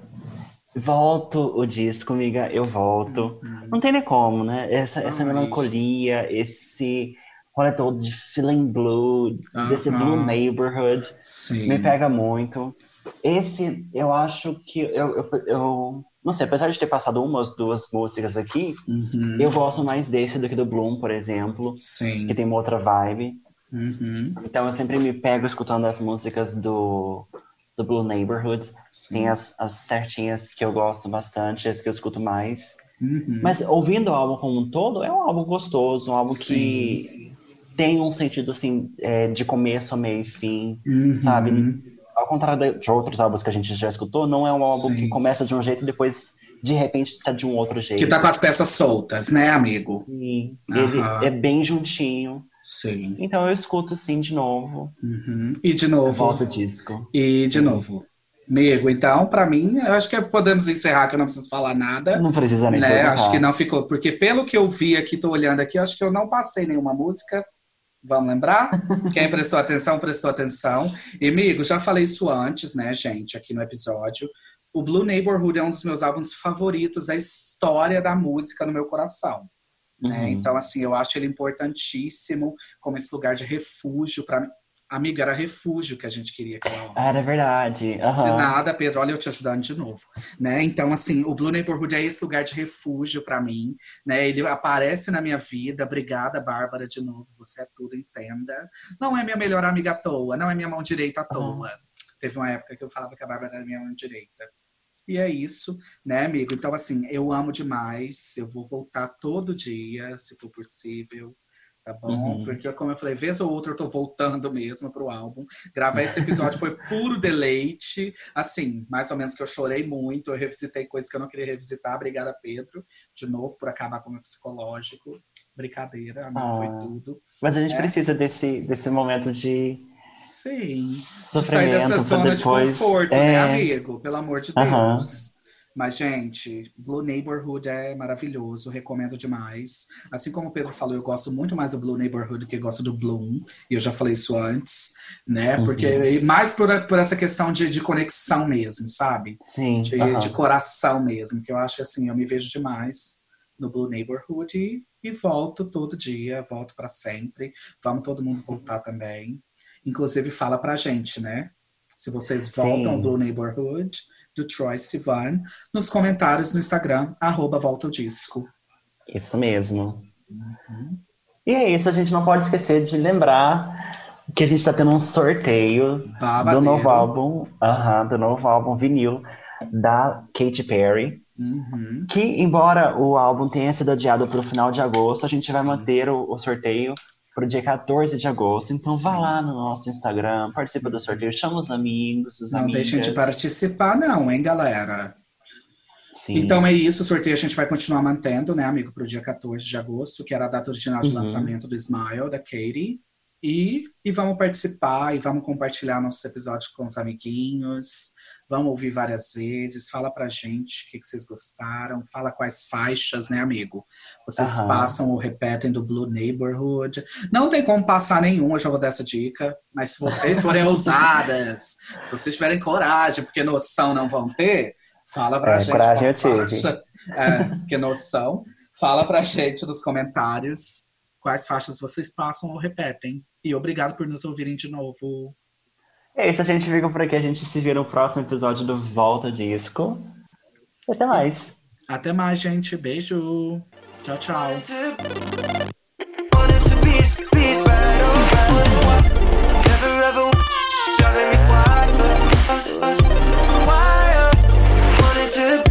volto o disco, amiga, eu volto. Não tem nem como, né? Essa, essa Ai. melancolia, esse rolê todo de feeling blue, desse Aham. blue neighborhood, Sim. me pega muito. Esse, eu acho que eu, eu, eu- não sei, apesar de ter passado umas duas músicas aqui, Uhum. eu gosto mais desse do que do Bloom, por exemplo, Sim. que tem uma outra vibe. Uhum. Então eu sempre me pego escutando as músicas do, do Blue Neighborhood. Sim. Tem as, as certinhas que eu gosto bastante, as que eu escuto mais. Uhum. Mas ouvindo o álbum como um todo, é um álbum gostoso, um álbum Sim. que tem um sentido assim é, de começo, meio e fim, Uhum. sabe? Ao contrário de- outros álbuns que a gente já escutou, não é um álbum Sim. que começa de um jeito e depois de repente tá de um outro jeito. Que tá com as peças soltas, né, amigo? E ele Aham. é bem juntinho. Sim. Então eu escuto sim de novo. Uhum. E de novo. volto o disco. E de novo. Amigo, então, pra mim, eu acho que podemos encerrar, que eu não preciso falar nada. Não precisa nem né? Acho que não ficou, porque pelo que eu vi aqui, tô olhando aqui, eu acho que eu não passei nenhuma música. Vamos lembrar? Quem prestou atenção, prestou atenção. E, amigo, já falei isso antes, né, gente, aqui no episódio. O Blue Neighborhood é um dos meus álbuns favoritos da história da música no meu coração. Né? Uhum. Então, assim, eu acho ele importantíssimo como esse lugar de refúgio para mim. Amigo, era refúgio que a gente queria aquela hora. Era verdade. De Aham. nada, Pedro. Olha eu te ajudando de novo, né? Então, assim, o Blue Neighborhood é esse lugar de refúgio pra mim, né? Ele aparece na minha vida. Obrigada, Bárbara, de novo. Você é tudo, entenda. Não é minha melhor amiga à toa, não é minha mão direita à toa. Teve uma época que eu falava que a Bárbara era minha mão direita. E é isso, né, amigo? Então, assim, eu amo demais. Eu vou voltar todo dia, se for possível, tá bom? Uhum. Porque, como eu falei, vez ou outra eu tô voltando mesmo pro álbum. Gravar esse episódio foi puro deleite. Assim, mais ou menos que eu chorei muito, eu revisitei coisas que eu não queria revisitar. Obrigada, Pedro, de novo, por acabar com o meu psicológico. Brincadeira, amigo, ah, foi tudo. Mas a gente é. precisa desse, desse momento de. Sim. De sair dessa zona depois... de conforto, né, é... né, amigo? Pelo amor de Deus. Mas, gente, Blue Neighborhood é maravilhoso, recomendo demais. Assim como o Pedro falou, eu gosto muito mais do Blue Neighborhood do que gosto do Bloom, e eu já falei isso antes, né? Uhum. Porque mais por, por essa questão de, de conexão mesmo, sabe? Sim. De, uhum. de coração mesmo, que eu acho assim, eu me vejo demais no Blue Neighborhood e, e volto todo dia, volto para sempre. Vamos todo mundo voltar também. Inclusive, fala pra gente, né? Se vocês voltam ao Blue Neighborhood do Troy Sivan nos comentários no Instagram, arroba Volta o Disco. Isso mesmo. Uhum. E é isso, a gente não pode esquecer de lembrar que a gente está tendo um sorteio Babadeiro. do novo álbum, uh -huh, do novo álbum vinil da Katy Perry. Uhum. Que, embora o álbum tenha sido adiado para o final de agosto, a gente Sim. vai manter o, o sorteio para o dia 14 de agosto. Então Sim. vá lá no nosso Instagram, participa do sorteio, chama os amigos, os Não amigas. deixem de participar não, hein, galera? Sim. Então é isso, o sorteio a gente vai continuar mantendo, né, amigo, para o dia 14 de agosto, que era a data original de uhum. lançamento do Smile, da Katie. E, e vamos participar e vamos compartilhar nossos episódios com os amiguinhos. Vamos ouvir várias vezes. Fala pra gente o que, que vocês gostaram. Fala quais faixas, né, amigo? Vocês uhum. passam ou repetem do Blue Neighborhood. Não tem como passar nenhum, eu já vou dar essa dica. Mas se vocês forem ousadas, se vocês tiverem coragem, porque noção não vão ter, fala pra é, gente. Coragem eu tive. É, porque noção. Fala pra gente nos comentários quais faixas vocês passam ou repetem. E obrigado por nos ouvirem de novo. É isso, a gente fica por aqui. A gente se vê no próximo episódio do Volta Disco. Até mais. Até mais, gente. Beijo. Tchau, tchau. Wanted